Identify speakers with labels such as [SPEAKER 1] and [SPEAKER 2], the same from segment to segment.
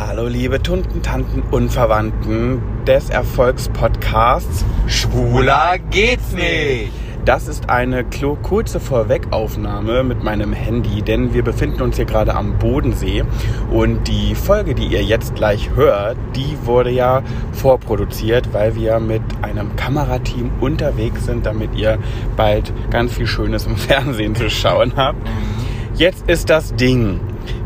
[SPEAKER 1] Hallo liebe Tunten, Tanten und Verwandten des Erfolgspodcasts
[SPEAKER 2] Schwuler geht's nicht.
[SPEAKER 1] Das ist eine kurze Vorwegaufnahme mit meinem Handy, denn wir befinden uns hier gerade am Bodensee und die Folge, die ihr jetzt gleich hört, die wurde ja vorproduziert, weil wir mit einem Kamerateam unterwegs sind, damit ihr bald ganz viel Schönes im Fernsehen zu schauen habt. Jetzt ist das Ding.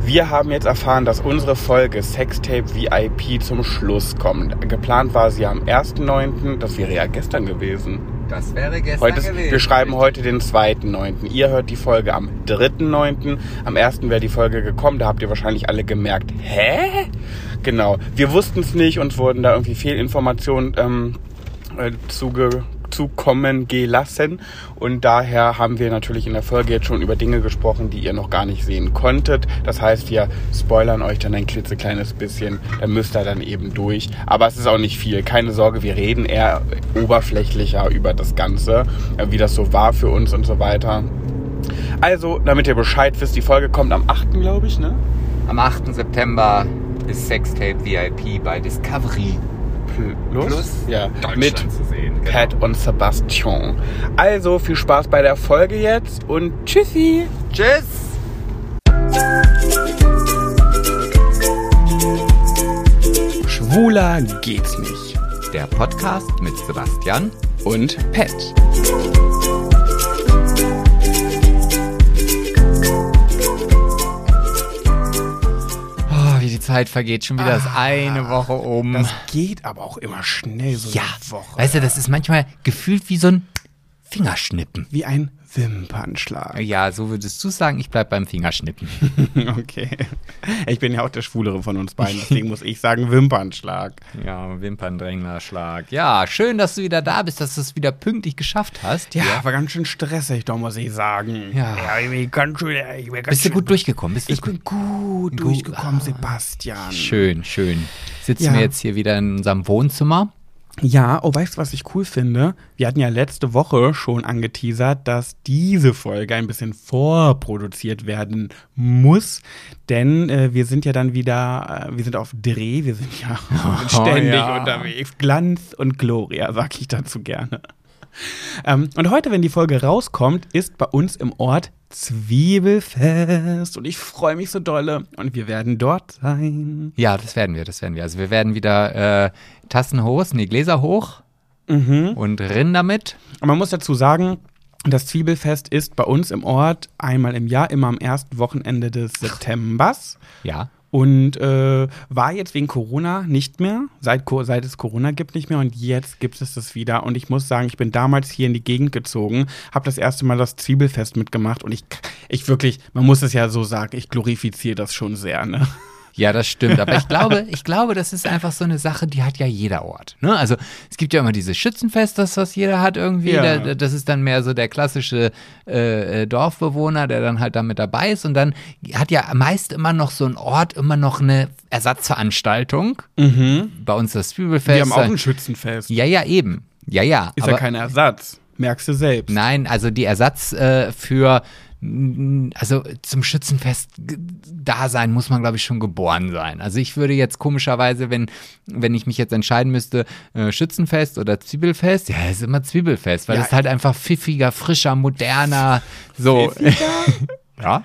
[SPEAKER 1] Wir haben jetzt erfahren, dass unsere Folge Sextape VIP zum Schluss kommt. Geplant war sie am 1.9., das wäre ja gestern gewesen.
[SPEAKER 2] Das wäre gestern
[SPEAKER 1] Heute ist,
[SPEAKER 2] gewesen.
[SPEAKER 1] wir schreiben heute den 2.9. Ihr hört die Folge am 3.9. Am 1. wäre die Folge gekommen. Da habt ihr wahrscheinlich alle gemerkt, hä? Genau. Wir wussten es nicht, uns wurden da irgendwie Fehlinformationen ähm, äh, zuge zukommen gelassen und daher haben wir natürlich in der Folge jetzt schon über Dinge gesprochen, die ihr noch gar nicht sehen konntet. Das heißt, wir spoilern euch dann ein klitzekleines bisschen, dann müsst ihr dann eben durch. Aber es ist auch nicht viel, keine Sorge, wir reden eher oberflächlicher über das Ganze, äh, wie das so war für uns und so weiter. Also, damit ihr Bescheid wisst, die Folge kommt am 8. glaube ich, ne?
[SPEAKER 2] Am 8. September ist Sextape VIP bei Discovery
[SPEAKER 1] Plus?
[SPEAKER 2] Plus
[SPEAKER 1] Ja, mit
[SPEAKER 2] zu sehen. Genau.
[SPEAKER 1] Pat und Sebastian. Also viel Spaß bei der Folge jetzt und tschüssi.
[SPEAKER 2] Tschüss.
[SPEAKER 1] Schwuler geht's nicht.
[SPEAKER 2] Der Podcast mit Sebastian.
[SPEAKER 1] Und Pat.
[SPEAKER 2] Zeit vergeht. Schon wieder ist eine Woche um.
[SPEAKER 1] Das geht aber auch immer schnell, so
[SPEAKER 2] ja,
[SPEAKER 1] eine Woche.
[SPEAKER 2] weißt du, das ist manchmal gefühlt wie so ein Fingerschnippen.
[SPEAKER 1] Wie ein Wimpernschlag.
[SPEAKER 2] Ja, so würdest du sagen, ich bleib beim Fingerschnippen.
[SPEAKER 1] Okay. Ich bin ja auch der Schwulere von uns beiden, deswegen muss ich sagen Wimpernschlag.
[SPEAKER 2] Ja, Wimperndränglerschlag. Ja, schön, dass du wieder da bist, dass du es wieder pünktlich geschafft hast.
[SPEAKER 1] Ja,
[SPEAKER 2] hier.
[SPEAKER 1] war ganz schön stressig, doch muss ich sagen.
[SPEAKER 2] Ja.
[SPEAKER 1] ich bin ganz schön, ich bin ganz
[SPEAKER 2] Bist du gut durchgekommen? Bist du
[SPEAKER 1] Ich bin gut durchgekommen, Sebastian.
[SPEAKER 2] Schön, schön. Sitzen
[SPEAKER 1] Ja.
[SPEAKER 2] wir jetzt hier wieder in unserem Wohnzimmer.
[SPEAKER 1] Ja, oh, weißt du, was ich cool finde? Wir hatten ja letzte Woche schon angeteasert, dass diese Folge ein bisschen vorproduziert werden muss, denn äh, wir sind ja dann wieder, äh, wir sind auf Dreh, wir sind ja ständig
[SPEAKER 2] ja.
[SPEAKER 1] unterwegs. Glanz und Gloria, sag ich dazu gerne. Ähm, und heute, wenn die Folge rauskommt, ist bei uns im Ort Zwiebelfest und ich freue mich so dolle und wir werden dort sein.
[SPEAKER 2] Ja, das werden wir, das werden wir. Also wir werden wieder äh, Tassen hoch, nee, Gläser hoch
[SPEAKER 1] Mhm.
[SPEAKER 2] und rennen damit.
[SPEAKER 1] Und man muss dazu sagen, das Zwiebelfest ist bei uns im Ort einmal im Jahr, immer am ersten Wochenende des Septembers.
[SPEAKER 2] Ja.
[SPEAKER 1] Und äh, war jetzt wegen Corona nicht mehr, seit, seit es Corona gibt nicht mehr und jetzt gibt es das wieder. Und ich muss sagen, ich bin damals hier in die Gegend gezogen, habe das erste Mal das Zwiebelfest mitgemacht und ich, ich wirklich, man muss es ja so sagen, ich glorifiziere das schon sehr, ne?
[SPEAKER 2] Ja, das stimmt. Aber ich glaube, ich glaube, das ist einfach so eine Sache, die hat ja jeder Ort. Ne? Also es gibt ja immer dieses Schützenfest, das was jeder hat irgendwie.
[SPEAKER 1] Ja.
[SPEAKER 2] Da- Das ist dann mehr so der klassische äh, äh, Dorfbewohner, der dann halt damit dabei ist. Und dann hat ja meist immer noch so ein Ort immer noch eine Ersatzveranstaltung. Bei uns das Zwiebelfest.
[SPEAKER 1] Mhm. Wir haben auch ein Schützenfest.
[SPEAKER 2] ja, ja, eben. Ja, ja.
[SPEAKER 1] Ist
[SPEAKER 2] aber
[SPEAKER 1] ja kein Ersatz. Merkst du selbst.
[SPEAKER 2] Nein, also die Ersatz äh, für also zum Schützenfest da sein muss man glaube ich schon geboren sein. Also ich würde jetzt komischerweise, wenn wenn ich mich jetzt entscheiden müsste, äh, Schützenfest oder Zwiebelfest, ja, ist immer Zwiebelfest, weil
[SPEAKER 1] Ja.
[SPEAKER 2] es ist halt einfach pfiffiger, frischer, moderner, so. ja.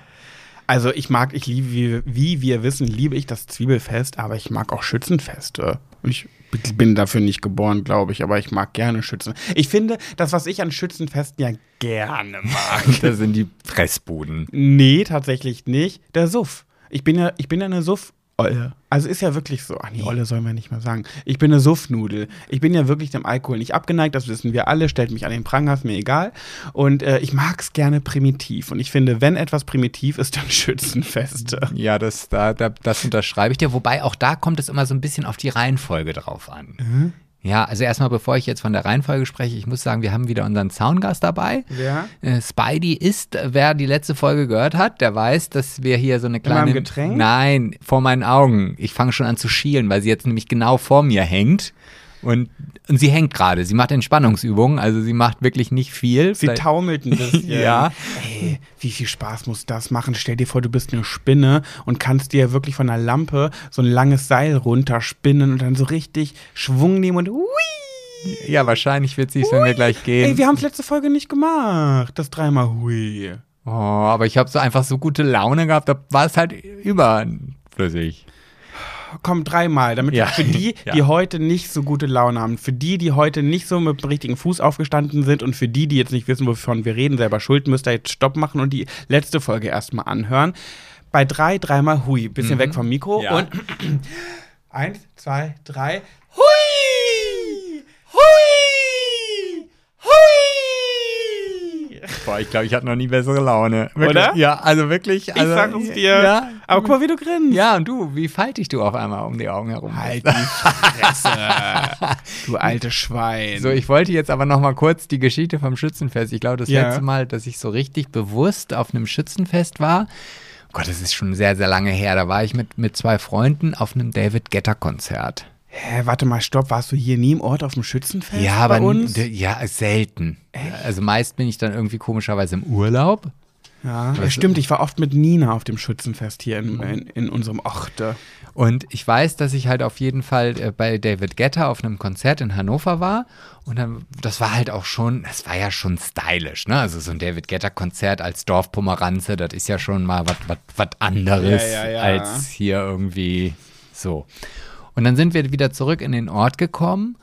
[SPEAKER 1] Also ich mag, ich liebe, wie, wie wir wissen, liebe ich das Zwiebelfest, aber ich mag auch Schützenfeste. Ich bin dafür nicht geboren, glaube ich, aber ich mag gerne Schützen. Ich finde, das, was ich an Schützenfesten ja gerne mag.
[SPEAKER 2] Das sind die Fressbuden.
[SPEAKER 1] nee, tatsächlich nicht. Der Suff. Ich bin ja, ich bin ja eine Suff. Olle. Also ist ja wirklich so. Ach nee, Olle soll man nicht mehr sagen. Ich bin eine Suffnudel. Ich bin ja wirklich dem Alkohol nicht abgeneigt, das wissen wir alle. Stellt mich an den Pranger, ist mir egal. Und äh, ich mag es gerne primitiv. Und ich finde, wenn etwas primitiv ist, dann Schützenfeste.
[SPEAKER 2] Ja, das, da, da, das unterschreibe ich dir. Wobei auch da kommt es immer so ein bisschen auf die Reihenfolge drauf an. Ja, also erstmal, bevor ich jetzt von der Reihenfolge spreche, ich muss sagen, wir haben wieder unseren Soundgast dabei.
[SPEAKER 1] Wer?
[SPEAKER 2] Äh, Spidey ist, äh, wer die letzte Folge gehört hat, der weiß, dass wir hier so eine kleine.
[SPEAKER 1] meinem Getränk?
[SPEAKER 2] Nein, vor meinen Augen. Ich fange schon an zu schielen, weil sie jetzt nämlich genau vor mir hängt. Und, und sie hängt gerade. Sie macht Entspannungsübungen, also sie macht wirklich nicht viel.
[SPEAKER 1] Sie
[SPEAKER 2] Vielleicht-
[SPEAKER 1] taumelt ein bisschen.
[SPEAKER 2] Ja.
[SPEAKER 1] Ey, wie viel Spaß muss das machen? Stell dir vor, du bist eine Spinne und kannst dir wirklich von der Lampe so ein langes Seil runterspinnen und dann so richtig Schwung nehmen und hui.
[SPEAKER 2] ja, wahrscheinlich wird sie es, wenn wir gleich gehen.
[SPEAKER 1] Ey, wir haben es letzte Folge nicht gemacht. Das dreimal hui.
[SPEAKER 2] oh, aber ich habe so einfach so gute Laune gehabt, da war es halt überflüssig.
[SPEAKER 1] Komm, dreimal, damit
[SPEAKER 2] Ja.
[SPEAKER 1] für die,
[SPEAKER 2] Ja.
[SPEAKER 1] die heute nicht so gute Laune haben, für die, die heute nicht so mit dem richtigen Fuß aufgestanden sind und für die, die jetzt nicht wissen, wovon wir reden, selber schuld, müsst ihr jetzt Stopp machen und die letzte Folge erstmal anhören. Bei drei, dreimal Hui. Bisschen weg vom Mikro
[SPEAKER 2] Ja.
[SPEAKER 1] und eins, zwei, drei. Hui! Hui! Hui!
[SPEAKER 2] Boah, ich glaube, ich hatte noch nie bessere Laune. Wirklich?
[SPEAKER 1] Oder?
[SPEAKER 2] Ja, also wirklich.
[SPEAKER 1] Ich
[SPEAKER 2] Also,
[SPEAKER 1] sag es dir.
[SPEAKER 2] Ja,
[SPEAKER 1] Aber guck mal, wie du grinst.
[SPEAKER 2] ja, und du, wie faltig du auf einmal um die Augen herum.
[SPEAKER 1] Halt die Fresse. du alte Schwein.
[SPEAKER 2] So, ich wollte jetzt aber noch mal kurz die Geschichte vom Schützenfest. Ich glaube, das
[SPEAKER 1] Ja.
[SPEAKER 2] letzte Mal, dass ich so richtig bewusst auf einem Schützenfest war, Gott, das ist schon sehr, sehr lange her. Da war ich mit, mit zwei Freunden auf einem David Getter Konzert.
[SPEAKER 1] Hä, warte mal, stopp. Warst du hier nie im Ort auf dem Schützenfest
[SPEAKER 2] Ja, aber ja, selten. Also meist bin ich dann irgendwie komischerweise im Urlaub.
[SPEAKER 1] Ja, ja, stimmt. Ich war oft mit Nina auf dem Schützenfest hier
[SPEAKER 2] Mhm.
[SPEAKER 1] in, in, in unserem Orte.
[SPEAKER 2] Und ich weiß, dass ich halt auf jeden Fall äh, bei David Getter auf einem Konzert in Hannover war. Und dann, das war halt auch schon, das war ja schon stylisch, ne? Also so ein David Getter Konzert als Dorfpomeranze, das ist ja schon mal was anderes
[SPEAKER 1] ja, ja.
[SPEAKER 2] als hier irgendwie so. Und dann sind wir wieder zurück in den Ort gekommen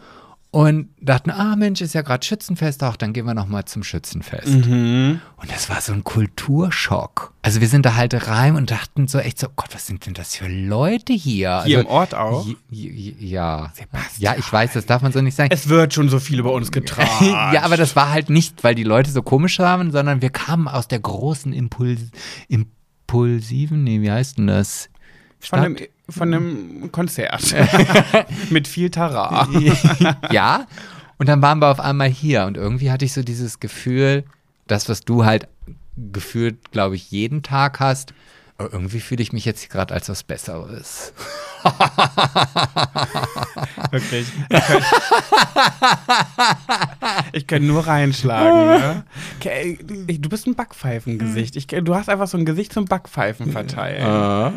[SPEAKER 2] und dachten, ah Mensch, ist ja gerade Schützenfest, auch dann gehen wir noch mal zum Schützenfest.
[SPEAKER 1] Mhm.
[SPEAKER 2] Und das war so ein Kulturschock. Also wir sind da halt rein und dachten so echt so, Gott, was sind denn das für Leute hier?
[SPEAKER 1] Hier
[SPEAKER 2] also,
[SPEAKER 1] im Ort auch?
[SPEAKER 2] Ja.
[SPEAKER 1] Sebastian.
[SPEAKER 2] Ja, ich weiß, das darf man so nicht sagen.
[SPEAKER 1] Es wird schon so viel über uns getragen.
[SPEAKER 2] ja, aber das war halt nicht, weil die Leute so komisch waren, sondern wir kamen aus der großen Impuls impulsiven, nee, wie heißt denn das?
[SPEAKER 1] Von einem, von einem Konzert. Mit viel Tara.
[SPEAKER 2] ja. Und dann waren wir auf einmal hier und irgendwie hatte ich so dieses Gefühl, das, was du halt gefühlt, glaube ich, jeden Tag hast, aber irgendwie fühle ich mich jetzt gerade als was Besseres.
[SPEAKER 1] Wirklich. Ich kann nur reinschlagen. Ne? Du bist ein Backpfeifengesicht. Ich, du hast einfach so ein Gesicht zum Backpfeifen verteilen.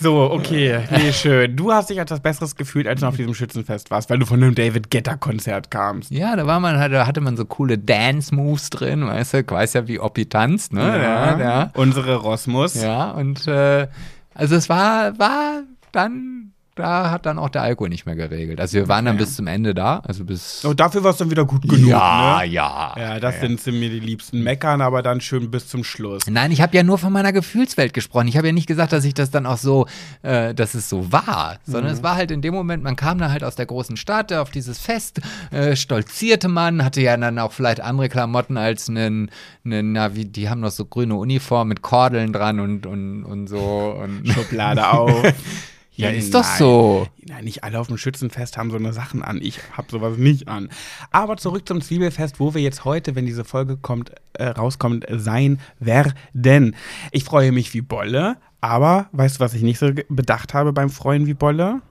[SPEAKER 1] So, okay. Nee, schön. Du hast dich als was Besseres gefühlt, als du auf diesem Schützenfest warst, weil du von einem David Getter-Konzert kamst.
[SPEAKER 2] Ja, da war man halt, da hatte man so coole Dance-Moves drin, weißt du, ich weiß ja, wie Oppi tanzt, ne? Ja, ja.
[SPEAKER 1] Unsere Rosmus.
[SPEAKER 2] Ja, und äh, also es war, war dann, da hat dann auch der Alkohol nicht mehr geregelt. Also wir waren dann bis zum Ende da, also bis.
[SPEAKER 1] Und dafür war es dann wieder gut genug,
[SPEAKER 2] ja,
[SPEAKER 1] ne?
[SPEAKER 2] ja.
[SPEAKER 1] Ja, das sind sie mir die liebsten Meckern, aber dann schön bis zum Schluss.
[SPEAKER 2] Nein, ich habe ja nur von meiner Gefühlswelt gesprochen. Ich habe ja nicht gesagt, dass ich das dann auch so, äh, dass es so war, sondern es war halt in dem Moment, man kam da halt aus der großen Stadt auf dieses Fest, äh, stolzierte man, hatte ja dann auch vielleicht andere Klamotten als einen, einen na, wie, die haben noch so grüne Uniform mit Kordeln dran und, und, und so. Und
[SPEAKER 1] Schublade auf.
[SPEAKER 2] Ja, ist doch so.
[SPEAKER 1] Nein, nicht alle auf dem Schützenfest haben so eine Sachen an. Ich habe sowas nicht an. Aber zurück zum Zwiebelfest, wo wir jetzt heute, wenn diese Folge kommt, äh, rauskommt, sein werden. Ich freue mich wie Bolle, aber weißt du, was ich nicht so bedacht habe beim Freuen wie Bolle?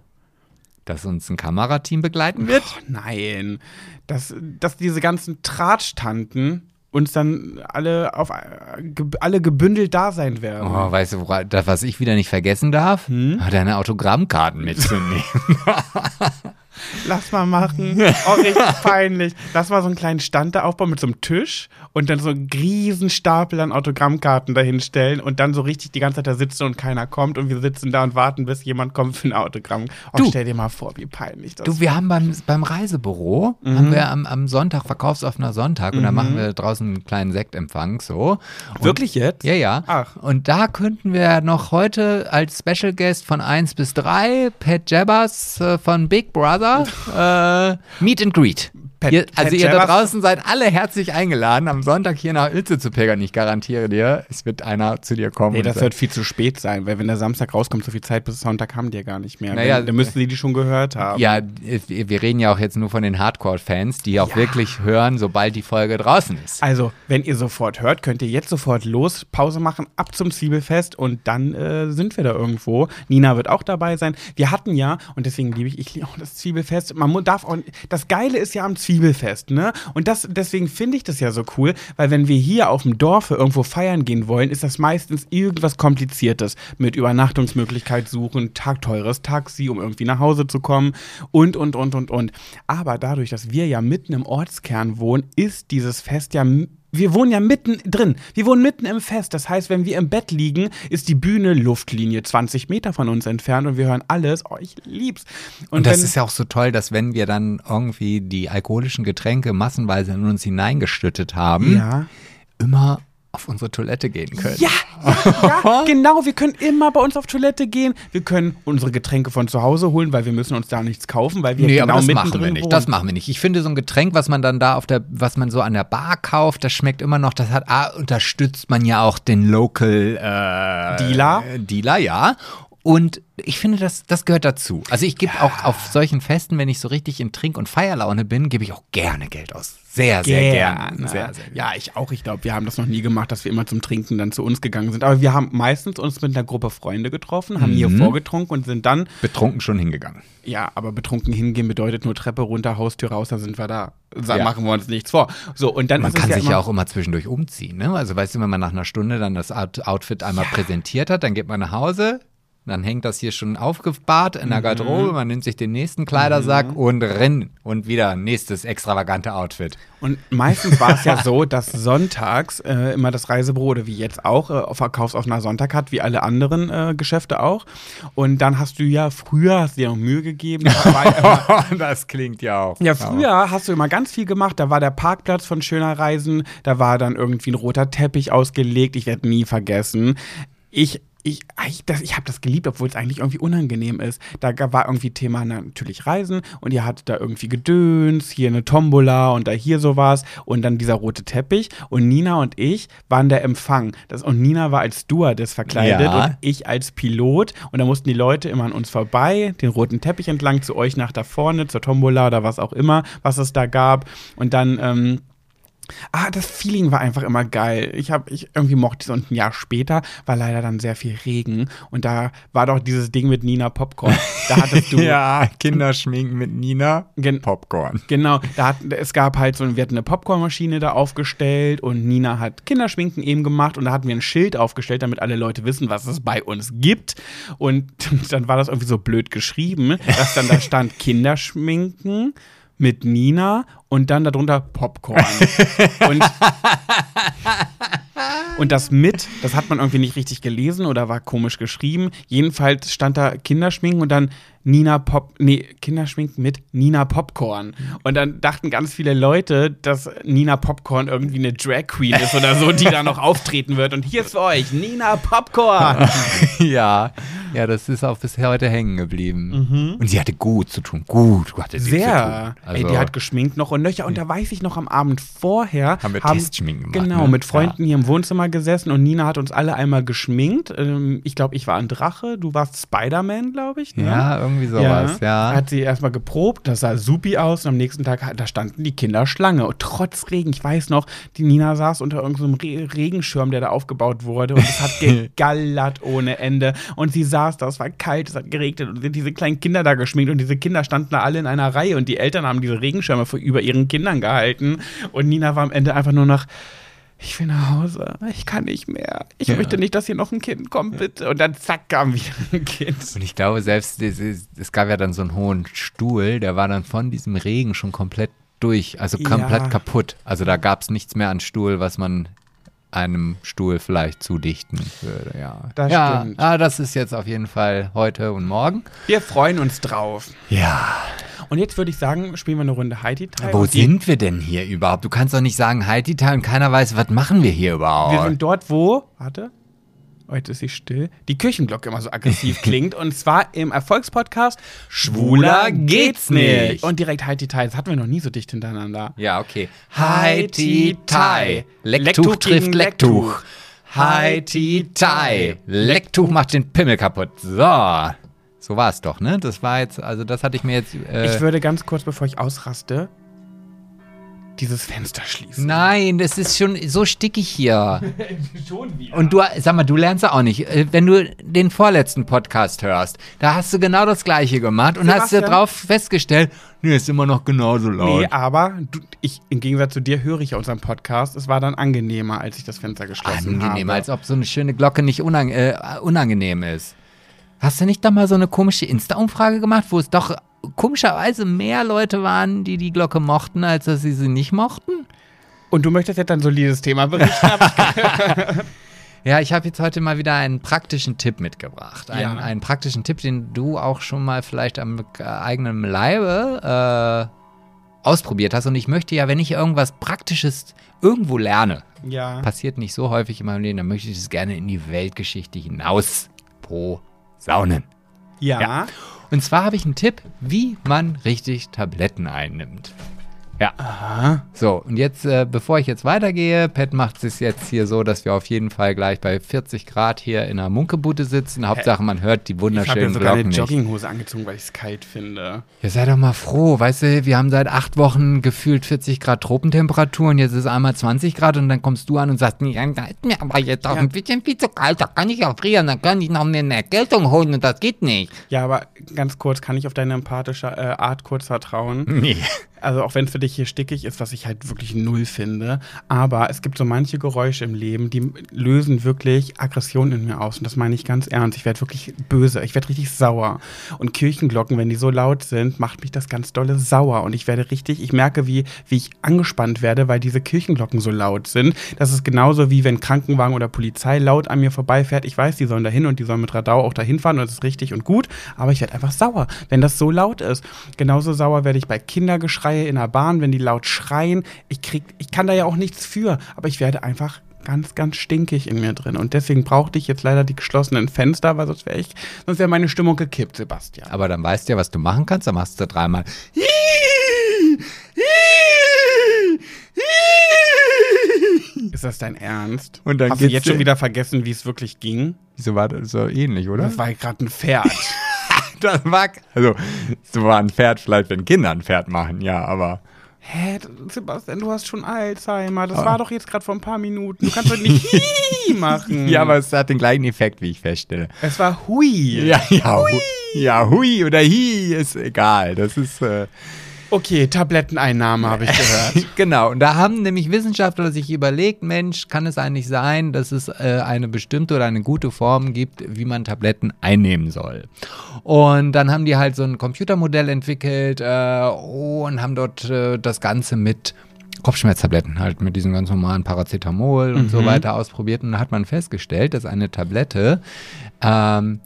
[SPEAKER 2] dass uns ein Kamerateam begleiten wird.
[SPEAKER 1] Oh, nein, dass, dass diese ganzen Tratschtanten uns dann alle auf alle gebündelt da sein werden.
[SPEAKER 2] Oh, weißt du, was ich wieder nicht vergessen darf?
[SPEAKER 1] Hm?
[SPEAKER 2] Deine Autogrammkarten mitzunehmen.
[SPEAKER 1] Lass mal machen. Oh, richtig peinlich. Lass mal so einen kleinen Stand da aufbauen mit so einem Tisch und dann so einen riesen Stapel an Autogrammkarten dahinstellen und dann so richtig die ganze Zeit da sitzen und keiner kommt und wir sitzen da und warten, bis jemand kommt für ein Autogramm. Oh,
[SPEAKER 2] Du.
[SPEAKER 1] stell dir mal vor, wie peinlich das
[SPEAKER 2] Du, wir haben beim, beim Reisebüro,
[SPEAKER 1] Mhm.
[SPEAKER 2] haben wir am, am Sonntag, verkaufsoffener Sonntag, und da machen wir draußen einen kleinen Sektempfang, so. Und,
[SPEAKER 1] Wirklich jetzt?
[SPEAKER 2] Ja, ja.
[SPEAKER 1] Ach.
[SPEAKER 2] Und da könnten wir noch heute als Special Guest von 1 bis 3 Pat Jabbers äh, von Big Brother äh, Meet and Greet.
[SPEAKER 1] Pat,
[SPEAKER 2] Ihr, also
[SPEAKER 1] Pat
[SPEAKER 2] ihr da
[SPEAKER 1] Jabbers-
[SPEAKER 2] draußen seid alle herzlich eingeladen, am Sonntag hier nach Ilze zu pilgern. Ich garantiere dir, es wird einer zu dir kommen.
[SPEAKER 1] Nee, das wird viel zu spät sein, weil wenn der Samstag rauskommt, so viel Zeit bis Sonntag haben die ja gar nicht mehr.
[SPEAKER 2] Naja,
[SPEAKER 1] Wenn- dann müssten sie die schon gehört haben.
[SPEAKER 2] ja, wir reden ja auch jetzt nur von den Hardcore-Fans, die auch wirklich hören, sobald die Folge draußen ist.
[SPEAKER 1] Also, wenn ihr sofort hört, könnt ihr jetzt sofort los, Pause machen, ab zum Zwiebelfest und dann äh, sind wir da irgendwo. Nina wird auch dabei sein. Wir hatten ja, und deswegen liebe ich, ich liebe auch das Zwiebelfest. Man darf auch, das Geile ist ja am Zwiebelfest, ne? Und das, deswegen finde ich das ja so cool, weil wenn wir hier auf dem Dorfe irgendwo feiern gehen wollen, ist das meistens irgendwas Kompliziertes mit Übernachtungsmöglichkeit suchen, tagteures Taxi, um irgendwie nach Hause zu kommen und, und, und, und, und. Aber dadurch, dass wir ja mitten im Ortskern wohnen, ist dieses Fest ja wir wohnen ja mitten drin. Wir wohnen mitten im Fest. Das heißt, wenn wir im Bett liegen, ist die Bühne Luftlinie 20 Meter von uns entfernt und wir hören alles. Oh, ich lieb's.
[SPEAKER 2] Und das
[SPEAKER 1] wenn-
[SPEAKER 2] ist ja auch so toll, dass wenn wir dann irgendwie die alkoholischen Getränke massenweise in uns hineingestüttet haben,
[SPEAKER 1] ja.
[SPEAKER 2] immer auf unsere Toilette gehen können.
[SPEAKER 1] Ja, ja, ja, genau. Wir können immer bei uns auf Toilette gehen. Wir können unsere Getränke von zu Hause holen, weil wir müssen uns da nichts kaufen, weil wir
[SPEAKER 2] Nee,
[SPEAKER 1] genau
[SPEAKER 2] aber das machen wir nicht.
[SPEAKER 1] wohnen.
[SPEAKER 2] Das machen wir nicht. Ich finde so ein Getränk, was man dann da auf der, was man so an der Bar kauft, das schmeckt immer noch. Das hat, ah, unterstützt man ja auch den Local äh,
[SPEAKER 1] Dealer?
[SPEAKER 2] Dealer, ja. Und ich finde, das, das gehört dazu. Also ich gebe auch auf solchen Festen, wenn ich so richtig in Trink- und Feierlaune bin, gebe ich auch gerne Geld aus. Sehr, sehr gerne.
[SPEAKER 1] Gerne.
[SPEAKER 2] Sehr, sehr.
[SPEAKER 1] Ja, ich auch. Ich glaube, wir haben das noch nie gemacht, dass wir immer zum Trinken dann zu uns gegangen sind. Aber wir haben meistens uns mit einer Gruppe Freunde getroffen, haben
[SPEAKER 2] Mhm.
[SPEAKER 1] hier vorgetrunken und sind dann,
[SPEAKER 2] Betrunken schon hingegangen.
[SPEAKER 1] ja, aber betrunken hingehen bedeutet nur Treppe runter, Haustür raus, da sind wir da. Da
[SPEAKER 2] Ja.
[SPEAKER 1] machen wir uns nichts vor. So, und dann
[SPEAKER 2] Man kann sich
[SPEAKER 1] immer,
[SPEAKER 2] ja auch immer zwischendurch umziehen. Ne? Also weißt du, wenn man nach einer Stunde dann das Out- Outfit einmal präsentiert hat, dann geht man nach Hause, dann hängt das hier schon aufgebahrt in
[SPEAKER 1] Mhm.
[SPEAKER 2] der Garderobe, man nimmt sich den nächsten Kleidersack und rennt und wieder nächstes extravagante Outfit.
[SPEAKER 1] Und meistens war es ja so, dass sonntags äh, immer das Reisebüro oder wie jetzt auch äh, verkaufsoffener Sonntag hat, wie alle anderen äh, Geschäfte auch. Und dann hast du ja früher, hast du dir noch Mühe gegeben. immer-
[SPEAKER 2] das klingt ja auch.
[SPEAKER 1] Ja, früher hast du immer ganz viel gemacht. Da war der Parkplatz von Schöner Reisen, da war dann irgendwie ein roter Teppich ausgelegt. Ich werde nie vergessen. Ich ich, ich, das- ich habe das geliebt, obwohl es eigentlich irgendwie unangenehm ist. Da war irgendwie Thema natürlich Reisen und ihr hattet da irgendwie Gedöns, hier eine Tombola und da hier sowas und dann dieser rote Teppich und Nina und ich waren der Empfang. Das, und Nina war als Stewardess verkleidet
[SPEAKER 2] Ja.
[SPEAKER 1] und ich als Pilot und da mussten die Leute immer an uns vorbei, den roten Teppich entlang zu euch nach da vorne, zur Tombola oder was auch immer, was es da gab und dann ähm, Ah, das Feeling war einfach immer geil. Ich habe, ich irgendwie mochte es und ein Jahr später war leider dann sehr viel Regen und da war doch dieses Ding mit Nina Popcorn. Da hattest du
[SPEAKER 2] Ja, Kinderschminken mit Nina,
[SPEAKER 1] Gen-
[SPEAKER 2] Popcorn.
[SPEAKER 1] Genau, da hat, es gab halt so, wir hatten eine Popcornmaschine da aufgestellt und Nina hat Kinderschminken eben gemacht und da hatten wir ein Schild aufgestellt, damit alle Leute wissen, was es bei uns gibt. Und dann war das irgendwie so blöd geschrieben, dass dann da stand Kinderschminken mit Nina und dann darunter Popcorn. und, und das mit, das hat man irgendwie nicht richtig gelesen oder war komisch geschrieben. Jedenfalls stand da Kinderschminken und dann Nina Pop, nee, Kinderschminken mit Nina Popcorn. Und dann dachten ganz viele Leute, dass Nina Popcorn irgendwie eine Drag Queen ist oder so, die da noch auftreten wird. Und hier ist für euch Nina Popcorn.
[SPEAKER 2] ja, ja, das ist auch bis heute hängen geblieben. Und sie hatte gut zu tun. Gut, hatte sie
[SPEAKER 1] Mhm. Sehr.
[SPEAKER 2] zu tun. Also,
[SPEAKER 1] Ey, die hat geschminkt noch und nöcher. Und da weiß ich noch am Abend vorher.
[SPEAKER 2] Haben wir Testschminken gemacht,
[SPEAKER 1] Genau,
[SPEAKER 2] ne?
[SPEAKER 1] mit Freunden hier im Wohnzimmer gesessen und Nina hat uns alle einmal geschminkt. Ähm, ich glaube, ich war ein Drache, du warst Spider-Man, glaube ich. Ne?
[SPEAKER 2] ja, irgendwie sowas, ja.
[SPEAKER 1] Hat sie erstmal geprobt, das sah supi aus und am nächsten Tag, da standen die Kinder Schlange. Und trotz Regen, ich weiß noch, die Nina saß unter irgendeinem Re Regenschirm, der da aufgebaut wurde und es hat gegallert ohne Ende. Und sie saß da, es war kalt, es hat geregnet und sind diese kleinen Kinder da geschminkt und diese Kinder standen da alle in einer Reihe und die Eltern haben diese Regenschirme vor, über ihren Kindern gehalten. Und Nina war am Ende einfach nur noch. Ich will nach Hause. Ich kann nicht mehr. Ich
[SPEAKER 2] Ja.
[SPEAKER 1] möchte nicht, dass hier noch ein Kind kommt, bitte. Und dann zack kam wieder ein Kind.
[SPEAKER 2] Und ich glaube, selbst es gab ja dann so einen hohen Stuhl, der war dann von diesem Regen schon komplett durch, also komplett
[SPEAKER 1] Ja.
[SPEAKER 2] kaputt. Also da gab es nichts mehr an Stuhl, was man einem Stuhl vielleicht zudichten würde, ja.
[SPEAKER 1] Das
[SPEAKER 2] ja,
[SPEAKER 1] stimmt.
[SPEAKER 2] Ah, das ist jetzt auf jeden Fall heute und morgen.
[SPEAKER 1] Wir freuen uns drauf.
[SPEAKER 2] Ja.
[SPEAKER 1] Und jetzt würde ich sagen, spielen wir eine Runde Heidi Teil.
[SPEAKER 2] Wo sind wir denn hier überhaupt? Du kannst doch nicht sagen Haiti Teil und keiner weiß, was machen wir hier überhaupt.
[SPEAKER 1] Wir sind dort, wo. Warte. Jetzt ist sie still. Die Kirchenglocke immer so aggressiv klingt. Und zwar im Erfolgspodcast
[SPEAKER 2] Schwuler geht's nicht.
[SPEAKER 1] Und direkt Heidi Tai. Das hatten wir noch nie so dicht hintereinander.
[SPEAKER 2] Ja, okay. Heiti Tai. Lecktuch trifft Lecktuch. Heiti Tai. Lecktuch macht den Pimmel kaputt. So. So war es doch, ne? Das war jetzt, also das hatte ich mir jetzt. Äh,
[SPEAKER 1] Ich würde ganz kurz, bevor ich ausraste, dieses Fenster schließen.
[SPEAKER 2] Nein, das ist schon so stickig hier. Und du, sag mal, du lernst ja auch nicht. Äh, Wenn du den vorletzten Podcast hörst, da hast du genau das Gleiche gemacht und hast dir
[SPEAKER 1] Sebastian?
[SPEAKER 2] drauf festgestellt, nee, ist immer noch genauso laut.
[SPEAKER 1] Nee, aber du, ich, im Gegensatz zu dir höre ich ja unseren Podcast. Es war dann angenehmer, als ich das Fenster geschlossen
[SPEAKER 2] Angenehm,
[SPEAKER 1] habe.
[SPEAKER 2] als ob so eine schöne Glocke nicht unang äh, unangenehm ist. Hast du nicht da mal so eine komische Insta-Umfrage gemacht, wo es doch komischerweise mehr Leute waren, die die Glocke mochten, als dass sie sie nicht mochten?
[SPEAKER 1] Und du möchtest jetzt ein solides Thema berichten?
[SPEAKER 2] Ja, ich habe jetzt heute mal wieder einen praktischen Tipp mitgebracht. Einen,
[SPEAKER 1] Ja.
[SPEAKER 2] einen praktischen Tipp, den du auch schon mal vielleicht am äh, eigenen Leibe äh, ausprobiert hast. Und ich möchte ja, wenn ich irgendwas Praktisches irgendwo lerne,
[SPEAKER 1] ja.
[SPEAKER 2] passiert nicht so häufig in meinem Leben, dann möchte ich es gerne in die Weltgeschichte hinaus posaunen.
[SPEAKER 1] ja.
[SPEAKER 2] Ja. Und zwar habe ich einen Tipp, wie man richtig Tabletten einnimmt. Ja.
[SPEAKER 1] Aha.
[SPEAKER 2] So, und jetzt, äh, bevor ich jetzt weitergehe, Pat macht es jetzt hier so, dass wir auf jeden Fall gleich bei 40 Grad hier in einer Munkebude sitzen. Hauptsache, man hört die
[SPEAKER 1] Ich habe
[SPEAKER 2] wunderschönen
[SPEAKER 1] ja sogar
[SPEAKER 2] Glocken
[SPEAKER 1] eine. Jogginghose angezogen, weil ich es kalt finde.
[SPEAKER 2] Ja, sei doch mal froh. Weißt du, wir haben seit acht Wochen gefühlt 40 Grad Tropentemperatur und jetzt ist einmal 20 Grad und dann kommst du an und sagst, ja, da ist mir aber jetzt auch
[SPEAKER 1] Ja.
[SPEAKER 2] ein bisschen viel zu kalt, da kann ich auch frieren, dann kann ich noch mir eine Erkältung holen und das geht nicht.
[SPEAKER 1] Ja, aber ganz kurz, kann ich auf deine empathische äh, Art kurz vertrauen?
[SPEAKER 2] Nee.
[SPEAKER 1] Also auch wenn es für dich hier stickig ist, was ich halt wirklich null finde. Aber es gibt so manche Geräusche im Leben, die lösen wirklich Aggression in mir aus. Und das meine ich ganz ernst. Ich werde wirklich böse. Ich werde richtig sauer. Und Kirchenglocken, wenn die so laut sind, macht mich das ganz dolle sauer. Und ich werde richtig, ich merke, wie, wie ich angespannt werde, weil diese Kirchenglocken so laut sind. Das ist genauso wie wenn Krankenwagen oder Polizei laut an mir vorbeifährt. Ich weiß, die sollen dahin und die sollen mit Radau auch dahin fahren und das ist richtig und gut. Aber ich werde einfach sauer, wenn das so laut ist. Genauso sauer werde ich bei Kindergeschreie in der Bahn, wenn die laut schreien. Ich krieg, ich kann da ja auch nichts für, aber ich werde einfach ganz, ganz stinkig in mir drin. Und deswegen brauchte ich jetzt leider die geschlossenen Fenster, weil sonst wäre ich, sonst wäre meine Stimmung gekippt, Sebastian.
[SPEAKER 2] Aber dann weißt du ja, was du machen kannst, dann machst du dreimal.
[SPEAKER 1] Ist das dein Ernst?
[SPEAKER 2] Und dann
[SPEAKER 1] Hast du jetzt schon wieder vergessen, wie es wirklich ging?
[SPEAKER 2] Wieso war das so ähnlich, oder?
[SPEAKER 1] Das war gerade ein Pferd.
[SPEAKER 2] Das war, also, so war ein Pferd vielleicht, wenn Kinder ein Pferd machen, ja, aber.
[SPEAKER 1] Hä, Sebastian, du hast schon Alzheimer. Das war doch jetzt gerade vor ein paar Minuten. Du kannst doch nicht machen.
[SPEAKER 2] Ja, aber es hat den gleichen Effekt, wie ich feststelle.
[SPEAKER 1] es war Hui.
[SPEAKER 2] Ja, ja, hui. ja, hui oder hi, ist egal. Das ist, äh,
[SPEAKER 1] Okay, Tabletteneinnahme habe ich gehört.
[SPEAKER 2] genau. Und da haben nämlich Wissenschaftler sich überlegt, Mensch, kann es eigentlich sein, dass es äh, eine bestimmte oder eine gute Form gibt, wie man Tabletten einnehmen soll. Und dann haben die halt so ein Computermodell entwickelt äh, und haben dort äh, das Ganze mit Kopfschmerztabletten halt mit diesem ganz normalen Paracetamol und so weiter ausprobiert. Und da hat man festgestellt, dass eine Tablette ähm,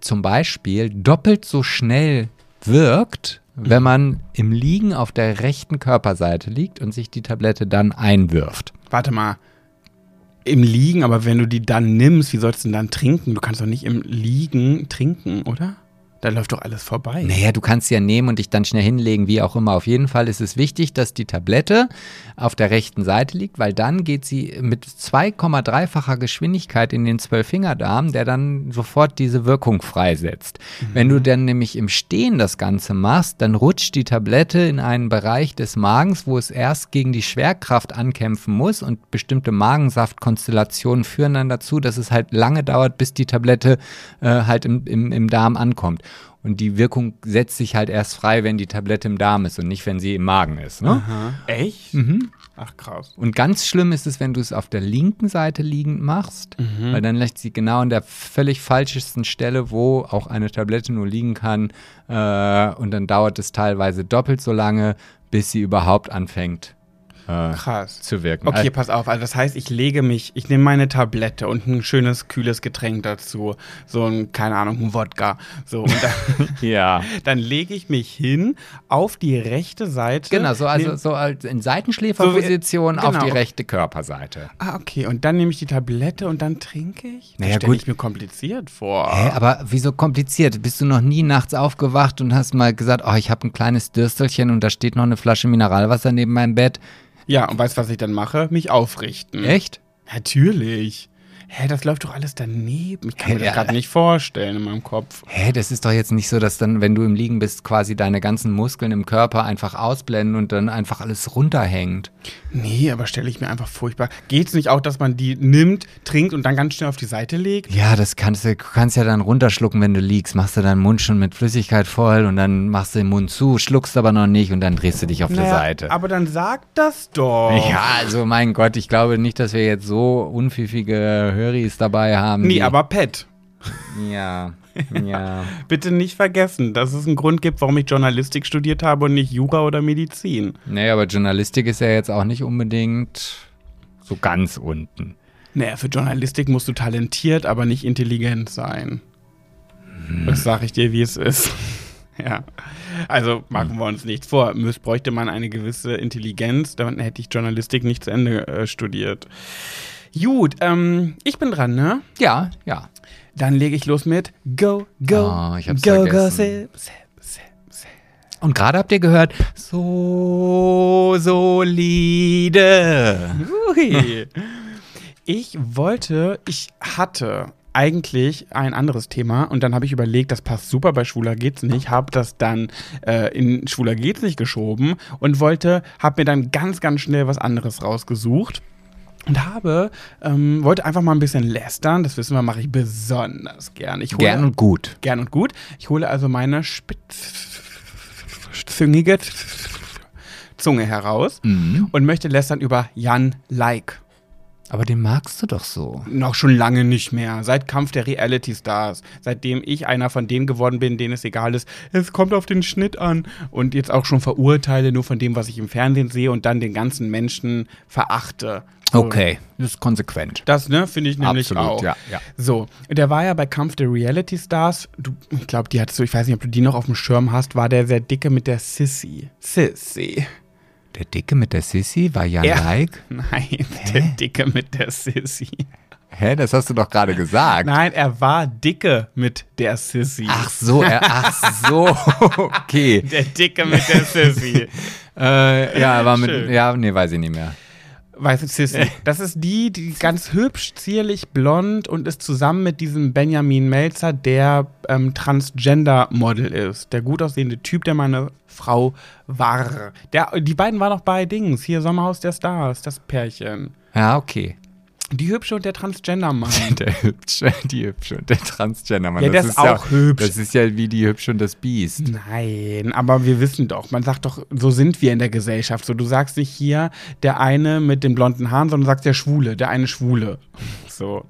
[SPEAKER 2] zum Beispiel doppelt so schnell wirkt, wenn man im Liegen auf der rechten Körperseite liegt und sich die Tablette dann einwirft.
[SPEAKER 1] Warte mal. Im Liegen, aber wenn du die dann nimmst, wie sollst du denn dann trinken? Du kannst doch nicht im Liegen trinken, oder? Da läuft doch alles vorbei.
[SPEAKER 2] Naja, du kannst sie ja nehmen und dich dann schnell hinlegen, wie auch immer. Auf jeden Fall ist es wichtig, dass die Tablette auf der rechten Seite liegt, weil dann geht sie mit 2,3-facher Geschwindigkeit in den Zwölffingerdarm, der dann sofort diese Wirkung freisetzt. Wenn du dann nämlich im Stehen das Ganze machst, dann rutscht die Tablette in einen Bereich des Magens, wo es erst gegen die Schwerkraft ankämpfen muss und bestimmte Magensaftkonstellationen führen dann dazu, dass es halt lange dauert, bis die Tablette äh, halt im, im, im Darm ankommt. Und die Wirkung setzt sich halt erst frei, wenn die Tablette im Darm ist und nicht, wenn sie im Magen ist. Ne?
[SPEAKER 1] Aha. Echt? Ach krass.
[SPEAKER 2] Und ganz schlimm ist es, wenn du es auf der linken Seite liegend machst, weil dann lässt sie genau an der völlig falschesten Stelle, wo auch eine Tablette nur liegen kann. Äh, und dann dauert es teilweise doppelt so lange, bis sie überhaupt anfängt äh,
[SPEAKER 1] Krass.
[SPEAKER 2] zu wirken.
[SPEAKER 1] Okay,
[SPEAKER 2] Al-
[SPEAKER 1] pass auf. Also das heißt, ich lege mich, ich nehme meine Tablette und ein schönes, kühles Getränk dazu. So ein, keine Ahnung, ein Wodka. So, und dann,
[SPEAKER 2] ja.
[SPEAKER 1] dann lege ich mich hin auf die rechte Seite.
[SPEAKER 2] Genau, so also
[SPEAKER 1] Nehm-
[SPEAKER 2] so als in Seitenschläferposition
[SPEAKER 1] So wie-
[SPEAKER 2] auf die
[SPEAKER 1] genau.
[SPEAKER 2] rechte Körperseite.
[SPEAKER 1] Ah, okay. Und dann nehme ich die Tablette und dann trinke ich? Das
[SPEAKER 2] Naja,
[SPEAKER 1] stelle
[SPEAKER 2] gut.
[SPEAKER 1] ich mir kompliziert vor.
[SPEAKER 2] Hä, aber wieso kompliziert? Bist du noch nie nachts aufgewacht und hast mal gesagt, oh, ich habe ein kleines Dürstelchen und da steht noch eine Flasche Mineralwasser neben meinem Bett?
[SPEAKER 1] Ja, und weißt du, was ich dann mache? Mich aufrichten.
[SPEAKER 2] Echt?
[SPEAKER 1] Natürlich. Hä, das läuft doch alles daneben. Ich kann mir das gerade nicht vorstellen in meinem Kopf.
[SPEAKER 2] Hä, das ist doch jetzt nicht so, dass dann, wenn du im Liegen bist, quasi deine ganzen Muskeln im Körper einfach ausblenden und dann einfach alles runterhängt.
[SPEAKER 1] Nee, aber stelle ich mir einfach furchtbar. Geht's nicht auch, dass man die nimmt, trinkt und dann ganz schnell auf die Seite legt?
[SPEAKER 2] Ja, das kannst du, kannst ja dann runterschlucken, wenn du liegst. Machst du deinen Mund schon mit Flüssigkeit voll und dann machst du den Mund zu, schluckst aber noch nicht und dann drehst du dich auf die
[SPEAKER 1] Naja,
[SPEAKER 2] Seite.
[SPEAKER 1] Aber dann sag das doch.
[SPEAKER 2] Ja, also mein Gott, ich glaube nicht, dass wir jetzt so unpfiffige Höris dabei haben.
[SPEAKER 1] Nee, aber Pet.
[SPEAKER 2] Ja, ja.
[SPEAKER 1] Bitte nicht vergessen, dass es einen Grund gibt, warum ich Journalistik studiert habe und nicht Jura oder Medizin.
[SPEAKER 2] Nee, aber Journalistik ist ja jetzt auch nicht unbedingt so ganz unten.
[SPEAKER 1] Naja, für Journalistik musst du talentiert, aber nicht intelligent sein. Das sag ich dir, wie es ist. ja. Also machen wir uns nichts vor. Müß, bräuchte man eine gewisse Intelligenz, dann hätte ich Journalistik nicht zu Ende äh, studiert. Gut, ähm, ich bin dran, ne?
[SPEAKER 2] Ja, ja.
[SPEAKER 1] Dann lege ich los mit Go, Go,
[SPEAKER 2] Oh, ich hab's
[SPEAKER 1] Go, Go,
[SPEAKER 2] vergessen.
[SPEAKER 1] sip, sip, sip, sip.
[SPEAKER 2] Und gerade habt ihr gehört, so solide.
[SPEAKER 1] Ui. Ich wollte, ich hatte eigentlich ein anderes Thema und dann habe ich überlegt, das passt super bei Schwuler geht's nicht, habe das dann äh, in Schwuler geht's nicht geschoben und wollte, habe mir dann ganz, ganz schnell was anderes rausgesucht. Und habe, ähm, wollte einfach mal ein bisschen lästern. Das wissen wir, mache ich besonders gern. Ich hole,
[SPEAKER 2] Gern und gut.
[SPEAKER 1] gern und gut. Ich hole also meine spitzzüngige Zunge heraus
[SPEAKER 2] Mhm.
[SPEAKER 1] und möchte lästern über Jan Like.
[SPEAKER 2] Aber den magst du doch so.
[SPEAKER 1] Noch schon lange nicht mehr. Seit Kampf der Reality Stars. Seitdem ich einer von denen geworden bin, denen es egal ist, es kommt auf den Schnitt an. Und jetzt auch schon verurteile, nur von dem, was ich im Fernsehen sehe und dann den ganzen Menschen verachte.
[SPEAKER 2] Okay, das ist konsequent.
[SPEAKER 1] Das, ne, finde ich nämlich
[SPEAKER 2] Absolut,
[SPEAKER 1] auch.
[SPEAKER 2] ja, ja.
[SPEAKER 1] So, der war ja bei Kampf der Reality Stars. Du, ich glaube, die hattest du, ich weiß nicht, ob du die noch auf dem Schirm hast, war der sehr dicke mit der Sissy. Sissy.
[SPEAKER 2] Der Dicke mit der Sissy war Jan
[SPEAKER 1] Er-
[SPEAKER 2] Like?
[SPEAKER 1] Nein, der Dicke mit der Sissy.
[SPEAKER 2] Hä, das hast du doch gerade gesagt.
[SPEAKER 1] Nein, er war dicke mit der Sissy.
[SPEAKER 2] Ach so, er, ach so, okay.
[SPEAKER 1] Der Dicke mit der Sissy.
[SPEAKER 2] Äh, ja, er war mit,
[SPEAKER 1] Schön.
[SPEAKER 2] ja, nee, weiß ich nicht mehr.
[SPEAKER 1] Weißt du, Sissy, das ist die, die ganz hübsch, zierlich, blond und ist zusammen mit diesem Benjamin Melzer, der ähm, Transgender-Model ist. Der gut aussehende Typ, der meine Frau war. Der, die beiden waren noch bei Dings, hier Sommerhaus der Stars, das Pärchen.
[SPEAKER 2] Ja, okay.
[SPEAKER 1] Die hübsche und der Transgender-Mann.
[SPEAKER 2] Der hübsche, die hübsche und der Transgender-Mann.
[SPEAKER 1] Ja, der ist auch hübsch.
[SPEAKER 2] Das ist ja wie die hübsche und das Biest.
[SPEAKER 1] Nein, aber wir wissen doch, man sagt doch, so sind wir in der Gesellschaft. So, du sagst nicht hier der eine mit den blonden Haaren, sondern du sagst der Schwule, der eine Schwule. So.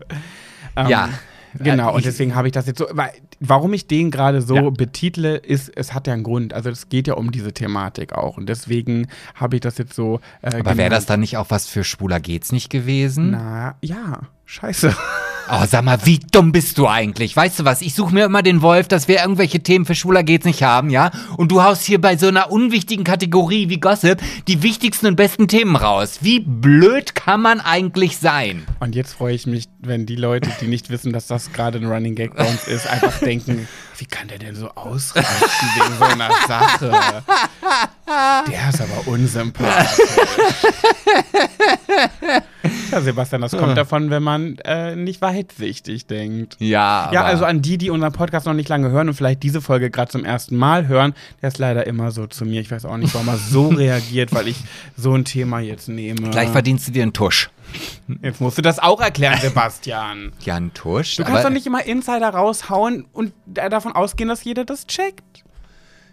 [SPEAKER 1] Ähm,
[SPEAKER 2] Ja.
[SPEAKER 1] Genau,
[SPEAKER 2] Äh,
[SPEAKER 1] und
[SPEAKER 2] ich-
[SPEAKER 1] deswegen habe ich das jetzt so. Weil, warum ich den gerade so
[SPEAKER 2] Ja.
[SPEAKER 1] betitle, ist, es hat ja einen Grund. Also es geht ja um diese Thematik auch. Und deswegen habe ich das jetzt so. Äh,
[SPEAKER 2] Aber wäre das dann nicht auch was für Schwuler geht's nicht gewesen?
[SPEAKER 1] Na, ja, scheiße.
[SPEAKER 2] Oh, sag mal, wie dumm bist du eigentlich? Weißt du was? Ich suche mir immer den Wolf, dass wir irgendwelche Themen für Schwuler geht's nicht haben, ja? Und du haust hier bei so einer unwichtigen Kategorie wie Gossip die wichtigsten und besten Themen raus. Wie blöd kann man eigentlich sein?
[SPEAKER 1] Und jetzt freue ich mich, wenn die Leute, die nicht wissen, dass das gerade ein Running Gag bei uns ist, einfach denken, wie kann der denn so ausrasten wegen so einer Sache? Der ist aber unsympathisch. Ja, Sebastian, das kommt davon, wenn man äh, nicht weitsichtig denkt.
[SPEAKER 2] Ja,
[SPEAKER 1] Ja, also an die, die unseren Podcast noch nicht lange hören und vielleicht diese Folge gerade zum ersten Mal hören, der ist leider immer so zu mir. Ich weiß auch nicht, warum er so reagiert, weil ich so ein Thema jetzt nehme.
[SPEAKER 2] Gleich verdienst du dir einen Tusch.
[SPEAKER 1] Jetzt musst du das auch erklären, Sebastian.
[SPEAKER 2] Ja, einen Tusch?
[SPEAKER 1] Du kannst doch nicht immer Insider raushauen und da- davon ausgehen, dass jeder das checkt.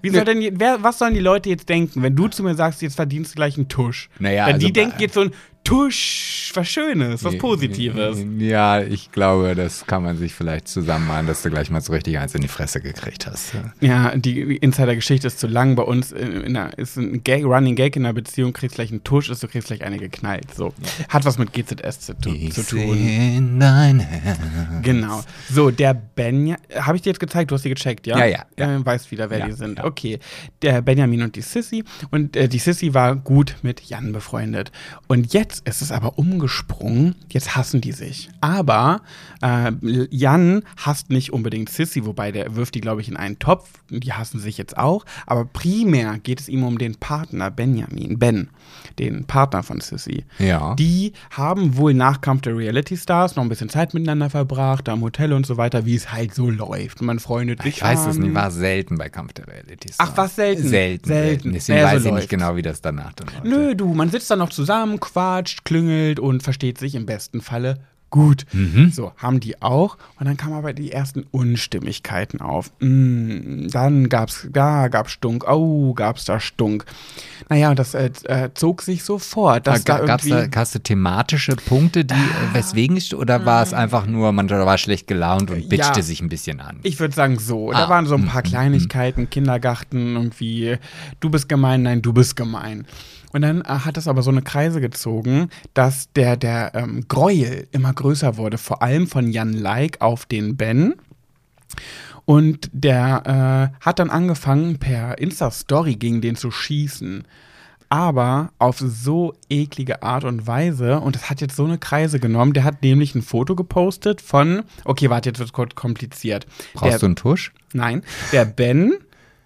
[SPEAKER 1] Wie soll denn, wer, was sollen die Leute jetzt denken, wenn du zu mir sagst, jetzt verdienst du gleich einen Tusch?
[SPEAKER 2] Naja,
[SPEAKER 1] Wenn
[SPEAKER 2] also
[SPEAKER 1] die denken jetzt so ein Tusch, was Schönes, was Positives.
[SPEAKER 2] Ja, ich glaube, das kann man sich vielleicht zusammenmalen, dass du gleich mal so richtig eins in die Fresse gekriegt hast.
[SPEAKER 1] Ja, die Insider-Geschichte ist zu lang. Bei uns in einer, ist ein Gag, Running Gag in einer Beziehung, kriegst gleich einen Tusch, ist du kriegst gleich eine geknallt. So. Hat was mit GZS zu, tu
[SPEAKER 2] Ich
[SPEAKER 1] zu tun.
[SPEAKER 2] in dein Herz.
[SPEAKER 1] Genau. So, der Benja, habe ich dir jetzt gezeigt, du hast die gecheckt, ja?
[SPEAKER 2] Ja, ja, ja.
[SPEAKER 1] Äh, weißt wieder, wer
[SPEAKER 2] Ja,
[SPEAKER 1] die sind.
[SPEAKER 2] ja.
[SPEAKER 1] Okay. Der Benjamin und die Sissy. Und äh, die Sissy war gut mit Jan befreundet. Und jetzt ist es aber umgesprungen. Jetzt hassen die sich. Aber äh, Jan hasst nicht unbedingt Sissy, wobei der wirft die, glaube ich, in einen Topf. Die hassen sich jetzt auch. Aber primär geht es ihm um den Partner Benjamin, Ben, den Partner von Sissy.
[SPEAKER 2] Ja.
[SPEAKER 1] Die haben wohl nach Kampf der Reality Stars noch ein bisschen Zeit miteinander verbracht, da im Hotel und so weiter, wie es halt so läuft. Man freundet sich
[SPEAKER 2] Ich weiß es nicht, war selten bei Kampf der Reality
[SPEAKER 1] Ach, was selten?
[SPEAKER 2] Selten,
[SPEAKER 1] Selten.
[SPEAKER 2] selten. Deswegen
[SPEAKER 1] so
[SPEAKER 2] weiß ich nicht
[SPEAKER 1] läuft's.
[SPEAKER 2] genau, wie das danach dann läuft.
[SPEAKER 1] Nö, du, man sitzt da noch zusammen, quatscht, klüngelt und versteht sich im besten Falle gut.
[SPEAKER 2] Mhm.
[SPEAKER 1] So, haben die auch. Und dann kamen aber die ersten Unstimmigkeiten auf. Mm, dann gab's, da gab's Stunk. Oh, gab's da Stunk. Naja, und das äh, äh, zog sich so fort. Dass da
[SPEAKER 2] Ga- Gab's da, hast du thematische Punkte, die, äh, weswegen ich, oder war es einfach nur, man war schlecht gelaunt und bitchte
[SPEAKER 1] Ja.
[SPEAKER 2] sich ein bisschen an?
[SPEAKER 1] Ich würde sagen so. Da
[SPEAKER 2] Ah,
[SPEAKER 1] waren so ein paar Kleinigkeiten, Kindergarten, irgendwie, du bist gemein, nein, du bist gemein. Und dann äh, hat es aber so eine Kreise gezogen, dass der, der ähm, Gräuel immer größer wurde, vor allem von Jan Like auf den Ben. Und der äh, hat dann angefangen, per Insta-Story gegen den zu schießen. Aber auf so eklige Art und Weise. Und das hat jetzt so eine Kreise genommen. Der hat nämlich ein Foto gepostet von. Okay, warte, jetzt wird es kurz kompliziert.
[SPEAKER 2] Brauchst
[SPEAKER 1] der,
[SPEAKER 2] du einen Tusch?
[SPEAKER 1] Nein, der Ben,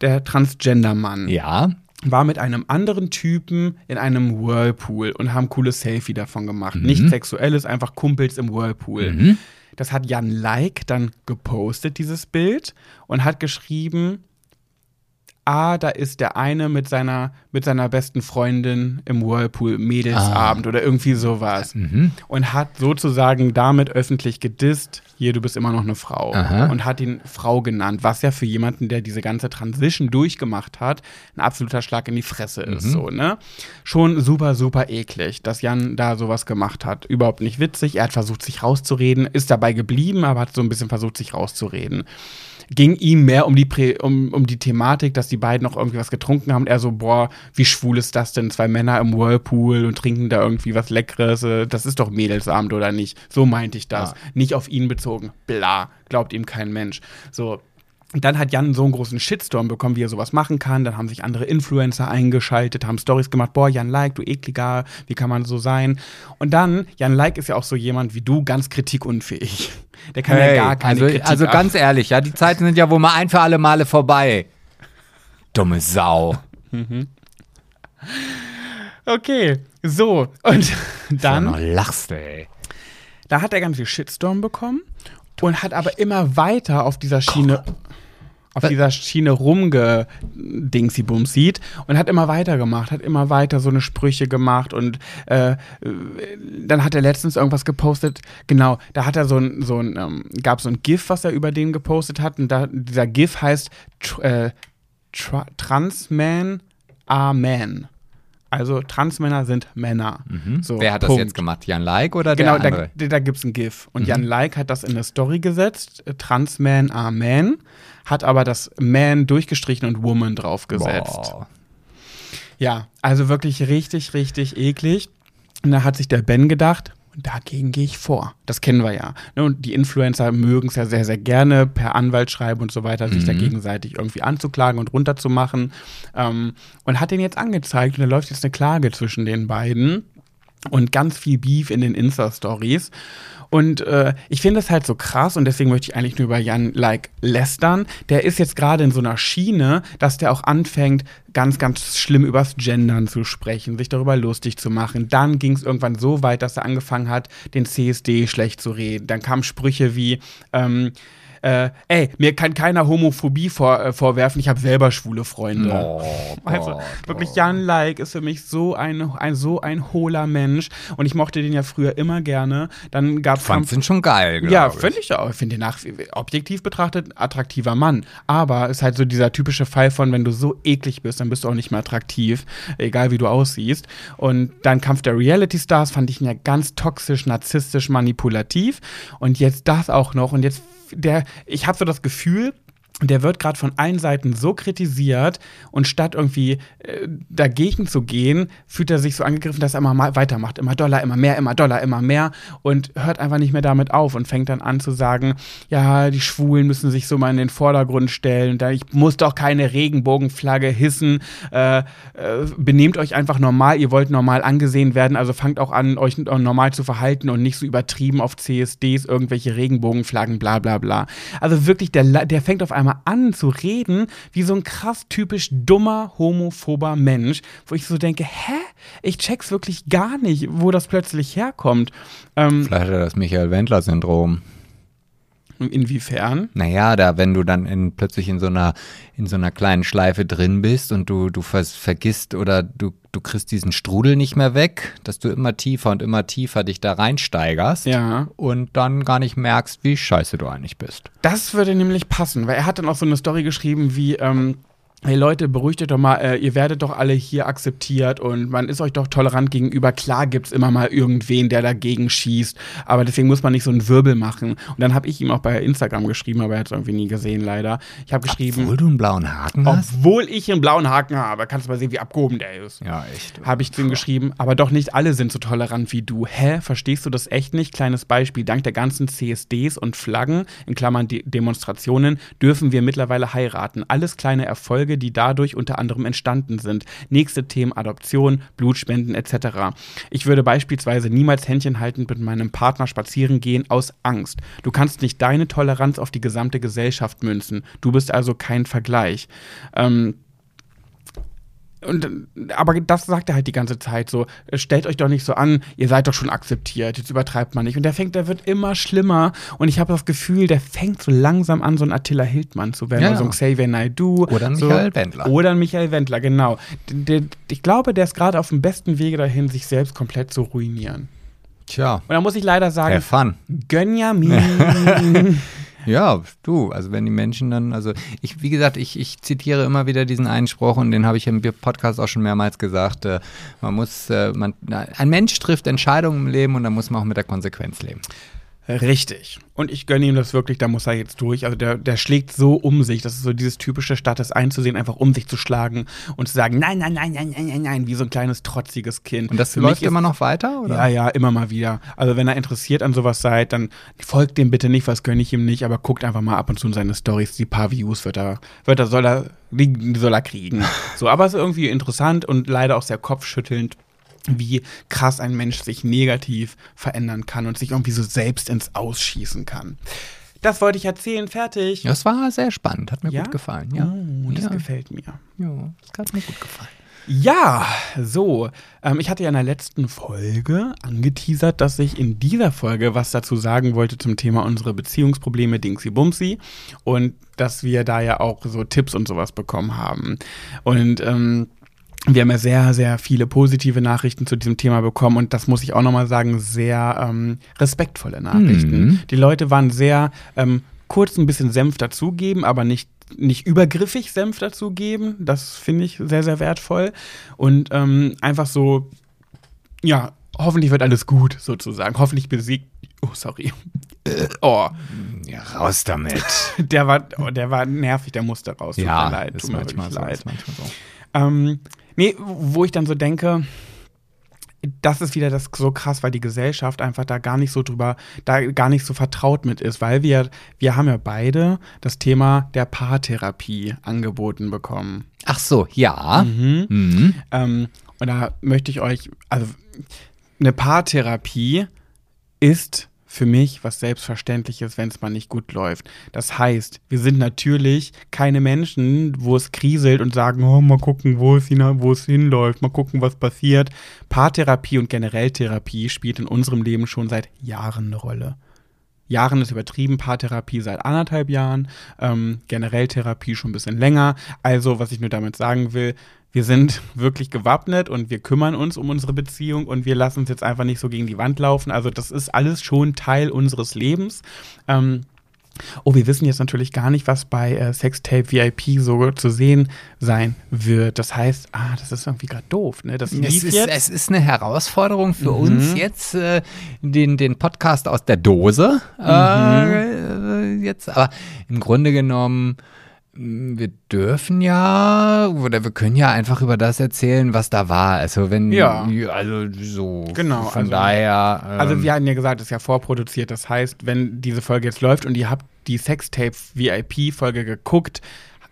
[SPEAKER 1] der Transgender-Mann,
[SPEAKER 2] Ja.
[SPEAKER 1] War mit einem anderen Typen in einem Whirlpool und haben cooles Selfie davon gemacht.
[SPEAKER 2] Mhm.
[SPEAKER 1] Nichts Sexuelles, einfach Kumpels im Whirlpool. Das hat Jan Like dann gepostet, dieses Bild, und hat geschrieben, ah, da ist der eine mit seiner, mit seiner besten Freundin im Whirlpool Mädelsabend oder irgendwie sowas. Und hat sozusagen damit öffentlich gedisst, hier, du bist immer noch eine Frau.
[SPEAKER 2] Aha.
[SPEAKER 1] Und hat ihn Frau genannt, was ja für jemanden, der diese ganze Transition durchgemacht hat, ein absoluter Schlag in die Fresse ist. So, ne? Schon super, super eklig, dass Jan da sowas gemacht hat. Überhaupt nicht witzig. Er hat versucht, sich rauszureden, ist dabei geblieben, aber hat so ein bisschen versucht, sich rauszureden ging ihm mehr um die, Prä um, um die Thematik, dass die beiden noch irgendwie was getrunken haben. Er so, boah, wie schwul ist das denn? Zwei Männer im Whirlpool und trinken da irgendwie was Leckeres. äh, Das ist doch Mädelsabend, oder nicht? So meinte ich das.
[SPEAKER 2] Ah.
[SPEAKER 1] Nicht auf ihn bezogen. Bla. Glaubt ihm kein Mensch. So. Und dann hat Jan so einen großen Shitstorm bekommen, wie er sowas machen kann. Dann haben sich andere Influencer eingeschaltet, haben Stories gemacht. Boah, Jan Like, du ekliger, wie kann man so sein? Und dann, Jan Like ist ja auch so jemand wie du, ganz kritikunfähig. Der kann ja gar keine
[SPEAKER 2] also,
[SPEAKER 1] Kritik
[SPEAKER 2] also
[SPEAKER 1] ab-
[SPEAKER 2] ganz ehrlich, ja, die Zeiten sind ja wohl mal ein für alle Male vorbei. Dumme Sau.
[SPEAKER 1] Okay, so. Und
[SPEAKER 2] Dann
[SPEAKER 1] dann,
[SPEAKER 2] lachst, ey.
[SPEAKER 1] da hat er ganz viel Shitstorm bekommen und hat aber immer weiter auf dieser Schiene, auf dieser Schiene rumgedingsi-bumsied und hat immer weiter gemacht, hat immer weiter so eine Sprüche gemacht und äh, äh, dann hat er letztens irgendwas gepostet, genau, da hat er so ein, so ein ähm, gab so ein GIF, was er über den gepostet hat und da, dieser GIF heißt tr äh, tra Transman Amen. Also Transmänner sind Männer. So,
[SPEAKER 2] Mhm. Wer hat das
[SPEAKER 1] Punkt.
[SPEAKER 2] jetzt gemacht? Jan Like oder der
[SPEAKER 1] Genau, da,
[SPEAKER 2] andere? Mhm.
[SPEAKER 1] da, da gibt es ein GIF. Und Jan Like hat das in eine Story gesetzt. äh, Transman Amen. Hat aber das Man durchgestrichen und Woman draufgesetzt.
[SPEAKER 2] Boah.
[SPEAKER 1] Ja, also wirklich richtig, richtig eklig. Und da hat sich der Ben gedacht, dagegen gehe ich vor. Das kennen wir ja. Ne, Und die Influencer mögen es ja sehr, sehr gerne, per Anwalt schreiben und so weiter, sich da gegenseitig irgendwie anzuklagen und runterzumachen. Ähm, und hat den jetzt angezeigt und da läuft jetzt eine Klage zwischen den beiden und ganz viel Beef in den Insta-Stories. Und äh, ich finde das halt so krass und deswegen möchte ich eigentlich nur über Jan Like lästern. Der ist jetzt gerade in so einer Schiene, dass der auch anfängt, ganz, ganz schlimm übers Gendern zu sprechen, sich darüber lustig zu machen. Dann ging es irgendwann so weit, dass er angefangen hat, den CSD schlecht zu reden. Dann kamen Sprüche wie, ähm, äh, ey, mir kann keiner Homophobie vor, äh, vorwerfen, ich habe selber schwule Freunde.
[SPEAKER 2] Oh,
[SPEAKER 1] Also
[SPEAKER 2] Gott,
[SPEAKER 1] wirklich,
[SPEAKER 2] oh.
[SPEAKER 1] Jan Like ist für mich so ein, ein, so ein hohler Mensch und ich mochte den ja früher immer gerne. Dann gab
[SPEAKER 2] Fand's den schon geil,
[SPEAKER 1] ja, finde ich auch. Ich finde ihn nach, objektiv betrachtet attraktiver Mann. Aber ist halt so dieser typische Fall von, wenn du so eklig bist, dann bist du auch nicht mehr attraktiv, egal wie du aussiehst. Und dann Kampf der Reality Stars fand ich ihn ja ganz toxisch, narzisstisch, manipulativ. Und jetzt das auch noch. Und jetzt der, ich habe so das Gefühl, der wird gerade von allen Seiten so kritisiert und statt irgendwie äh, dagegen zu gehen, fühlt er sich so angegriffen, dass er immer mal weitermacht. Immer Dollar, immer mehr, immer Dollar, immer mehr und hört einfach nicht mehr damit auf und fängt dann an zu sagen, ja, die Schwulen müssen sich so mal in den Vordergrund stellen. Ich muss doch keine Regenbogenflagge hissen. Äh, äh, benehmt euch einfach normal. Ihr wollt normal angesehen werden, also fangt auch an, euch normal zu verhalten und nicht so übertrieben auf CSDs irgendwelche Regenbogenflaggen, bla bla bla. Also wirklich, der, der fängt auf einmal an zu reden wie so ein krass typisch dummer, homophober Mensch, wo ich so denke, hä? Ich check's wirklich gar nicht, wo das plötzlich herkommt. Ähm,
[SPEAKER 2] Vielleicht hat er das Michael Wendler-Syndrom.
[SPEAKER 1] Inwiefern?
[SPEAKER 2] Naja, da, wenn du dann in, plötzlich in so einer, in so einer kleinen Schleife drin bist und du, du vergisst oder du, du kriegst diesen Strudel nicht mehr weg, dass du immer tiefer und immer tiefer dich da reinsteigerst
[SPEAKER 1] Ja.
[SPEAKER 2] und dann gar nicht merkst, wie scheiße du eigentlich bist.
[SPEAKER 1] Das würde nämlich passen, weil er hat dann auch so eine Story geschrieben wie, ähm, hey Leute, beruhigt euch doch mal, äh, ihr werdet doch alle hier akzeptiert und man ist euch doch tolerant gegenüber. Klar gibt's immer mal irgendwen, der dagegen schießt, aber deswegen muss man nicht so einen Wirbel machen. Und dann habe ich ihm auch bei Instagram geschrieben, aber er hat es irgendwie nie gesehen leider. Ich habe geschrieben,
[SPEAKER 2] Obwohl du einen blauen Haken hast?
[SPEAKER 1] obwohl ich einen blauen Haken habe, kannst du mal sehen, wie abgehoben der ist.
[SPEAKER 2] Ja, echt.
[SPEAKER 1] Habe ich zu ihm geschrieben, aber doch nicht alle sind so tolerant wie du. Hä? Verstehst du das echt nicht? Kleines Beispiel. Dank der ganzen CSDs und Flaggen, in Klammern De Demonstrationen, dürfen wir mittlerweile heiraten. Alles kleine Erfolge, die dadurch unter anderem entstanden sind. Nächste Themen Adoption, Blutspenden etc. Ich würde beispielsweise niemals Händchen haltend mit meinem Partner spazieren gehen aus Angst. Du kannst nicht deine Toleranz auf die gesamte Gesellschaft münzen. Du bist also kein Vergleich. Ähm, und, aber das sagt er halt die ganze Zeit so, stellt euch doch nicht so an, ihr seid doch schon akzeptiert, jetzt übertreibt man nicht. Und der fängt, der wird immer schlimmer und ich habe das Gefühl, der fängt so langsam an, so ein Attila Hildmann zu werden,
[SPEAKER 2] Ja,
[SPEAKER 1] oder so ein
[SPEAKER 2] ja.
[SPEAKER 1] Xavier Naidoo.
[SPEAKER 2] Oder ein
[SPEAKER 1] so.
[SPEAKER 2] Michael Wendler.
[SPEAKER 1] Oder ein Michael Wendler, genau. Der, der, ich glaube, der ist gerade auf dem besten Wege dahin, sich selbst komplett zu ruinieren.
[SPEAKER 2] Tja,
[SPEAKER 1] Und da muss ich leider sagen,
[SPEAKER 2] have fun.
[SPEAKER 1] Gönjamin.
[SPEAKER 2] Ja, du, also wenn die Menschen dann, also ich, wie gesagt, ich, ich zitiere immer wieder diesen Einspruch und den habe ich im Podcast auch schon mehrmals gesagt. Äh, man muss, äh, man, ein Mensch trifft Entscheidungen im Leben und da muss man auch mit der Konsequenz leben.
[SPEAKER 1] Richtig. Und ich gönne ihm das wirklich, da muss er jetzt durch. Also der, der schlägt so um sich. Das ist so dieses typische, statt es einzusehen, einfach um sich zu schlagen und zu sagen, nein, nein, nein, nein, nein, nein, nein, wie so ein kleines trotziges Kind.
[SPEAKER 2] Und das
[SPEAKER 1] Für
[SPEAKER 2] läuft immer noch weiter, oder?
[SPEAKER 1] Ja, ja, immer mal wieder. Also wenn er interessiert an sowas seid, dann folgt dem bitte nicht, was gönne ich ihm nicht, aber guckt einfach mal ab und zu in seine Stories. Die paar Views wird er, wird er, soll er, soll er kriegen. So, aber es ist irgendwie interessant und leider auch sehr kopfschüttelnd wie krass ein Mensch sich negativ verändern kann und sich irgendwie so selbst ins Ausschießen kann. Das wollte ich erzählen, fertig.
[SPEAKER 2] Das war sehr spannend, hat mir
[SPEAKER 1] Ja?
[SPEAKER 2] gut gefallen. Ja,
[SPEAKER 1] Oh, das
[SPEAKER 2] ja.
[SPEAKER 1] gefällt mir.
[SPEAKER 2] ja das hat mir gut gefallen.
[SPEAKER 1] Ja, so. Ähm, ich hatte ja in der letzten Folge angeteasert, dass ich in dieser Folge was dazu sagen wollte zum Thema unsere Beziehungsprobleme Dingsy Bumsy und dass wir da ja auch so Tipps und sowas bekommen haben. Und ähm, wir haben ja sehr, sehr viele positive Nachrichten zu diesem Thema bekommen und das muss ich auch nochmal sagen, sehr ähm, respektvolle Nachrichten.
[SPEAKER 2] Mhm.
[SPEAKER 1] Die Leute waren sehr ähm, kurz ein bisschen Senf dazugeben, aber nicht, nicht übergriffig Senf dazugeben. Das finde ich sehr, sehr wertvoll. Und ähm, einfach so, ja, hoffentlich wird alles gut, sozusagen. Hoffentlich besiegt. Oh, sorry. Oh,
[SPEAKER 2] Ja, raus damit.
[SPEAKER 1] der war, oh, der war nervig, der musste raus. Tut
[SPEAKER 2] ja,
[SPEAKER 1] mir leid. Tut mir
[SPEAKER 2] manchmal so.
[SPEAKER 1] leid.
[SPEAKER 2] Ist manchmal so.
[SPEAKER 1] Ähm, nee, wo ich dann so denke, das ist wieder das so krass, weil die Gesellschaft einfach da gar nicht so drüber, da gar nicht so vertraut mit ist, weil wir, wir haben ja beide das Thema der Paartherapie angeboten bekommen.
[SPEAKER 2] Ach so, ja.
[SPEAKER 1] Mhm.
[SPEAKER 2] Mhm.
[SPEAKER 1] Ähm, und da möchte ich euch, also eine Paartherapie ist für mich was Selbstverständliches, wenn es mal nicht gut läuft. Das heißt, wir sind natürlich keine Menschen, wo es kriselt und sagen, oh, mal gucken, wo es, hin, wo es hinläuft, mal gucken, was passiert. Paartherapie und generell Therapie spielt in unserem Leben schon seit Jahren eine Rolle. Jahren ist übertrieben, Paartherapie seit anderthalb Jahren, ähm, generell Therapie schon ein bisschen länger. Also, was ich nur damit sagen will, wir sind wirklich gewappnet und wir kümmern uns um unsere Beziehung und wir lassen uns jetzt einfach nicht so gegen die Wand laufen. Also, das ist alles schon Teil unseres Lebens. Ähm, Oh, wir wissen jetzt natürlich gar nicht, was bei äh, Sextape VIP so zu sehen sein wird. Das heißt, ah, das ist irgendwie gerade doof, ne? Das
[SPEAKER 2] Es ist,
[SPEAKER 1] jetzt.
[SPEAKER 2] es ist eine Herausforderung für
[SPEAKER 1] Mhm.
[SPEAKER 2] uns jetzt, äh, den, den Podcast aus der Dose äh,
[SPEAKER 1] Mhm.
[SPEAKER 2] jetzt. Aber im Grunde genommen, wir dürfen ja, oder wir können ja einfach über das erzählen, was da war. Also wenn,
[SPEAKER 1] Ja.
[SPEAKER 2] also so.
[SPEAKER 1] Genau,
[SPEAKER 2] Von
[SPEAKER 1] also-
[SPEAKER 2] daher. Ähm,
[SPEAKER 1] Also wir hatten ja gesagt, das ist ja vorproduziert. Das heißt, wenn diese Folge jetzt läuft und ihr habt die Sextape VIP-Folge geguckt,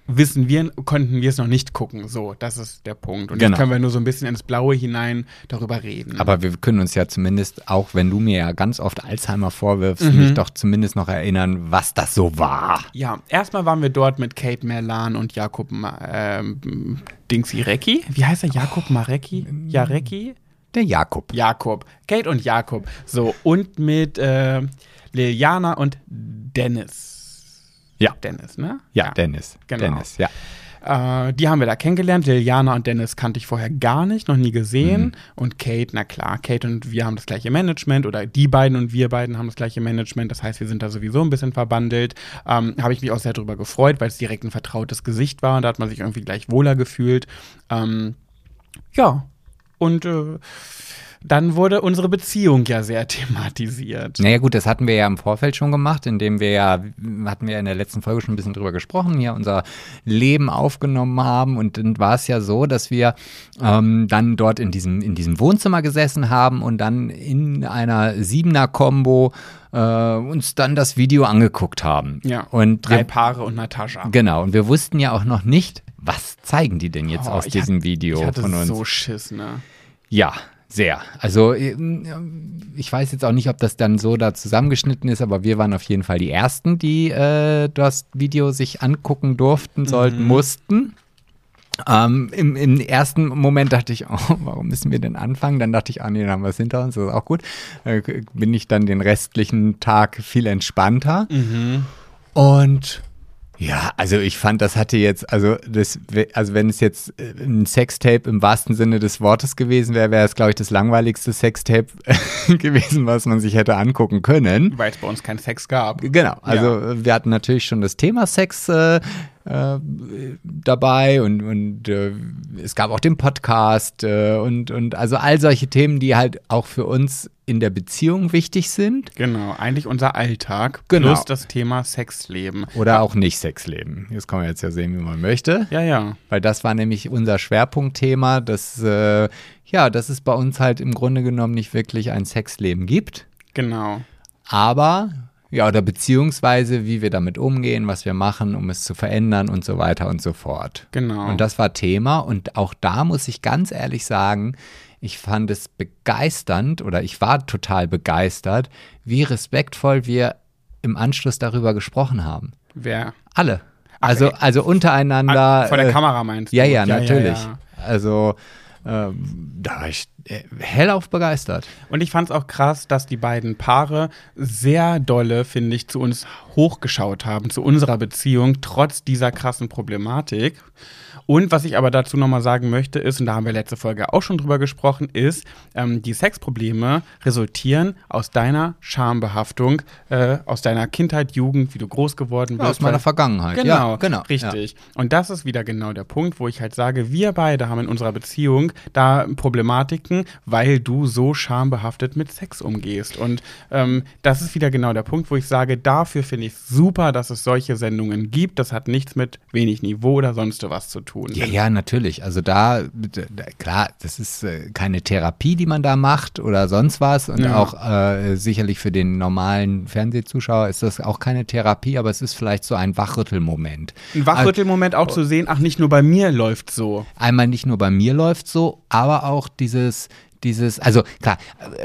[SPEAKER 1] wissen wir, konnten wir es noch nicht gucken. So, das ist der Punkt. Und
[SPEAKER 2] Genau.
[SPEAKER 1] jetzt können wir nur so ein bisschen ins Blaue hinein darüber reden.
[SPEAKER 2] Aber wir können uns ja zumindest, auch wenn du mir ja ganz oft Alzheimer vorwirfst,
[SPEAKER 1] Mhm.
[SPEAKER 2] mich doch zumindest noch erinnern, was das so war.
[SPEAKER 1] ja, erstmal waren wir dort mit Kate Merlan und Jakob ähm, Dingsy Recki. Wie heißt er? Jakob Marecki? Jarecki?
[SPEAKER 2] Der Jakob.
[SPEAKER 1] Jakob. Kate und Jakob. So, und mit äh, Liliana und Dennis.
[SPEAKER 2] Ja.
[SPEAKER 1] Dennis, ne?
[SPEAKER 2] Ja, Dennis.
[SPEAKER 1] Genau.
[SPEAKER 2] Dennis, ja.
[SPEAKER 1] Äh, die haben wir da kennengelernt. Liliana und Dennis kannte ich vorher gar nicht, noch nie gesehen.
[SPEAKER 2] Mhm.
[SPEAKER 1] Und Kate, na klar, Kate und wir haben das gleiche Management oder die beiden und wir beiden haben das gleiche Management. Das heißt, wir sind da sowieso ein bisschen verbandelt. Ähm, Habe ich mich auch sehr darüber gefreut, weil es direkt ein vertrautes Gesicht war und da hat man sich irgendwie gleich wohler gefühlt. Ähm, ja, und äh, dann wurde unsere Beziehung ja sehr thematisiert.
[SPEAKER 2] Naja gut, das hatten wir ja im Vorfeld schon gemacht, indem wir ja, hatten wir in der letzten Folge schon ein bisschen drüber gesprochen, hier unser Leben aufgenommen haben und dann war es ja so, dass wir ähm, dann dort in diesem, in diesem Wohnzimmer gesessen haben und dann in einer Siebener-Kombo äh, uns dann das Video angeguckt haben.
[SPEAKER 1] Ja,
[SPEAKER 2] Und
[SPEAKER 1] drei
[SPEAKER 2] wir,
[SPEAKER 1] Paare und Natascha.
[SPEAKER 2] genau, und wir wussten ja auch noch nicht, was zeigen die denn jetzt
[SPEAKER 1] Oh,
[SPEAKER 2] aus diesem
[SPEAKER 1] hatte-
[SPEAKER 2] Video
[SPEAKER 1] Ich hatte
[SPEAKER 2] von uns?
[SPEAKER 1] so Schiss, ne?
[SPEAKER 2] Ja, sehr. Also ähm, ich weiß jetzt auch nicht, ob das dann so da zusammengeschnitten ist, aber wir waren auf jeden Fall die Ersten, die äh, das Video sich angucken durften, sollten,
[SPEAKER 1] Mhm.
[SPEAKER 2] mussten. Ähm, im, Im ersten Moment dachte ich, oh, warum müssen wir denn anfangen? Dann dachte ich, ah nee, dann haben wir es hinter uns, das ist auch gut. Äh, bin ich dann den restlichen Tag viel entspannter.
[SPEAKER 1] Mhm.
[SPEAKER 2] Und ja, also ich fand, das hatte jetzt, also das, also wenn es jetzt äh, ein Sextape im wahrsten Sinne des Wortes gewesen wäre, wäre es, glaube ich, das langweiligste Sextape gewesen, was man sich hätte angucken können.
[SPEAKER 1] Weil es bei uns keinen Sex gab.
[SPEAKER 2] Genau, also äh, wir hatten natürlich schon das Thema Sex äh, äh, dabei und, und äh, es gab auch den Podcast äh, und, und also all solche Themen, die halt auch für uns in der Beziehung wichtig sind
[SPEAKER 1] Genau, eigentlich unser Alltag
[SPEAKER 2] Genau.
[SPEAKER 1] plus das Thema Sexleben.
[SPEAKER 2] oder auch nicht Sexleben. Das kann man jetzt ja sehen, wie man möchte.
[SPEAKER 1] Ja, ja.
[SPEAKER 2] Weil das war nämlich unser Schwerpunktthema, dass, äh, ja, dass es bei uns halt im Grunde genommen nicht wirklich ein Sexleben gibt.
[SPEAKER 1] Genau.
[SPEAKER 2] Aber, ja, oder beziehungsweise, wie wir damit umgehen, was wir machen, um es zu verändern und so weiter und so fort.
[SPEAKER 1] Genau.
[SPEAKER 2] Und das war Thema. Und auch da muss ich ganz ehrlich sagen, ich fand es begeisternd oder ich war total begeistert, wie respektvoll wir im Anschluss darüber gesprochen haben.
[SPEAKER 1] Wer?
[SPEAKER 2] Alle. Also, also untereinander.
[SPEAKER 1] Ah, Vor der
[SPEAKER 2] äh,
[SPEAKER 1] Kamera meinst du?
[SPEAKER 2] Ja, ja, natürlich.
[SPEAKER 1] ja.
[SPEAKER 2] Also, ähm, da war ich hellauf begeistert.
[SPEAKER 1] Und ich fand es auch krass, dass die beiden Paare sehr dolle, finde ich, zu uns hochgeschaut haben, zu unserer Beziehung, trotz dieser krassen Problematik. Und was ich aber dazu nochmal sagen möchte, ist, und da haben wir letzte Folge auch schon drüber gesprochen, ist, ähm, die Sexprobleme resultieren aus deiner Schambehaftung, äh, aus deiner Kindheit, Jugend, wie du groß geworden bist.
[SPEAKER 2] aus meiner Vergangenheit.
[SPEAKER 1] Genau,
[SPEAKER 2] ja, genau.
[SPEAKER 1] richtig. Und das ist wieder genau der Punkt, wo ich halt sage, wir beide haben in unserer Beziehung da Problematiken, weil du so schambehaftet mit Sex umgehst. Und ähm, das ist wieder genau der Punkt, wo ich sage, dafür finde ich super, dass es solche Sendungen gibt. Das hat nichts mit wenig Niveau oder sonst was zu tun.
[SPEAKER 2] Ja, ja, natürlich. Also da, klar, das ist äh, keine Therapie, die man da macht oder sonst was. Und
[SPEAKER 1] Ja.
[SPEAKER 2] auch äh, sicherlich für den normalen Fernsehzuschauer ist das auch keine Therapie, aber es ist vielleicht so ein Wachrüttelmoment.
[SPEAKER 1] Ein Wachrüttelmoment auch zu sehen, ach, nicht nur bei mir läuft so.
[SPEAKER 2] Einmal nicht nur bei mir läuft so, aber auch dieses dieses, also klar,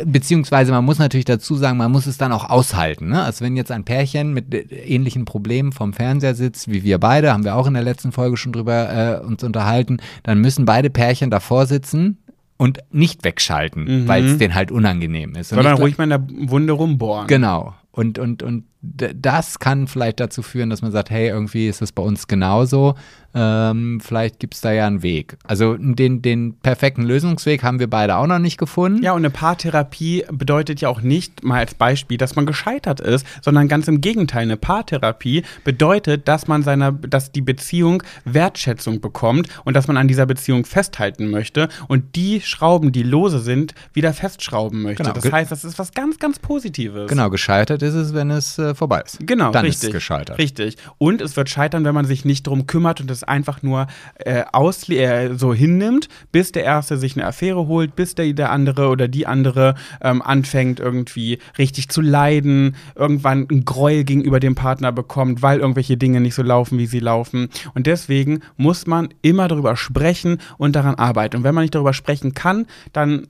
[SPEAKER 2] beziehungsweise man muss natürlich dazu sagen, man muss es dann auch aushalten. Ne? Also wenn jetzt ein Pärchen mit äh, ähnlichen Problemen vom Fernseher sitzt, wie wir beide, haben wir auch in der letzten Folge schon drüber äh, uns unterhalten, dann müssen beide Pärchen davor sitzen und nicht wegschalten, weil es denen halt unangenehm ist.
[SPEAKER 1] Sondern ruhig mal in der Wunde rumbohren.
[SPEAKER 2] Genau. Und, und, und das kann vielleicht dazu führen, dass man sagt, hey, irgendwie ist es bei uns genauso. Ähm, vielleicht gibt es da ja einen Weg. Also den, den perfekten Lösungsweg haben wir beide auch noch nicht gefunden.
[SPEAKER 1] Ja, und eine Paartherapie bedeutet ja auch nicht, mal als Beispiel, dass man gescheitert ist, sondern ganz im Gegenteil. Eine Paartherapie bedeutet, dass man seiner, dass die Beziehung Wertschätzung bekommt und dass man an dieser Beziehung festhalten möchte und die Schrauben, die lose sind, wieder festschrauben möchte.
[SPEAKER 2] Genau.
[SPEAKER 1] Das heißt, das ist was ganz, ganz Positives.
[SPEAKER 2] Genau, gescheitert ist es, wenn es äh, vorbei ist.
[SPEAKER 1] Genau,
[SPEAKER 2] Dann
[SPEAKER 1] richtig.
[SPEAKER 2] ist es gescheitert.
[SPEAKER 1] Richtig. Und es wird scheitern, wenn man sich nicht drum kümmert und es einfach nur äh, aus, äh, so hinnimmt, bis der Erste sich eine Affäre holt, bis der, der andere oder die andere ähm, anfängt irgendwie richtig zu leiden, irgendwann ein Gräuel gegenüber dem Partner bekommt, weil irgendwelche Dinge nicht so laufen, wie sie laufen. Und deswegen muss man immer darüber sprechen und daran arbeiten. Und wenn man nicht darüber sprechen kann, dann,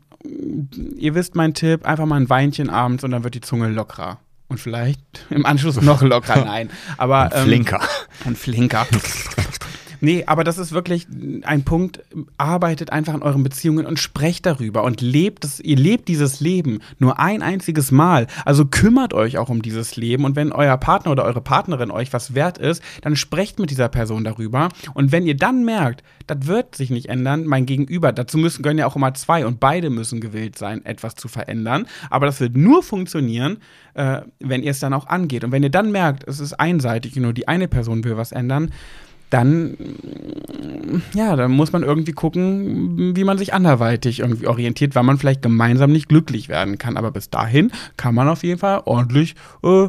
[SPEAKER 1] ihr wisst mein Tipp, einfach mal ein Weinchen abends und dann wird die Zunge lockerer. Und vielleicht im Anschluss noch lockerer, nein. Aber,
[SPEAKER 2] Ein Flinker.
[SPEAKER 1] ein Flinker. Nee, aber das ist wirklich ein Punkt. Arbeitet einfach an euren Beziehungen und sprecht darüber und lebt es, ihr lebt dieses Leben nur ein einziges Mal. Also kümmert euch auch um dieses Leben und wenn euer Partner oder eure Partnerin euch was wert ist, dann sprecht mit dieser Person darüber. Und wenn ihr dann merkt, das wird sich nicht ändern, mein Gegenüber, dazu müssen gönnen ja auch immer zwei und beide müssen gewillt sein, etwas zu verändern. Aber das wird nur funktionieren, äh, wenn ihr es dann auch angeht. Und wenn ihr dann merkt, es ist einseitig und nur die eine Person will was ändern, dann, ja, dann muss man irgendwie gucken, wie man sich anderweitig irgendwie orientiert, weil man vielleicht gemeinsam nicht glücklich werden kann. Aber bis dahin kann man auf jeden Fall ordentlich äh, äh,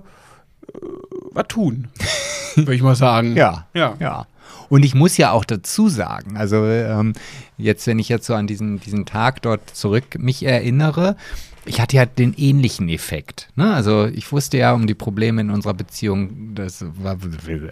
[SPEAKER 1] was tun, würde ich mal sagen.
[SPEAKER 2] Ja.
[SPEAKER 1] Ja.
[SPEAKER 2] Ja. Und ich muss ja auch dazu sagen, also ähm, jetzt, wenn ich jetzt so an diesen, diesen Tag dort zurück mich erinnere, ich hatte ja den ähnlichen Effekt. Ne? Also ich wusste ja um die Probleme in unserer Beziehung, das war,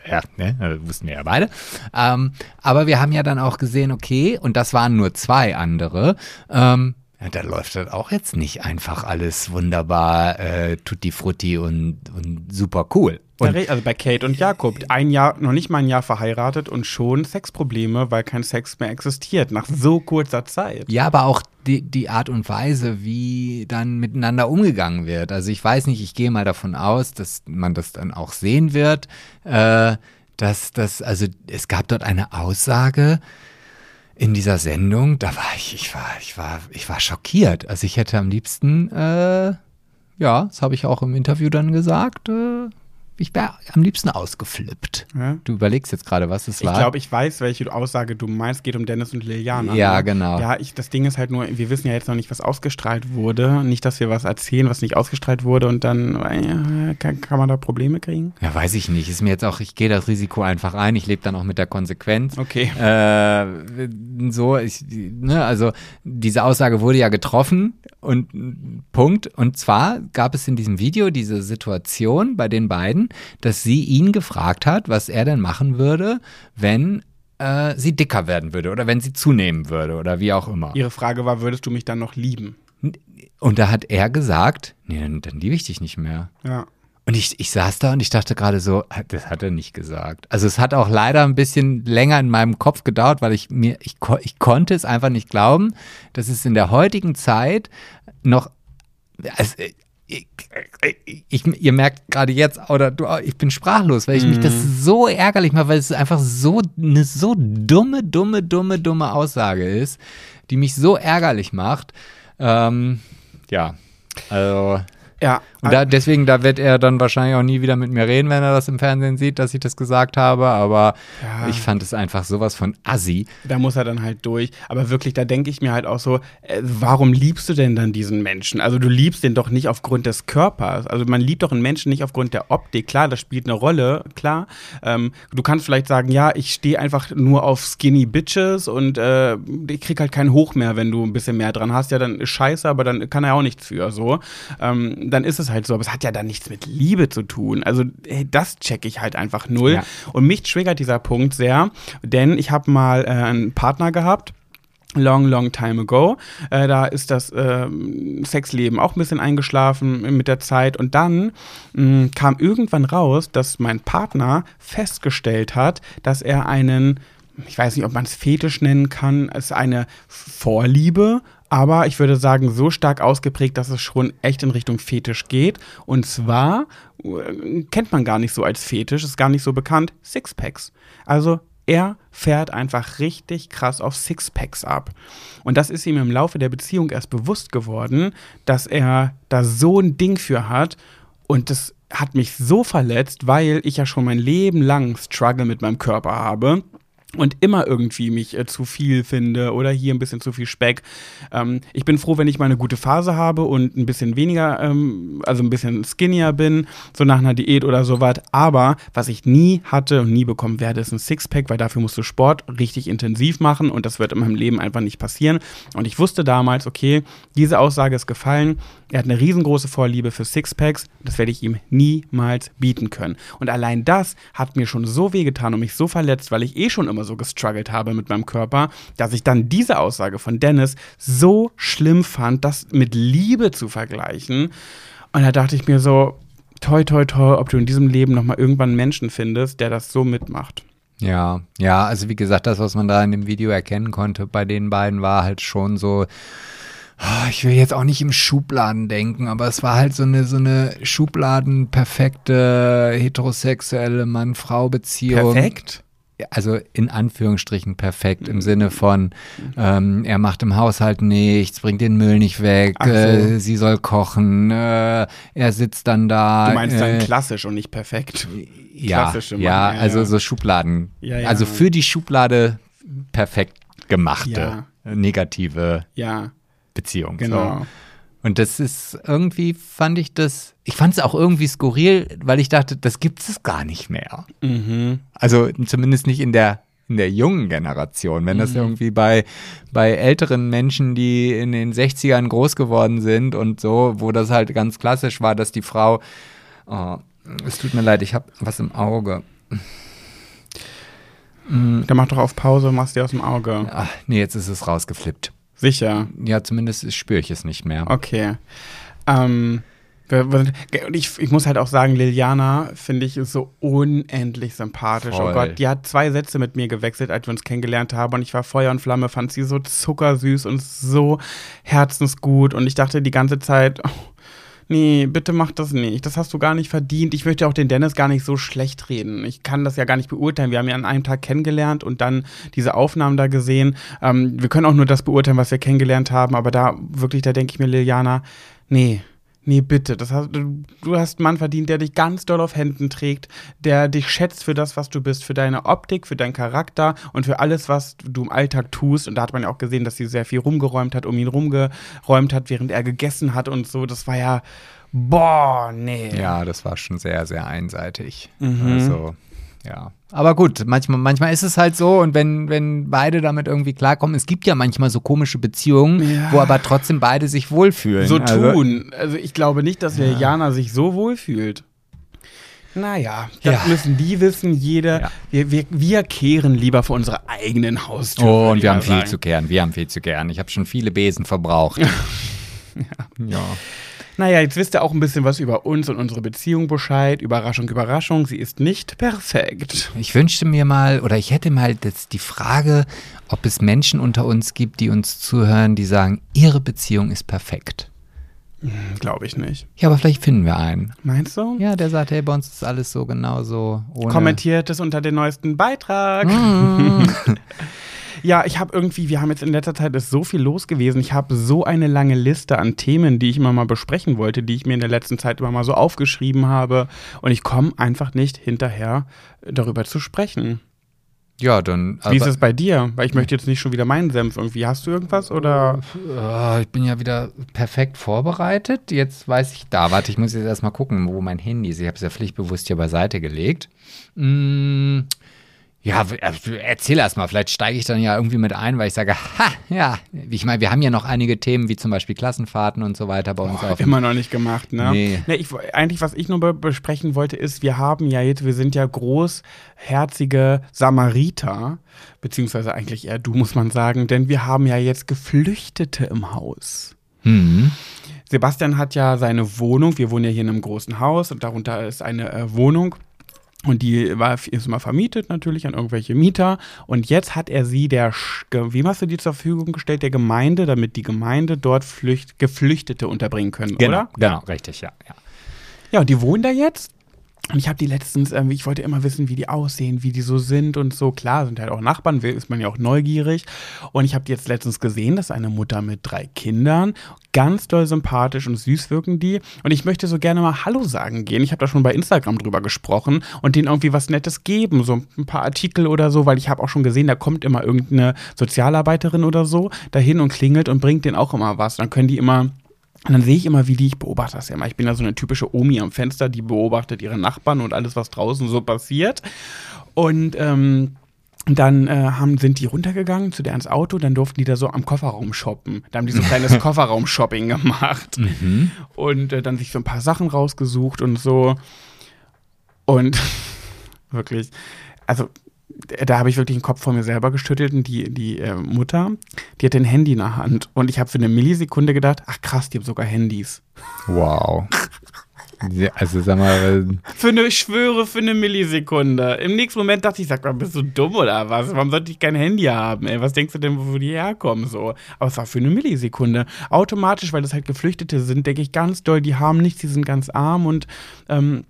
[SPEAKER 2] ja, ne? das wussten wir ja beide. Ähm, aber wir haben ja dann auch gesehen, okay, und das waren nur zwei andere, ähm, da läuft das auch jetzt nicht einfach alles wunderbar, äh, tutti frutti und, und super cool. Und
[SPEAKER 1] also bei Kate und Jakob, ein Jahr, noch nicht mal ein Jahr verheiratet und schon Sexprobleme, weil kein Sex mehr existiert, nach so kurzer Zeit.
[SPEAKER 2] Ja, aber auch die, die Art und Weise, wie dann miteinander umgegangen wird. Also ich weiß nicht, ich gehe mal davon aus, dass man das dann auch sehen wird, äh, dass das, also es gab dort eine Aussage in dieser Sendung, da war ich, ich war, ich war, ich war schockiert. Also ich hätte am liebsten, äh, ja, das habe ich auch im Interview dann gesagt, äh, ich wäre am liebsten ausgeflippt.
[SPEAKER 1] Ja?
[SPEAKER 2] Du überlegst jetzt gerade, was es
[SPEAKER 1] Ich
[SPEAKER 2] war.
[SPEAKER 1] glaube, ich weiß, welche Aussage du meinst. Geht um Dennis und Liliana.
[SPEAKER 2] Ja,
[SPEAKER 1] ne?
[SPEAKER 2] genau.
[SPEAKER 1] Ja, ich, das Ding ist halt nur, wir wissen ja jetzt noch nicht, was ausgestrahlt wurde. Nicht, dass wir was erzählen, was nicht ausgestrahlt wurde und dann äh, kann, kann man da Probleme kriegen.
[SPEAKER 2] Ja, weiß ich nicht. Ist mir jetzt auch, ich gehe das Risiko einfach ein. Ich lebe dann auch mit der Konsequenz.
[SPEAKER 1] Okay.
[SPEAKER 2] Äh, so, ich, ne, also diese Aussage wurde ja getroffen und Punkt. Und zwar gab es in diesem Video diese Situation bei den beiden, dass sie ihn gefragt hat, was er denn machen würde, wenn äh, sie dicker werden würde oder wenn sie zunehmen würde oder wie auch immer.
[SPEAKER 1] Ihre Frage war, würdest du mich dann noch lieben?
[SPEAKER 2] Und da hat er gesagt, nee, dann, dann liebe ich dich nicht mehr.
[SPEAKER 1] Ja.
[SPEAKER 2] Und ich, ich saß da und ich dachte gerade so, das hat er nicht gesagt. Also es hat auch leider ein bisschen länger in meinem Kopf gedauert, weil ich mir, ich, ich konnte es einfach nicht glauben, dass es in der heutigen Zeit noch, also, ich, ich, ihr merkt gerade jetzt, oder du, ich bin sprachlos, weil ich mich das so ärgerlich mache, weil es einfach so eine so dumme, dumme, dumme, dumme Aussage ist, die mich so ärgerlich macht. Ähm, ja, also
[SPEAKER 1] Ja.
[SPEAKER 2] und da, deswegen, da wird er dann wahrscheinlich auch nie wieder mit mir reden, wenn er das im Fernsehen sieht, dass ich das gesagt habe. Aber
[SPEAKER 1] Ja.
[SPEAKER 2] ich fand es einfach sowas von assi.
[SPEAKER 1] Da muss er dann halt durch. Aber wirklich, da denke ich mir halt auch so, äh, warum liebst du denn dann diesen Menschen? Also du liebst den doch nicht aufgrund des Körpers. Also man liebt doch einen Menschen nicht aufgrund der Optik. Klar, das spielt eine Rolle, klar. Ähm, du kannst vielleicht sagen, ja, ich stehe einfach nur auf skinny Bitches und äh, ich krieg halt keinen Hoch mehr, wenn du ein bisschen mehr dran hast. Ja, dann ist scheiße, aber dann kann er auch nichts für, so. Ähm, dann ist es halt so. Aber es hat ja dann nichts mit Liebe zu tun. Also das checke ich halt einfach null.
[SPEAKER 2] Ja.
[SPEAKER 1] Und mich triggert dieser Punkt sehr, denn ich habe mal äh, einen Partner gehabt. Long, long time ago. Äh, da ist das ähm, Sexleben auch ein bisschen eingeschlafen mit der Zeit. Und dann mh, kam irgendwann raus, dass mein Partner festgestellt hat, dass er einen, ich weiß nicht, ob man es Fetisch nennen kann, es eine Vorliebe aber ich würde sagen, so stark ausgeprägt, dass es schon echt in Richtung Fetisch geht. Und zwar äh, kennt man gar nicht so als Fetisch, ist gar nicht so bekannt, Sixpacks. Also er fährt einfach richtig krass auf Sixpacks ab. Und das ist ihm im Laufe der Beziehung erst bewusst geworden, dass er da so ein Ding für hat. Und das hat mich so verletzt, weil ich ja schon mein Leben lang Struggle mit meinem Körper habe und immer irgendwie mich äh, zu viel finde oder hier ein bisschen zu viel Speck. Ähm, ich bin froh, wenn ich mal eine gute Phase habe und ein bisschen weniger, ähm, also ein bisschen skinnier bin, so nach einer Diät oder sowas. Aber was ich nie hatte und nie bekommen werde, ist ein Sixpack, weil dafür musst du Sport richtig intensiv machen und das wird in meinem Leben einfach nicht passieren. Und ich wusste damals, okay, diese Aussage ist gefallen. Er hat eine riesengroße Vorliebe für Sixpacks. Das werde ich ihm niemals bieten können. Und allein das hat mir schon so wehgetan und mich so verletzt, weil ich eh schon immer so gestruggelt habe mit meinem Körper, dass ich dann diese Aussage von Dennis so schlimm fand, das mit Liebe zu vergleichen. Und da dachte ich mir so, toi, toi, toi, ob du in diesem Leben nochmal irgendwann einen Menschen findest, der das so mitmacht.
[SPEAKER 2] Ja, ja, also wie gesagt, das, was man da in dem Video erkennen konnte bei den beiden, war halt schon so, ich will jetzt auch nicht im Schubladen denken, aber es war halt so eine, so eine Schubladen-perfekte heterosexuelle Mann-Frau-Beziehung.
[SPEAKER 1] Perfekt?
[SPEAKER 2] Also in Anführungsstrichen perfekt im Sinne von, ähm, er macht im Haushalt nichts, bringt den Müll nicht weg,
[SPEAKER 1] so.
[SPEAKER 2] äh, sie soll kochen, äh, er sitzt dann da.
[SPEAKER 1] Du meinst dann
[SPEAKER 2] äh,
[SPEAKER 1] klassisch und nicht perfekt.
[SPEAKER 2] ja, ja,
[SPEAKER 1] ja,
[SPEAKER 2] also so Schubladen.
[SPEAKER 1] Ja, ja.
[SPEAKER 2] Also für die Schublade perfekt gemachte,
[SPEAKER 1] Ja.
[SPEAKER 2] negative
[SPEAKER 1] Ja,
[SPEAKER 2] Beziehung.
[SPEAKER 1] genau.
[SPEAKER 2] So. Und das ist irgendwie, fand ich das, ich fand es auch irgendwie skurril, weil ich dachte, das gibt es gar nicht mehr.
[SPEAKER 1] Mhm.
[SPEAKER 2] Also zumindest nicht in der in der jungen Generation. Wenn
[SPEAKER 1] Mhm.
[SPEAKER 2] das irgendwie bei, bei älteren Menschen, die in den 60ern groß geworden sind und so, wo das halt ganz klassisch war, dass die Frau, oh, es tut mir leid, ich habe was im Auge.
[SPEAKER 1] Dann mach doch auf Pause und machst dir aus dem Auge.
[SPEAKER 2] Ach, nee, jetzt ist es rausgeflippt.
[SPEAKER 1] Sicher.
[SPEAKER 2] Ja, zumindest spüre ich es nicht mehr.
[SPEAKER 1] Okay. Ähm, ich, ich muss halt auch sagen, Liliana finde ich ist so unendlich sympathisch.
[SPEAKER 2] Voll.
[SPEAKER 1] Oh Gott, die hat zwei Sätze mit mir gewechselt, als wir uns kennengelernt haben. Und ich war Feuer und Flamme, fand sie so zuckersüß und so herzensgut. Und ich dachte die ganze Zeit, oh, nee, bitte mach das nicht. Das hast du gar nicht verdient. Ich möchte auch den Dennis gar nicht so schlecht reden. Ich kann das ja gar nicht beurteilen. Wir haben ihn an einem Tag kennengelernt und dann diese Aufnahmen da gesehen. Ähm, wir können auch nur das beurteilen, was wir kennengelernt haben. Aber da wirklich, da denke ich mir, Liliana, nee. Nee, bitte. Das hast, du, hast einen Mann verdient, der dich ganz doll auf Händen trägt, der dich schätzt für das, was du bist, für deine Optik, für deinen Charakter und für alles, was du im Alltag tust. Und da hat man ja auch gesehen, dass sie sehr viel rumgeräumt hat, um ihn rumgeräumt hat, während er gegessen hat und so. Das war ja, boah, nee.
[SPEAKER 2] Ja, das war schon sehr, sehr einseitig.
[SPEAKER 1] Mhm.
[SPEAKER 2] Also, ja. Aber gut, manchmal, manchmal ist es halt so und wenn, wenn beide damit irgendwie klarkommen, es gibt ja manchmal so komische Beziehungen,
[SPEAKER 1] Ja.
[SPEAKER 2] wo aber trotzdem beide sich wohlfühlen.
[SPEAKER 1] so
[SPEAKER 2] also,
[SPEAKER 1] tun. Also ich glaube nicht, dass Liliana sich so wohl fühlt. Naja, das
[SPEAKER 2] Ja.
[SPEAKER 1] müssen die wissen, jeder.
[SPEAKER 2] Ja.
[SPEAKER 1] Wir, wir, wir kehren lieber vor unserer eigenen Haustür.
[SPEAKER 2] Oh, und wir haben viel
[SPEAKER 1] sagen.
[SPEAKER 2] zu kehren, wir haben viel zu kehren. Ich habe schon viele Besen verbraucht. ja.
[SPEAKER 1] Naja, jetzt wisst ihr auch ein bisschen was über uns und unsere Beziehung Bescheid. Überraschung, Überraschung, sie ist nicht perfekt.
[SPEAKER 2] Ich wünschte mir mal, oder ich hätte mal jetzt die Frage, ob es Menschen unter uns gibt, die uns zuhören, die sagen, ihre Beziehung ist perfekt.
[SPEAKER 1] Glaube ich nicht.
[SPEAKER 2] Ja, aber vielleicht finden wir einen.
[SPEAKER 1] Meinst du?
[SPEAKER 2] Ja, der sagt, hey, bei uns ist alles so genauso.
[SPEAKER 1] Kommentiert es unter den neuesten Beitrag.
[SPEAKER 2] Mm.
[SPEAKER 1] Ja, ich habe irgendwie, wir haben jetzt in letzter Zeit ist so viel los gewesen. Ich habe so eine lange Liste an Themen, die ich immer mal besprechen wollte, die ich mir in der letzten Zeit immer mal so aufgeschrieben habe. Und ich komme einfach nicht hinterher, darüber zu sprechen.
[SPEAKER 2] Ja, dann.
[SPEAKER 1] Wie ist es bei dir? Weil ich möchte jetzt nicht schon wieder meinen Senf irgendwie. Hast du irgendwas oder?
[SPEAKER 2] Ah, ich bin ja wieder perfekt vorbereitet. Jetzt weiß ich da. Warte, ich muss jetzt erstmal gucken, wo mein Handy ist. Ich habe es ja pflichtbewusst hier beiseite gelegt. Mm, ja, äh, erzähl erst mal. Vielleicht steige ich dann ja irgendwie mit ein, weil ich sage, ha, ja. Ich meine, wir haben ja noch einige Themen, wie zum Beispiel Klassenfahrten und so weiter bei uns auf. dem-
[SPEAKER 1] Immer noch nicht gemacht, ne?
[SPEAKER 2] Nee.
[SPEAKER 1] Nee, ich, eigentlich, was ich nur be besprechen wollte, ist, wir haben ja jetzt, wir sind ja großherzige Samariter, beziehungsweise eigentlich eher du, muss man sagen, denn wir haben ja jetzt Geflüchtete im Haus.
[SPEAKER 2] Hm.
[SPEAKER 1] Sebastian hat ja seine Wohnung, wir wohnen ja hier in einem großen Haus und darunter ist eine äh, Wohnung. Und die war ist mal vermietet natürlich an irgendwelche Mieter. Und jetzt hat er sie der, wie hast du die zur Verfügung gestellt, der Gemeinde, damit die Gemeinde dort Flücht, Geflüchtete unterbringen können, oder?
[SPEAKER 2] genau, richtig, ja. ja.
[SPEAKER 1] Ja, und die wohnen da jetzt. Und ich habe die letztens, ähm, ich wollte immer wissen, wie die aussehen, wie die so sind und so. Klar, sind halt auch Nachbarn, ist man ja auch neugierig. Und ich habe jetzt letztens gesehen, das ist eine Mutter mit drei Kindern. Ganz doll sympathisch und süß wirken die. Und ich möchte so gerne mal Hallo sagen gehen. Ich habe da schon bei Instagram drüber gesprochen und denen irgendwie was Nettes geben. So ein paar Artikel oder so, weil ich habe auch schon gesehen, da kommt immer irgendeine Sozialarbeiterin oder so dahin und klingelt und bringt denen auch immer was. Dann können die immer und dann sehe ich immer, wie die, ich beobachte das ja immer. Ich bin ja so eine typische Omi am Fenster, die beobachtet ihre Nachbarn und alles, was draußen so passiert. Und ähm, dann äh, haben, sind die runtergegangen zu der ins Auto, dann durften die da so am Kofferraum shoppen. Da haben die so ein kleines Kofferraum-Shopping gemacht. Und äh, dann sich so ein paar Sachen rausgesucht und so. Und wirklich, also da habe ich wirklich den Kopf vor mir selber geschüttelt und die, die äh, Mutter, die hat ein Handy in der Hand. Und ich habe für eine Millisekunde gedacht, ach krass, die haben sogar Handys.
[SPEAKER 2] Wow. Also sag mal, äh,
[SPEAKER 1] Für eine, ich schwöre, für eine Millisekunde. Im nächsten Moment dachte ich, sag mal, bist du dumm oder was? Warum sollte ich kein Handy haben? Ey, was denkst du denn, wo die herkommen? So. Aber es war für eine Millisekunde. Automatisch, weil das halt Geflüchtete sind, denke ich ganz doll, die haben nichts, die sind ganz arm und ähm,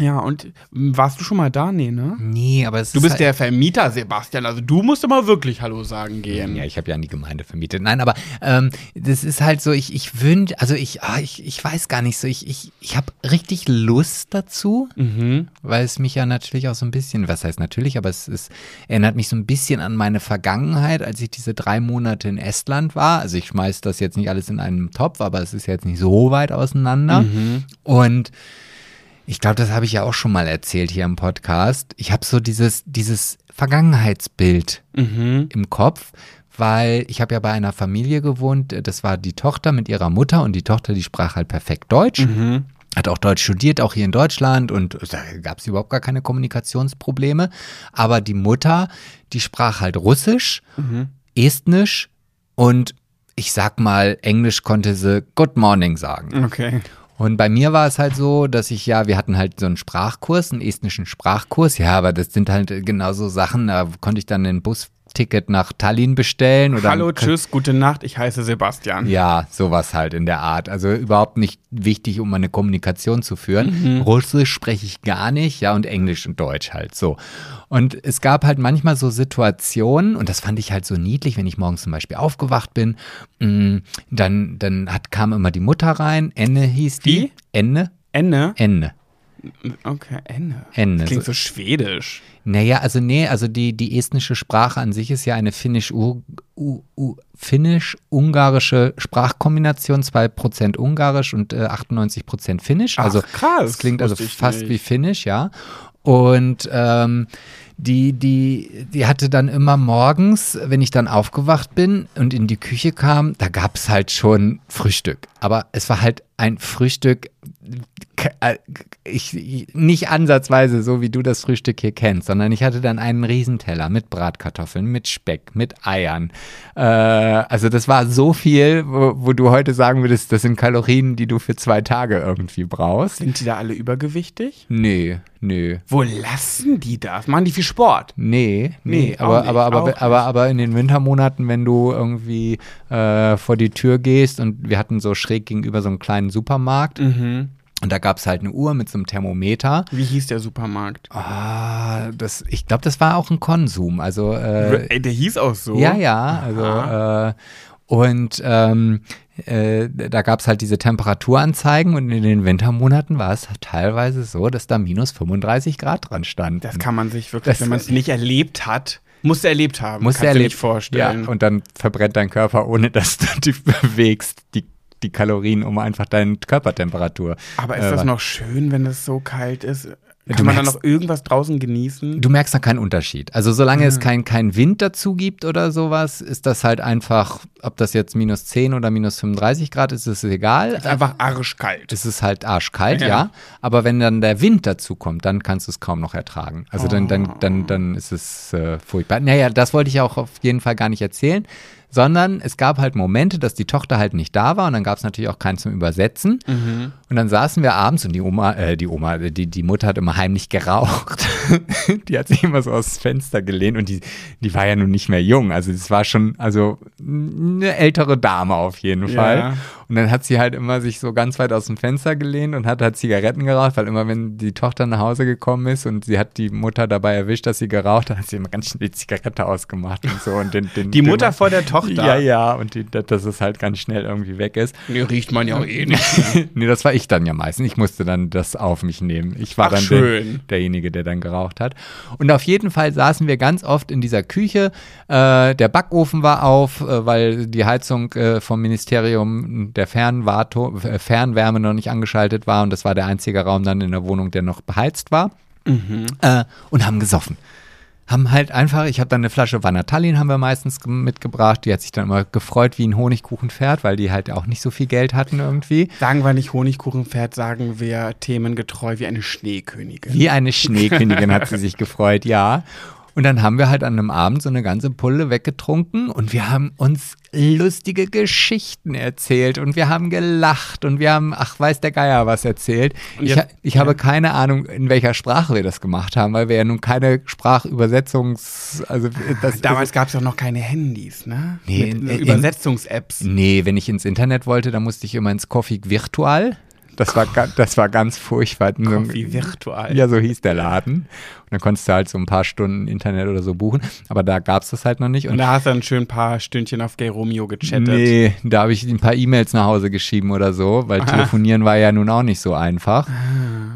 [SPEAKER 1] ja, und warst du schon mal da? Nee, ne?
[SPEAKER 2] nee, aber es
[SPEAKER 1] Du
[SPEAKER 2] ist
[SPEAKER 1] bist
[SPEAKER 2] halt,
[SPEAKER 1] der Vermieter, Sebastian. Also du musst immer wirklich Hallo sagen gehen.
[SPEAKER 2] Ja, ich habe ja an die Gemeinde vermietet. Nein, aber ähm, das ist halt so, ich, ich wünsche, also ich, ah, ich, ich weiß gar nicht so, ich, ich, ich habe richtig Lust dazu,
[SPEAKER 1] Mhm.
[SPEAKER 2] weil es mich ja natürlich auch so ein bisschen, was heißt natürlich, aber es, es erinnert mich so ein bisschen an meine Vergangenheit, als ich diese drei Monate in Estland war. Also ich schmeiß das jetzt nicht alles in einen Topf, aber es ist jetzt nicht so weit auseinander.
[SPEAKER 1] Mhm.
[SPEAKER 2] Und ich glaube, das habe ich ja auch schon mal erzählt hier im Podcast. Ich habe so dieses, dieses Vergangenheitsbild
[SPEAKER 1] Mhm.
[SPEAKER 2] im Kopf, weil ich habe ja bei einer Familie gewohnt, das war die Tochter mit ihrer Mutter und die Tochter, die sprach halt perfekt Deutsch.
[SPEAKER 1] Mhm.
[SPEAKER 2] Hat auch Deutsch studiert, auch hier in Deutschland und da gab es überhaupt gar keine Kommunikationsprobleme. Aber die Mutter, die sprach halt Russisch,
[SPEAKER 1] Mhm.
[SPEAKER 2] Estnisch und ich sag mal, Englisch konnte sie Good Morning sagen.
[SPEAKER 1] Okay.
[SPEAKER 2] Und bei mir war es halt so, dass ich ja, wir hatten halt so einen Sprachkurs, einen estnischen Sprachkurs. Ja, aber das sind halt genauso Sachen, da konnte ich dann ein Busticket nach Tallinn bestellen oder
[SPEAKER 1] Hallo, tschüss, gute Nacht, ich heiße Sebastian.
[SPEAKER 2] ja, sowas halt in der Art. Also überhaupt nicht wichtig, um eine Kommunikation zu führen. Russisch spreche ich gar nicht, ja, und Englisch und Deutsch halt so. Und es gab halt manchmal so Situationen, und das fand ich halt so niedlich, wenn ich morgens zum Beispiel aufgewacht bin, mh, dann, dann hat, kam immer die Mutter rein, Enne hieß die.
[SPEAKER 1] Die?
[SPEAKER 2] Enne?
[SPEAKER 1] Enne?
[SPEAKER 2] Enne.
[SPEAKER 1] Okay, Enne.
[SPEAKER 2] Enne.
[SPEAKER 1] Klingt so schwedisch.
[SPEAKER 2] Naja, also nee, also die, die estnische Sprache an sich ist ja eine finnisch-ungarische Sprachkombination, 2% Ungarisch und äh, 98% Finnisch.
[SPEAKER 1] Ach,
[SPEAKER 2] also
[SPEAKER 1] krass,
[SPEAKER 2] das klingt also fast
[SPEAKER 1] nicht.
[SPEAKER 2] wie Finnisch, ja. Und ähm, die, die, die hatte dann immer morgens, wenn ich dann aufgewacht bin und in die Küche kam, da gab es halt schon Frühstück. Aber es war halt ein Frühstück, ich, nicht ansatzweise so, wie du das Frühstück hier kennst, sondern ich hatte dann einen Riesenteller mit Bratkartoffeln, mit Speck, mit Eiern. Äh, also das war so viel, wo, wo du heute sagen würdest, das sind Kalorien, die du für zwei Tage irgendwie brauchst.
[SPEAKER 1] Sind die da alle übergewichtig?
[SPEAKER 2] Nee, nee.
[SPEAKER 1] Wo lassen die das? Machen die viel Sport?
[SPEAKER 2] Nee, nee,
[SPEAKER 1] Nee,
[SPEAKER 2] aber,
[SPEAKER 1] nicht,
[SPEAKER 2] aber, aber, aber, aber in den Wintermonaten, wenn du irgendwie äh, vor die Tür gehst und wir hatten so schräg gegenüber so einen kleinen Supermarkt
[SPEAKER 1] Mhm.
[SPEAKER 2] Und da gab es halt eine Uhr mit so einem Thermometer.
[SPEAKER 1] Wie hieß der Supermarkt?
[SPEAKER 2] Ah, das, ich glaube, das war auch ein Konsum. Also äh,
[SPEAKER 1] Ey, der hieß auch so.
[SPEAKER 2] ja, ja, also äh, und ähm, äh, da gab es halt diese Temperaturanzeigen und in den Wintermonaten war es teilweise so, dass da minus 35 Grad dran stand.
[SPEAKER 1] Das kann man sich wirklich,
[SPEAKER 2] Das-
[SPEAKER 1] wenn man es nicht erlebt hat, muss er erlebt haben.
[SPEAKER 2] Musst
[SPEAKER 1] Kannst
[SPEAKER 2] du
[SPEAKER 1] dir
[SPEAKER 2] erleben.
[SPEAKER 1] nicht vorstellen.
[SPEAKER 2] Ja, und dann verbrennt dein Körper, ohne dass du dich bewegst, die, die Kalorien, um einfach deine Körpertemperatur.
[SPEAKER 1] Aber ist
[SPEAKER 2] äh,
[SPEAKER 1] das noch schön, wenn es so kalt ist? Kann
[SPEAKER 2] Du
[SPEAKER 1] man dann
[SPEAKER 2] merkst-
[SPEAKER 1] noch irgendwas draußen genießen?
[SPEAKER 2] Du merkst da keinen Unterschied. Also solange
[SPEAKER 1] Mhm.
[SPEAKER 2] es keinen kein Wind dazu gibt oder sowas, ist das halt einfach, ob das jetzt minus 10 oder minus 35 Grad ist, ist es egal.
[SPEAKER 1] ist einfach arschkalt.
[SPEAKER 2] Es ist halt arschkalt, ja.
[SPEAKER 1] Ja.
[SPEAKER 2] Aber wenn dann der Wind dazu kommt, dann kannst du es kaum noch ertragen. Also dann, dann,
[SPEAKER 1] Oh.
[SPEAKER 2] dann, dann ist es äh, furchtbar. Naja, das wollte ich auch auf jeden Fall gar nicht erzählen, sondern es gab halt Momente, dass die Tochter halt nicht da war und dann gab es natürlich auch keinen zum Übersetzen. Und dann saßen wir abends und die Oma, äh, die Oma, die, die Mutter hat immer heimlich geraucht. die hat sich immer so aus Fenster gelehnt und die, die war ja nun nicht mehr jung. Also es war schon, also eine ältere Dame auf jeden Fall.
[SPEAKER 1] Ja.
[SPEAKER 2] Und dann hat sie halt immer sich so ganz weit aus dem Fenster gelehnt und hat halt Zigaretten geraucht, weil immer wenn die Tochter nach Hause gekommen ist und sie hat die Mutter dabei erwischt, dass sie geraucht hat, hat sie immer ganz schnell die Zigarette ausgemacht und so. Und den, den,
[SPEAKER 1] Die
[SPEAKER 2] den-
[SPEAKER 1] Mutter vor der Tochter.
[SPEAKER 2] Ja, ja, und die, dass es halt ganz schnell irgendwie weg ist.
[SPEAKER 1] Nee, riecht man ja auch eh nicht.
[SPEAKER 2] nee, das war ich dann ja meistens. Ich musste dann das auf mich nehmen. Ich war
[SPEAKER 1] Ach,
[SPEAKER 2] dann. Der, derjenige, der dann geraucht hat. Und auf jeden Fall saßen wir ganz oft in dieser Küche. Äh, der Backofen war auf, äh, weil die Heizung äh, vom Ministerium der Fernwarto, äh, Fernwärme noch nicht angeschaltet war. Und das war der einzige Raum dann in der Wohnung, der noch beheizt war. Äh, und haben gesoffen haben halt einfach, ich habe dann eine Flasche Vanatallin haben wir meistens ge- mitgebracht, die hat sich dann immer gefreut wie ein Honigkuchenpferd, weil die halt auch nicht so viel Geld hatten irgendwie.
[SPEAKER 1] Sagen wir nicht Honigkuchenpferd, sagen wir themengetreu wie eine Schneekönigin.
[SPEAKER 2] Wie eine Schneekönigin hat sie sich gefreut, ja. Und dann haben wir halt an einem Abend so eine ganze Pulle weggetrunken und wir haben uns lustige Geschichten erzählt und wir haben gelacht und wir haben, ach, weiß der Geier was erzählt.
[SPEAKER 1] Und
[SPEAKER 2] Ich, ich habe keine Ahnung, in welcher Sprache wir das gemacht haben, weil wir ja nun keine Sprachübersetzungs, also das
[SPEAKER 1] Damals gab es auch noch keine Handys, ne?
[SPEAKER 2] Nee, in-
[SPEAKER 1] Übersetzungs-Apps.
[SPEAKER 2] Nee, wenn ich ins Internet wollte, dann musste ich immer ins Coffee Virtual. Das war, das war ganz furchtbar.
[SPEAKER 1] Coffee Virtual.
[SPEAKER 2] Ja, so hieß der Laden. Und dann konntest du halt so ein paar Stunden Internet oder so buchen. Aber da gab es das halt noch nicht.
[SPEAKER 1] Und
[SPEAKER 2] Und
[SPEAKER 1] da hast du dann schön ein paar Stündchen auf Gay Romeo gechattet.
[SPEAKER 2] nee, da habe ich ein paar E-Mails nach Hause geschrieben oder so, weil telefonieren war ja nun auch nicht so einfach.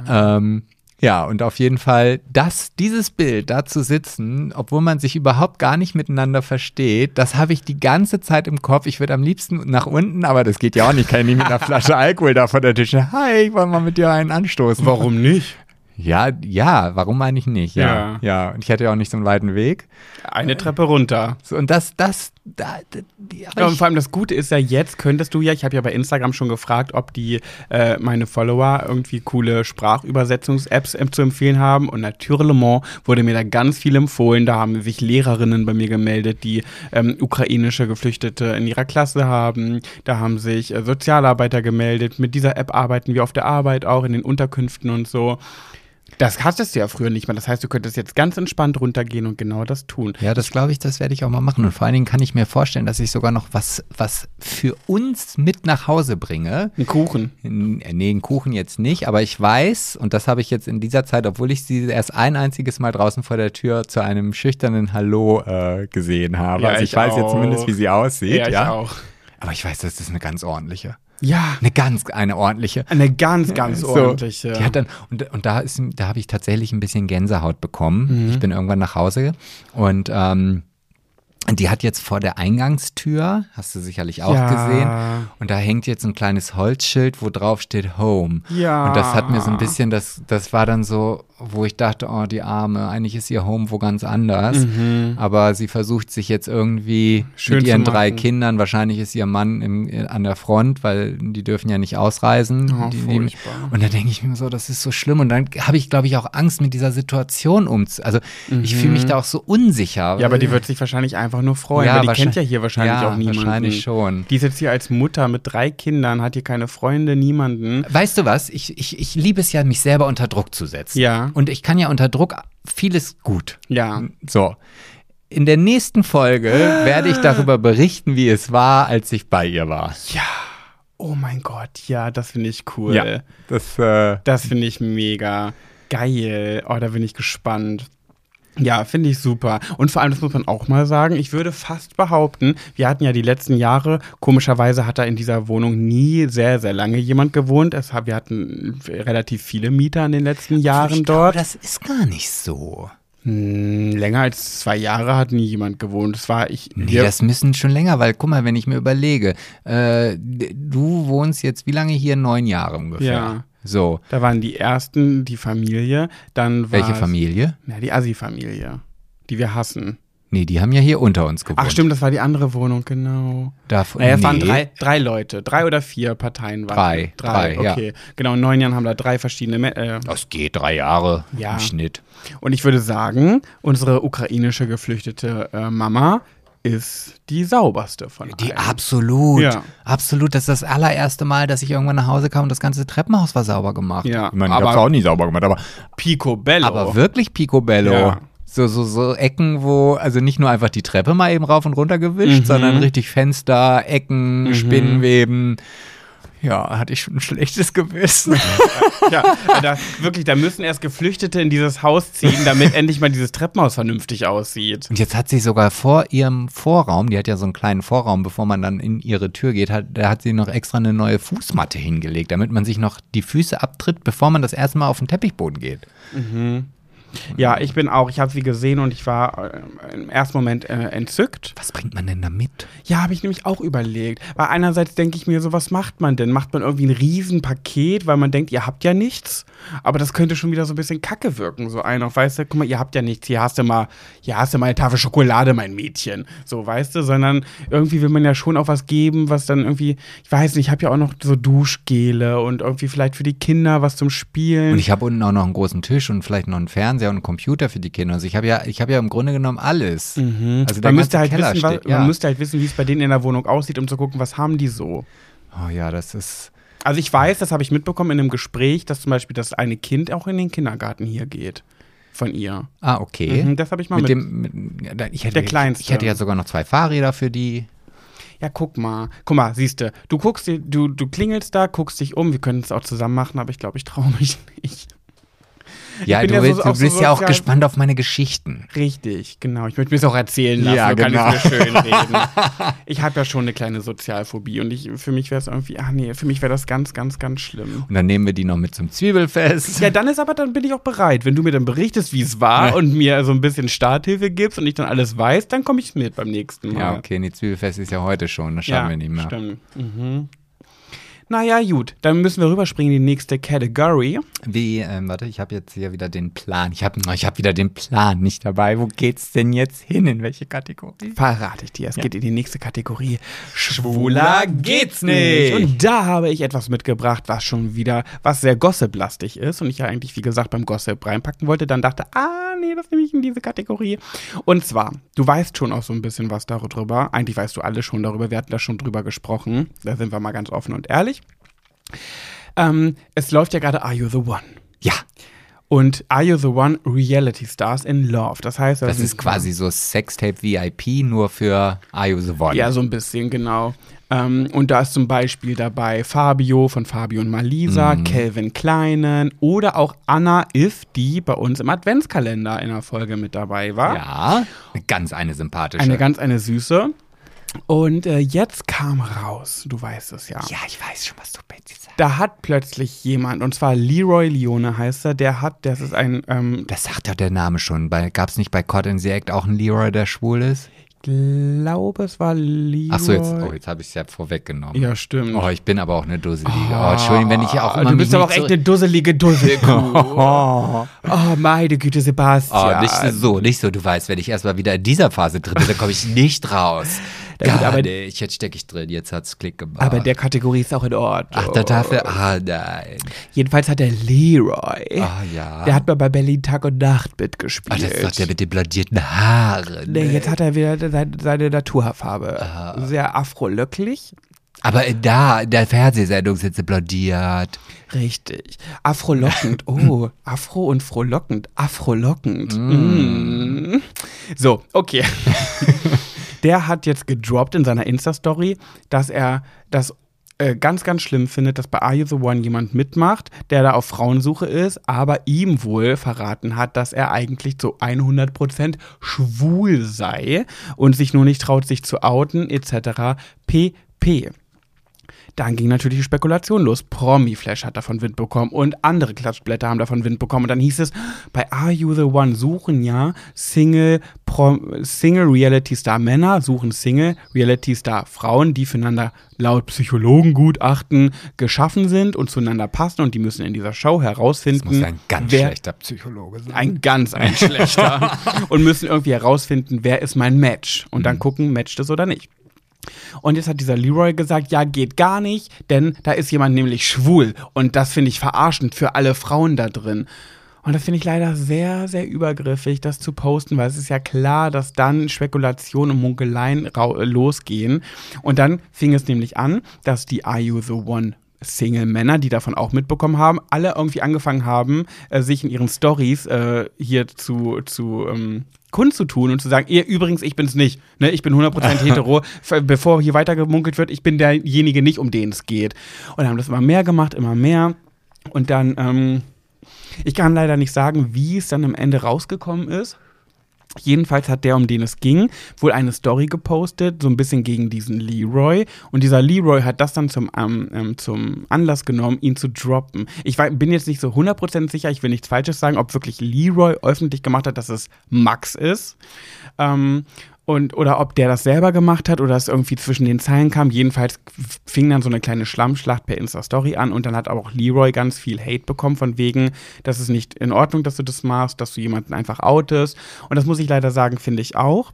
[SPEAKER 1] Ah.
[SPEAKER 2] Ähm, ja, und auf jeden Fall, das, dieses Bild, da zu sitzen, obwohl man sich überhaupt gar nicht miteinander versteht, das habe ich die ganze Zeit im Kopf. Ich würde am liebsten nach unten, aber das geht ja auch nicht. Kann ich nicht mit einer Flasche Alkohol da vor der Tische. Hi, ich wollte mal mit dir einen anstoßen.
[SPEAKER 1] Warum nicht?
[SPEAKER 2] Ja, ja, warum eigentlich nicht? Ja, ja. Und ich hatte ja auch nicht so einen weiten Weg.
[SPEAKER 1] Eine Treppe runter.
[SPEAKER 2] So, und das, das, da, da die, aber
[SPEAKER 1] Ja, und vor allem das Gute ist ja, jetzt könntest du ja, ich habe ja bei Instagram schon gefragt, ob die äh, meine Follower irgendwie coole Sprachübersetzungs-Apps äh, zu empfehlen haben. Und natürlich wurde mir da ganz viel empfohlen. Da haben sich Lehrerinnen bei mir gemeldet, die ähm, ukrainische Geflüchtete in ihrer Klasse haben. Da haben sich äh, Sozialarbeiter gemeldet. Mit dieser App arbeiten wir auf der Arbeit auch in den Unterkünften und so. Das hattest du ja früher nicht mehr. Das heißt, du könntest jetzt ganz entspannt runtergehen und genau das tun.
[SPEAKER 2] Ja, das glaube ich, das werde ich auch mal machen. Und vor allen Dingen kann ich mir vorstellen, dass ich sogar noch was, was für uns mit nach Hause bringe.
[SPEAKER 1] Ein Kuchen.
[SPEAKER 2] N- Nee, einen Kuchen jetzt nicht, aber ich weiß, und das habe ich jetzt in dieser Zeit, obwohl ich sie erst ein einziges Mal draußen vor der Tür zu einem schüchternen Hallo äh, gesehen habe.
[SPEAKER 1] Ja,
[SPEAKER 2] also ich,
[SPEAKER 1] ich
[SPEAKER 2] weiß jetzt
[SPEAKER 1] auch.
[SPEAKER 2] zumindest, wie sie aussieht.
[SPEAKER 1] Ja,
[SPEAKER 2] Ja,
[SPEAKER 1] ich auch.
[SPEAKER 2] Aber ich weiß, das ist eine ganz ordentliche.
[SPEAKER 1] Ja.
[SPEAKER 2] Eine ganz, eine ordentliche.
[SPEAKER 1] Eine ganz, ganz
[SPEAKER 2] So,
[SPEAKER 1] ordentliche.
[SPEAKER 2] Die hat dann, und, und da ist, da habe ich tatsächlich ein bisschen Gänsehaut bekommen.
[SPEAKER 1] Mhm.
[SPEAKER 2] Ich bin irgendwann nach Hause und ähm, die hat jetzt vor der Eingangstür, hast du sicherlich auch
[SPEAKER 1] Ja.
[SPEAKER 2] gesehen, und da hängt jetzt ein kleines Holzschild, wo drauf steht Home.
[SPEAKER 1] Ja.
[SPEAKER 2] Und das hat mir so ein bisschen, das, das war dann so, wo ich dachte, oh, die Arme, eigentlich ist ihr Home wo ganz anders. Aber sie versucht sich jetzt irgendwie
[SPEAKER 1] Mhm. Schön
[SPEAKER 2] mit ihren drei. Kindern, wahrscheinlich ist ihr Mann im, an der Front, weil die dürfen ja nicht ausreisen.
[SPEAKER 1] Oh,
[SPEAKER 2] die
[SPEAKER 1] furchtbar.
[SPEAKER 2] und da denke ich mir so, das ist so schlimm. Und dann habe ich, glaube ich, auch Angst mit dieser Situation umzu. Also ich fühle mich da auch so unsicher.
[SPEAKER 1] Mhm. Ja, aber die wird sich wahrscheinlich einfach nur freuen,
[SPEAKER 2] Ja,
[SPEAKER 1] weil die kennt ja hier wahrscheinlich
[SPEAKER 2] ja,
[SPEAKER 1] auch niemanden.
[SPEAKER 2] wahrscheinlich schon.
[SPEAKER 1] Die ist jetzt hier als Mutter mit drei Kindern, hat hier keine Freunde, niemanden.
[SPEAKER 2] Weißt du was? Ich, ich, ich liebe es ja, mich selber unter Druck zu setzen.
[SPEAKER 1] Ja.
[SPEAKER 2] Und ich kann ja unter Druck vieles gut.
[SPEAKER 1] Ja.
[SPEAKER 2] So. In der nächsten Folge werde ich darüber berichten, wie es war, als ich bei ihr war.
[SPEAKER 1] Ja. Oh mein Gott, ja, das finde ich cool.
[SPEAKER 2] Das, äh,
[SPEAKER 1] Das finde ich mega geil. Oh, da bin ich gespannt. Ja, finde ich super. Und vor allem, das muss man auch mal sagen, ich würde fast behaupten, wir hatten ja die letzten Jahre, komischerweise hat da in dieser Wohnung nie sehr, sehr lange jemand gewohnt. Es, wir hatten relativ viele Mieter in den letzten Jahren
[SPEAKER 2] ich
[SPEAKER 1] dort.
[SPEAKER 2] Glaube, das ist gar nicht so.
[SPEAKER 1] Hm, länger als zwei Jahre hat nie jemand gewohnt. Das war ich.
[SPEAKER 2] Nee, das müssen schon länger, weil guck mal, wenn ich mir überlege, äh, du wohnst jetzt wie lange hier? Neun Jahre ungefähr.
[SPEAKER 1] Ja.
[SPEAKER 2] So.
[SPEAKER 1] da waren die ersten, die Familie, dann war
[SPEAKER 2] Welche Familie?
[SPEAKER 1] Ja, die Assi-Familie, die wir hassen.
[SPEAKER 2] Nee, die haben ja hier unter uns gewohnt.
[SPEAKER 1] Ach stimmt, das war die andere Wohnung, genau.
[SPEAKER 2] Davon,
[SPEAKER 1] Naja, es waren
[SPEAKER 2] nee.
[SPEAKER 1] drei, drei Leute, drei oder vier Parteien waren.
[SPEAKER 2] Drei,
[SPEAKER 1] drei,
[SPEAKER 2] drei, ja.
[SPEAKER 1] okay. Genau, in neun Jahren haben da drei verschiedene. Me- Äh,
[SPEAKER 2] Das geht drei Jahre
[SPEAKER 1] Ja.
[SPEAKER 2] im Schnitt.
[SPEAKER 1] und ich würde sagen, unsere ukrainische geflüchtete äh, Mama, ist die sauberste von
[SPEAKER 2] Die
[SPEAKER 1] allen.
[SPEAKER 2] absolut,
[SPEAKER 1] Ja.
[SPEAKER 2] absolut. Das ist das allererste Mal, dass ich irgendwann nach Hause kam und das ganze Treppenhaus war sauber gemacht.
[SPEAKER 1] Ja,
[SPEAKER 2] ich meine, ich hab's auch nie sauber gemacht, aber,
[SPEAKER 1] Picobello.
[SPEAKER 2] aber wirklich picobello.
[SPEAKER 1] Ja.
[SPEAKER 2] So, so, so Ecken, wo, also nicht nur einfach die Treppe mal eben rauf und runter gewischt,
[SPEAKER 1] Mhm.
[SPEAKER 2] sondern richtig Fenster, Ecken, Spinnenweben. Ja, hatte ich schon ein schlechtes Gewissen.
[SPEAKER 1] Ja, da, wirklich, da müssen erst Geflüchtete in dieses Haus ziehen, damit endlich mal dieses Treppenhaus vernünftig aussieht.
[SPEAKER 2] Und jetzt hat sie sogar vor ihrem Vorraum, die hat ja so einen kleinen Vorraum, bevor man dann in ihre Tür geht, hat, da hat sie noch extra eine neue Fußmatte hingelegt, damit man sich noch die Füße abtritt, bevor man das erste Mal auf den Teppichboden geht.
[SPEAKER 1] Ja, ich bin auch, ich habe sie gesehen und ich war äh, im ersten Moment äh, entzückt.
[SPEAKER 2] Was bringt man denn da mit?
[SPEAKER 1] Ja, habe ich nämlich auch überlegt. Weil einerseits denke ich mir so, was macht man denn? Macht man irgendwie ein Riesenpaket, weil man denkt, ihr habt ja nichts? Aber das könnte schon wieder so ein bisschen kacke wirken. So einer, weißt du, guck mal, ihr habt ja nichts. Hier hast du mal, hier hast du mal eine Tafel Schokolade, mein Mädchen. So, weißt du, sondern irgendwie will man ja schon auch was geben, was dann irgendwie, ich weiß nicht, ich habe ja auch noch so Duschgele und irgendwie vielleicht für die Kinder was zum Spielen.
[SPEAKER 2] Und ich habe unten auch noch einen großen Tisch und vielleicht noch einen Fernseher und einen Computer für die Kinder. Also ich habe ja, ich habe ja im Grunde genommen alles. Also der
[SPEAKER 1] man, müsste halt
[SPEAKER 2] Keller
[SPEAKER 1] wissen, was,
[SPEAKER 2] steht, ja.
[SPEAKER 1] man müsste halt wissen, wie es bei denen in der Wohnung aussieht, um zu gucken, was haben die so.
[SPEAKER 2] Oh ja, das ist.
[SPEAKER 1] Also ich weiß, das habe ich mitbekommen in einem Gespräch, dass zum Beispiel das eine Kind auch in den Kindergarten hier geht. Von ihr.
[SPEAKER 2] Ah, okay.
[SPEAKER 1] Mhm, das habe ich mal
[SPEAKER 2] mit
[SPEAKER 1] mit.
[SPEAKER 2] dem, mit, ich hätte,
[SPEAKER 1] Der Kleinste.
[SPEAKER 2] Ich hätte ja sogar noch zwei Fahrräder für die.
[SPEAKER 1] ja, guck mal. Guck mal, siehst du. Du guckst, du, du klingelst da, guckst dich um. Wir können es auch zusammen machen, aber ich glaube, ich traue mich nicht.
[SPEAKER 2] Ja, du,
[SPEAKER 1] ja so-
[SPEAKER 2] willst, du
[SPEAKER 1] so
[SPEAKER 2] bist ja auch gespannt auf meine Geschichten.
[SPEAKER 1] Richtig, genau. Ich möchte mir es auch erzählen lassen.
[SPEAKER 2] Ja,
[SPEAKER 1] so kann
[SPEAKER 2] genau.
[SPEAKER 1] ich mir schön reden. Ich habe ja schon eine kleine Sozialphobie und ich, für mich wäre es irgendwie, ach nee, für mich wäre das ganz, ganz, ganz schlimm.
[SPEAKER 2] Und dann nehmen wir die noch mit zum Zwiebelfest.
[SPEAKER 1] Ja, dann ist aber, dann bin ich auch bereit. Wenn du mir dann berichtest, wie es war
[SPEAKER 2] Ja.
[SPEAKER 1] und mir so ein bisschen Starthilfe gibst und ich dann alles weiß, dann komme ich mit beim nächsten Mal.
[SPEAKER 2] Ja, okay, nee, Zwiebelfest ist ja heute schon, das schaffen wir nicht mehr.
[SPEAKER 1] Stimmt. Mhm. Naja, gut, dann müssen wir rüberspringen in die nächste Category.
[SPEAKER 2] Wie, ähm, warte, ich habe jetzt hier wieder den Plan. Ich habe ich hab wieder den Plan nicht dabei. Wo geht's denn jetzt hin? In welche Kategorie?
[SPEAKER 1] Verrate ich dir. Es geht in die nächste Kategorie.
[SPEAKER 2] Schwuler geht's nicht.
[SPEAKER 1] Und da habe ich etwas mitgebracht, was schon wieder, was sehr gossiplastig ist. Und ich ja eigentlich, wie gesagt, beim Gossip reinpacken wollte. Dann dachte, ah, nee, das nehme ich in diese Kategorie. Und zwar, du weißt schon auch so ein bisschen was darüber. Eigentlich weißt du alles schon darüber. Wir hatten da schon drüber gesprochen. Da sind wir mal ganz offen und ehrlich. Ähm, es läuft ja gerade Are You the One?
[SPEAKER 2] Ja,
[SPEAKER 1] Und Are You the One Reality Stars in Love. Das heißt,
[SPEAKER 2] das
[SPEAKER 1] sind-
[SPEAKER 2] ist quasi so Sextape VIP, nur für Are You the One.
[SPEAKER 1] Ja, so ein bisschen, genau. Ähm, und da ist zum Beispiel dabei Fabio von Fabio und Malisa,
[SPEAKER 2] Mhm.
[SPEAKER 1] Calvin Kleinen oder auch Anna If, die bei uns im Adventskalender in der Folge mit dabei war.
[SPEAKER 2] Ja, ganz eine sympathische.
[SPEAKER 1] Eine ganz, eine süße. Und äh, jetzt kam raus, du weißt es ja.
[SPEAKER 2] ja, ich weiß schon, was du Betsy sagst.
[SPEAKER 1] Da hat plötzlich jemand, und zwar Leroy Leone heißt er, der hat, das ist ein, ähm,
[SPEAKER 2] Das sagt ja der Name schon. Gab es nicht bei Cod in the Act auch einen Leroy, der schwul ist?
[SPEAKER 1] ich glaube, es war Leroy.
[SPEAKER 2] Achso, jetzt, oh, jetzt habe ich es ja vorweggenommen.
[SPEAKER 1] Ja, stimmt.
[SPEAKER 2] Oh, ich bin aber auch eine Dusselige. Oh, Entschuldigung, wenn ich ja auch immer
[SPEAKER 1] Du bist aber auch echt eine dusselige Dusselkuh.
[SPEAKER 2] Oh.
[SPEAKER 1] oh, meine Güte, Sebastian.
[SPEAKER 2] Oh, nicht so, nicht so. Du weißt, wenn ich erstmal wieder in dieser Phase drin bin, dann komme ich nicht raus. Gar
[SPEAKER 1] aber-
[SPEAKER 2] nicht. Jetzt stecke ich drin. Jetzt hat's Klick gemacht.
[SPEAKER 1] Aber der Kategorie ist auch in Ordnung.
[SPEAKER 2] Ach, da darf er. Ah, nein.
[SPEAKER 1] Jedenfalls hat der Leroy,
[SPEAKER 2] Ah, ja.
[SPEAKER 1] der hat mal bei Berlin Tag und Nacht mitgespielt.
[SPEAKER 2] Ah, das ist doch der mit den blondierten Haaren.
[SPEAKER 1] Nee, jetzt hat er wieder seine, seine Naturhaarfarbe.
[SPEAKER 2] Ah.
[SPEAKER 1] Sehr afrolöcklich.
[SPEAKER 2] Aber da, in der Fernsehsendung sind sie blondiert.
[SPEAKER 1] Richtig. Afrolockend. Oh, afro und frohlockend. Afrolockend. Mm. So, okay. Der hat jetzt gedroppt in seiner Insta-Story, dass er das äh, ganz, ganz schlimm findet, dass bei Are You the One jemand mitmacht, der da auf Frauensuche ist, aber ihm wohl verraten hat, dass er eigentlich zu 100% schwul sei und sich nur nicht traut, sich zu outen, etc. pp. Dann ging natürlich die Spekulation los. Promi-Flash hat davon Wind bekommen und andere Klatschblätter haben davon Wind bekommen. Und dann hieß es, bei Are You the One suchen ja Single, Prom Single Reality Star Männer, suchen Single Reality Star Frauen, die füreinander laut Psychologengutachten geschaffen sind und zueinander passen und die müssen in dieser Show herausfinden,
[SPEAKER 2] Das muss ein ganz
[SPEAKER 1] wer,
[SPEAKER 2] schlechter Psychologe sein.
[SPEAKER 1] ein ganz ein schlechter und müssen irgendwie herausfinden, wer ist mein Match und dann gucken, matcht es oder nicht. Und jetzt hat dieser Leroy gesagt, ja, geht gar nicht, denn da ist jemand nämlich schwul und das finde ich verarschend für alle Frauen da drin. Und das finde ich leider sehr, sehr übergriffig, das zu posten, weil es ist ja klar, dass dann Spekulationen und Munkeleien losgehen. Und dann fing es nämlich an, dass die Are You the One Single-Männer, die davon auch mitbekommen haben, alle irgendwie angefangen haben, äh, sich in ihren Stories äh, hier zu, zu ähm, kundzutun und zu sagen, ihr übrigens, ich bin's nicht, ne, ich bin 100% hetero, bevor hier weiter gemunkelt wird, ich bin derjenige nicht, um den es geht. Und haben das immer mehr gemacht, immer mehr. Und dann, ähm, ich kann leider nicht sagen, wie es dann am Ende rausgekommen ist. Jedenfalls hat der, um den es ging, wohl eine Story gepostet, so ein bisschen gegen diesen Leroy. Und dieser Leroy hat das dann zum, ähm, ähm zum Anlass genommen, ihn zu droppen. Ich bin jetzt nicht so 100% sicher, ich will nichts Falsches sagen, ob wirklich Leroy öffentlich gemacht hat, dass es Max ist. Ähm, und oder ob der das selber gemacht hat oder es irgendwie zwischen den Zeilen kam. Jedenfalls fing dann so eine kleine Schlammschlacht per Insta-Story an und dann hat auch Leroy ganz viel Hate bekommen von wegen, das ist nicht in Ordnung, dass du das machst, dass du jemanden einfach outest. Und das muss ich leider sagen, finde ich auch.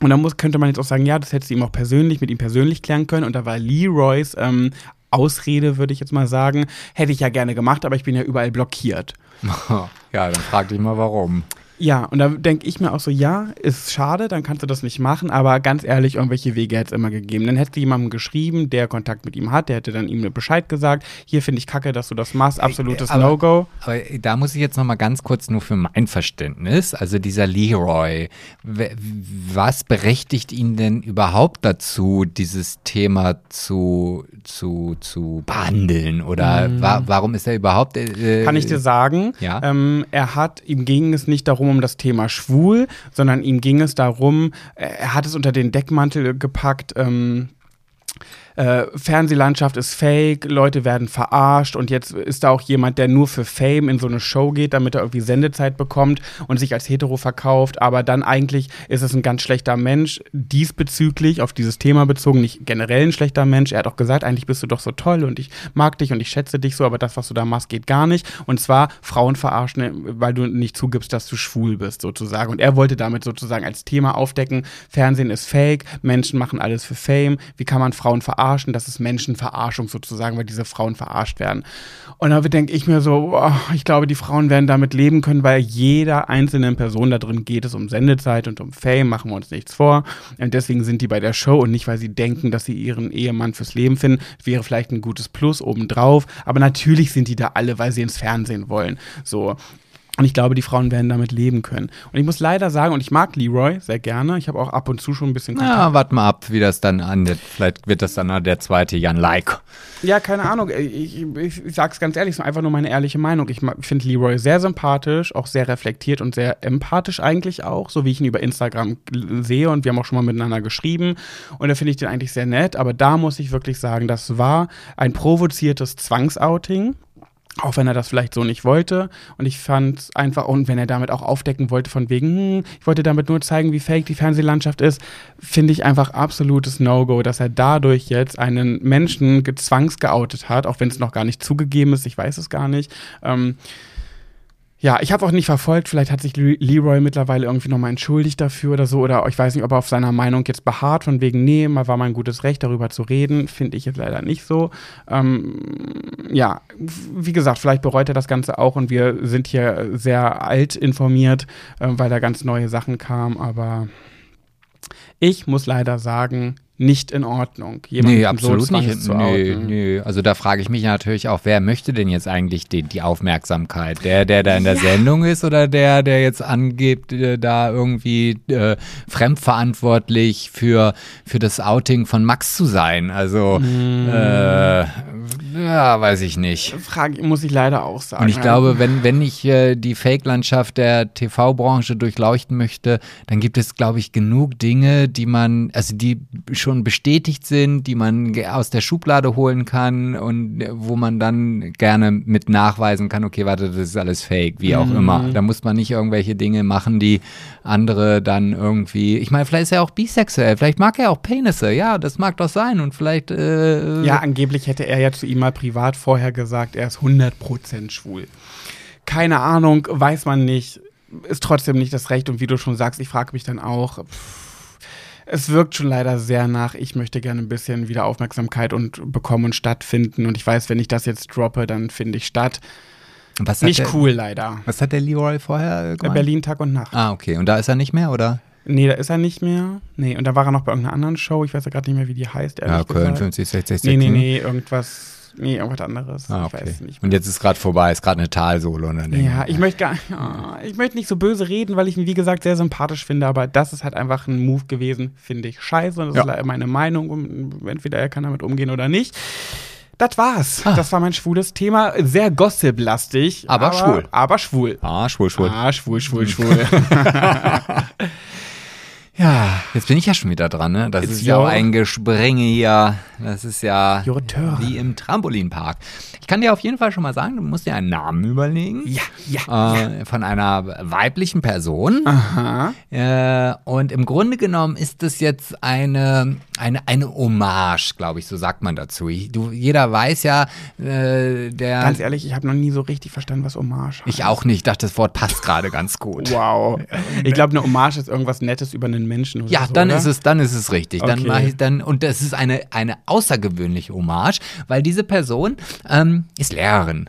[SPEAKER 1] Und dann muss, könnte man jetzt auch sagen, ja, das hättest du ihm auch persönlich, mit ihm persönlich klären können. Und da war Leroys ähm, Ausrede, würde ich jetzt mal sagen, hätte ich ja gerne gemacht, aber ich bin ja überall blockiert.
[SPEAKER 2] ja, dann frag dich mal warum.
[SPEAKER 1] Ja, und da denke ich mir auch so, ja, ist schade, dann kannst du das nicht machen, aber ganz ehrlich, irgendwelche Wege hätte es immer gegeben. Dann hätte jemandem geschrieben, der Kontakt mit ihm hat, der hätte dann ihm Bescheid gesagt, hier finde ich kacke, dass du das machst, absolutes No-Go.
[SPEAKER 2] Aber da muss ich jetzt nochmal ganz kurz nur für mein Verständnis, also dieser Leroy, was berechtigt ihn denn überhaupt dazu, dieses Thema zu, zu, zu behandeln? Oder mm. wa warum ist er überhaupt...
[SPEAKER 1] Äh, Kann ich dir sagen, ja? Ähm, er hat, ihm ging es nicht darum, darum um das Thema schwul, sondern ihm ging es darum, er hat es unter den Deckmantel gepackt, ähm, äh, Fernsehlandschaft ist fake, Leute werden verarscht und jetzt ist da auch jemand, der nur für Fame in so eine Show geht, damit er irgendwie Sendezeit bekommt und sich als hetero verkauft, aber dann eigentlich ist es ein ganz schlechter Mensch, diesbezüglich, auf dieses Thema bezogen, nicht generell ein schlechter Mensch. Er hat auch gesagt, eigentlich bist du doch so toll und ich mag dich und ich schätze dich so, aber das, was du da machst, geht gar nicht. Und zwar Frauen verarschen, weil du nicht zugibst, dass du schwul bist, sozusagen. Und er wollte damit sozusagen als Thema aufdecken, Fernsehen ist fake, Menschen machen alles für Fame, wie kann man Frauen verarschen? Verarschen, das ist Menschenverarschung sozusagen, weil diese Frauen verarscht werden. Und da denke ich mir so, oh, ich glaube, die Frauen werden damit leben können, weil jeder einzelnen Person da drin geht es um Sendezeit und um Fame, machen wir uns nichts vor. Und deswegen sind die bei der Show und nicht, weil sie denken, dass sie ihren Ehemann fürs Leben finden. Wäre vielleicht ein gutes Plus obendrauf. Aber natürlich sind die da alle, weil sie ins Fernsehen wollen. So. Und ich glaube, die Frauen werden damit leben können. Und ich muss leider sagen, und ich mag Leroy sehr gerne. Ich habe auch ab und zu schon ein bisschen
[SPEAKER 2] Kontakt. Ja, warte mal ab, wie das dann angeht. Vielleicht wird das dann der zweite Jan Like.
[SPEAKER 1] Ja, keine Ahnung. Ich, ich, ich sag's ganz ehrlich, es ist einfach nur meine ehrliche Meinung. Ich finde Leroy sehr sympathisch, auch sehr reflektiert und sehr empathisch eigentlich auch, so wie ich ihn über Instagram sehe. Und wir haben auch schon mal miteinander geschrieben. Und da finde ich den eigentlich sehr nett. Aber da muss ich wirklich sagen, das war ein provoziertes Zwangsouting auch wenn er das vielleicht so nicht wollte. Und ich fand einfach, und wenn er damit auch aufdecken wollte, von wegen, hm, ich wollte damit nur zeigen, wie fake die Fernsehlandschaft ist, finde ich einfach absolutes No-Go, dass er dadurch jetzt einen Menschen gezwangsgeoutet hat, auch wenn es noch gar nicht zugegeben ist, ich weiß es gar nicht. Ähm, ja, ich habe auch nicht verfolgt. Vielleicht hat sich Leroy mittlerweile irgendwie nochmal entschuldigt dafür oder so. Oder ich weiß nicht, ob er auf seiner Meinung jetzt beharrt, von wegen, nee, mal war mein gutes Recht, darüber zu reden. Finde ich jetzt leider nicht so. Ähm, ja, wie gesagt, vielleicht bereut er das Ganze auch und wir sind hier sehr alt informiert, äh, weil da ganz neue Sachen kamen. Aber ich muss leider sagen, nicht in Ordnung.
[SPEAKER 2] Jemanden nee, absolut so nicht. Nee, nee. Also da frage ich mich natürlich auch, wer möchte denn jetzt eigentlich die, die Aufmerksamkeit? Der, der da in der ja. Sendung ist oder der, der jetzt angibt, äh, da irgendwie äh, fremdverantwortlich für, für das Outing von Max zu sein? Also, mm. äh, ja, weiß ich nicht.
[SPEAKER 1] Frage muss ich leider auch sagen.
[SPEAKER 2] Und ich glaube, wenn, wenn ich äh, die Fake-Landschaft der TV-Branche durchleuchten möchte, dann gibt es, glaube ich, genug Dinge, die man, also die schon bestätigt sind, die man aus der Schublade holen kann und wo man dann gerne mit nachweisen kann, okay, warte, das ist alles fake, wie auch mhm. immer. Da muss man nicht irgendwelche Dinge machen, die andere dann irgendwie, ich meine, vielleicht ist er auch bisexuell, vielleicht mag er auch Penisse, ja, das mag doch sein und vielleicht. Äh,
[SPEAKER 1] ja, angeblich hätte er ja zu ihm mal privat vorher gesagt, er ist 100% schwul. Keine Ahnung, weiß man nicht, ist trotzdem nicht das Recht und wie du schon sagst, ich frage mich dann auch. Pff, es wirkt schon leider sehr nach, ich möchte gerne ein bisschen wieder Aufmerksamkeit und bekommen und stattfinden. Und ich weiß, wenn ich das jetzt droppe, dann finde ich statt.
[SPEAKER 2] Was
[SPEAKER 1] Nicht
[SPEAKER 2] der,
[SPEAKER 1] cool leider.
[SPEAKER 2] Was hat der Leroy vorher
[SPEAKER 1] Bei
[SPEAKER 2] gemacht?
[SPEAKER 1] Berlin Tag und Nacht.
[SPEAKER 2] Ah, okay. Und da ist er nicht mehr, oder?
[SPEAKER 1] Nee, da ist er nicht mehr. Nee, und da war er noch bei irgendeiner anderen Show. Ich weiß ja gerade nicht mehr, wie die heißt,
[SPEAKER 2] Ja, Köln
[SPEAKER 1] gesagt.
[SPEAKER 2] 50, 60, 60.
[SPEAKER 1] Nee, nee, nee, irgendwas. Nee, irgendwas anderes.
[SPEAKER 2] Ah,
[SPEAKER 1] Ich
[SPEAKER 2] okay.
[SPEAKER 1] weiß nicht.
[SPEAKER 2] Und jetzt ist gerade vorbei, ist gerade eine Talsolo. Ne?
[SPEAKER 1] Ja, ich möchte gar ja, ich möchte nicht so böse reden, weil ich ihn, wie gesagt, sehr sympathisch finde, aber das ist halt einfach ein Move gewesen, finde ich scheiße. Und das
[SPEAKER 2] Ja.
[SPEAKER 1] ist leider meine Meinung. Entweder er kann damit umgehen oder nicht. Das war's.
[SPEAKER 2] Ah.
[SPEAKER 1] Das war mein schwules Thema. Sehr gossip-lastig.
[SPEAKER 2] Aber schwul.
[SPEAKER 1] Aber schwul.
[SPEAKER 2] Ah, schwul, schwul.
[SPEAKER 1] Ah, schwul, schwul, schwul.
[SPEAKER 2] Ja, jetzt bin ich ja schon wieder dran, ne? Das
[SPEAKER 1] It's
[SPEAKER 2] ist ja auch ein Gespringe hier. Das ist ja wie im Trampolinpark. Ich kann dir auf jeden Fall schon mal sagen, du musst dir einen Namen überlegen.
[SPEAKER 1] ja, ja.
[SPEAKER 2] Äh, Von einer weiblichen Person.
[SPEAKER 1] Aha.
[SPEAKER 2] Äh, und im Grunde genommen ist das jetzt eine, eine, eine Hommage, glaube ich, so sagt man dazu. Ich, du, jeder weiß ja, äh, der.
[SPEAKER 1] Ganz ehrlich, ich habe noch nie so richtig verstanden, was Hommage heißt.
[SPEAKER 2] ich auch nicht. Ich dachte, das Wort passt gerade ganz gut.
[SPEAKER 1] Wow. Ich glaube, eine Hommage ist irgendwas Nettes über einen Menschen oder
[SPEAKER 2] Ja,
[SPEAKER 1] so,
[SPEAKER 2] dann
[SPEAKER 1] oder?
[SPEAKER 2] ist es, dann ist es richtig. Dann
[SPEAKER 1] Okay.
[SPEAKER 2] mach ich dann und das ist eine eine außergewöhnliche Hommage, weil diese Person ähm, ist Lehrerin.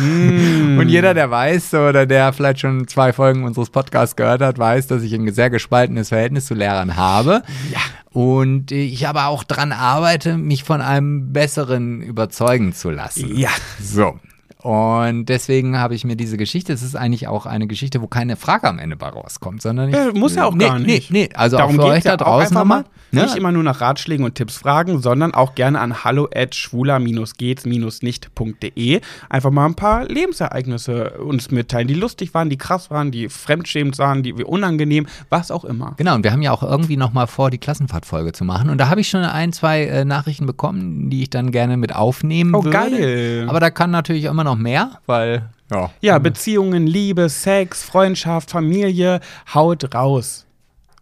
[SPEAKER 1] Mm.
[SPEAKER 2] Und jeder, der weiß oder der vielleicht schon zwei Folgen unseres Podcasts gehört hat, weiß, dass ich ein sehr gespaltenes Verhältnis zu Lehrern habe.
[SPEAKER 1] Ja.
[SPEAKER 2] Und ich aber auch dran arbeite, mich von einem Besseren überzeugen zu lassen.
[SPEAKER 1] Ja.
[SPEAKER 2] So. Und deswegen habe ich mir diese Geschichte, es ist eigentlich auch eine Geschichte, wo keine Frage am Ende bei rauskommt, sondern ich,
[SPEAKER 1] Äh, muss ja auch
[SPEAKER 2] nee,
[SPEAKER 1] gar nicht.
[SPEAKER 2] Nee, nee, also
[SPEAKER 1] Darum
[SPEAKER 2] auch für euch da draußen nochmal.
[SPEAKER 1] mal.
[SPEAKER 2] Ne?
[SPEAKER 1] Nicht immer nur nach Ratschlägen und Tipps fragen, sondern auch gerne an hallo at schwuler-geht's-nicht.de einfach mal ein paar Lebensereignisse uns mitteilen, die lustig waren, die krass waren, die fremdschämend waren, die unangenehm, was auch immer.
[SPEAKER 2] Genau, und wir haben ja auch irgendwie nochmal vor, die Klassenfahrtfolge zu machen. Und da habe ich schon ein, zwei äh, Nachrichten bekommen, die ich dann gerne mit aufnehmen
[SPEAKER 1] Oh,
[SPEAKER 2] würde.
[SPEAKER 1] geil.
[SPEAKER 2] Aber da kann natürlich immer noch mehr, weil, ja.
[SPEAKER 1] Ja, Beziehungen, Liebe, Sex, Freundschaft, Familie, haut raus.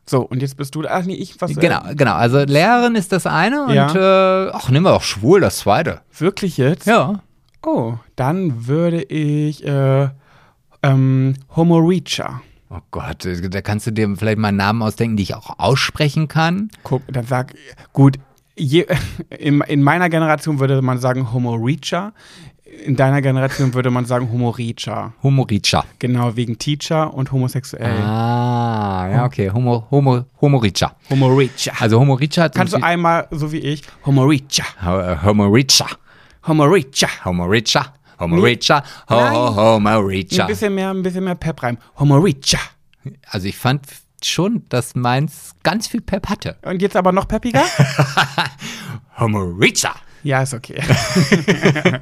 [SPEAKER 1] So, und jetzt bist du, ach nee, ich, was,
[SPEAKER 2] Genau,
[SPEAKER 1] äh,
[SPEAKER 2] genau. Also Lehrerin ist das eine und,
[SPEAKER 1] Ja.
[SPEAKER 2] äh, ach, nehmen wir auch schwul das zweite.
[SPEAKER 1] wirklich jetzt?
[SPEAKER 2] Ja.
[SPEAKER 1] Oh, dann würde ich, äh, ähm, Homo Reacher.
[SPEAKER 2] Oh Gott, äh, da kannst du dir vielleicht mal einen Namen ausdenken, die ich auch aussprechen kann.
[SPEAKER 1] Guck, dann sag, gut, je, in, in meiner Generation würde man sagen Homo Reacher. In deiner Generation würde man sagen Homo Reacher.
[SPEAKER 2] Humoricha.
[SPEAKER 1] Genau, wegen Teacher und homosexuell.
[SPEAKER 2] Ah, ja, okay. Homo, Homo, Homoricha.
[SPEAKER 1] Homo Reacher.
[SPEAKER 2] Also Homoricha hat
[SPEAKER 1] Kannst du einmal, so wie ich,
[SPEAKER 2] Homoricha.
[SPEAKER 1] Homo Reacher.
[SPEAKER 2] Homoricha. Homoricha. Ho, ho,
[SPEAKER 1] Ein
[SPEAKER 2] Homoricha.
[SPEAKER 1] bisschen mehr, ein bisschen mehr Pep rein. Homo Reacher.
[SPEAKER 2] Also ich fand schon, dass meins ganz viel Pep hatte.
[SPEAKER 1] Und jetzt aber noch peppiger?
[SPEAKER 2] Homoricha.
[SPEAKER 1] ja, ist okay.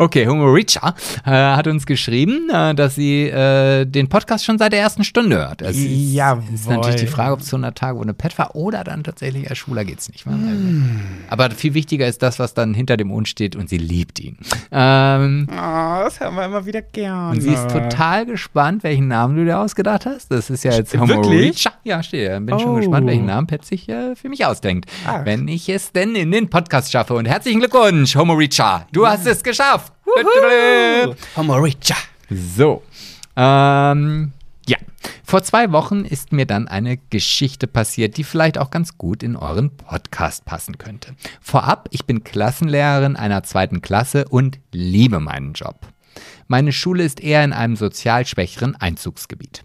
[SPEAKER 2] Okay, Humoricha äh, hat uns geschrieben, äh, dass sie äh, den Podcast schon seit der ersten Stunde hört. Es ist,
[SPEAKER 1] Jawohl.
[SPEAKER 2] ist natürlich die Frage, ob es 100 Tage ohne Pet war oder dann tatsächlich als Schwuler geht's nicht. Wa?
[SPEAKER 1] Hm.
[SPEAKER 2] Aber viel wichtiger ist das, was dann hinter dem Und steht und sie liebt ihn. Ähm,
[SPEAKER 1] Oh, das hören wir immer wieder gerne.
[SPEAKER 2] und sie ist total gespannt, welchen Namen du dir ausgedacht hast. Das ist ja jetzt
[SPEAKER 1] Wirklich?
[SPEAKER 2] Humoricha. Ja, steht ja. Bin schon
[SPEAKER 1] Oh.
[SPEAKER 2] gespannt, welchen Namen Pet sich äh, für mich ausdenkt.
[SPEAKER 1] Ach.
[SPEAKER 2] Wenn ich es denn in den Podcast schaffe. Und herzlichen Glückwunsch, Humoricha. Du hast es geschafft.
[SPEAKER 1] Wuhu. Homo Reacher.
[SPEAKER 2] So. Ähm, ja. Vor zwei Wochen ist mir dann eine Geschichte passiert, die vielleicht auch ganz gut in euren Podcast passen könnte. Vorab, ich bin Klassenlehrerin einer zweiten Klasse und liebe meinen Job. Meine Schule ist eher in einem sozial schwächeren Einzugsgebiet.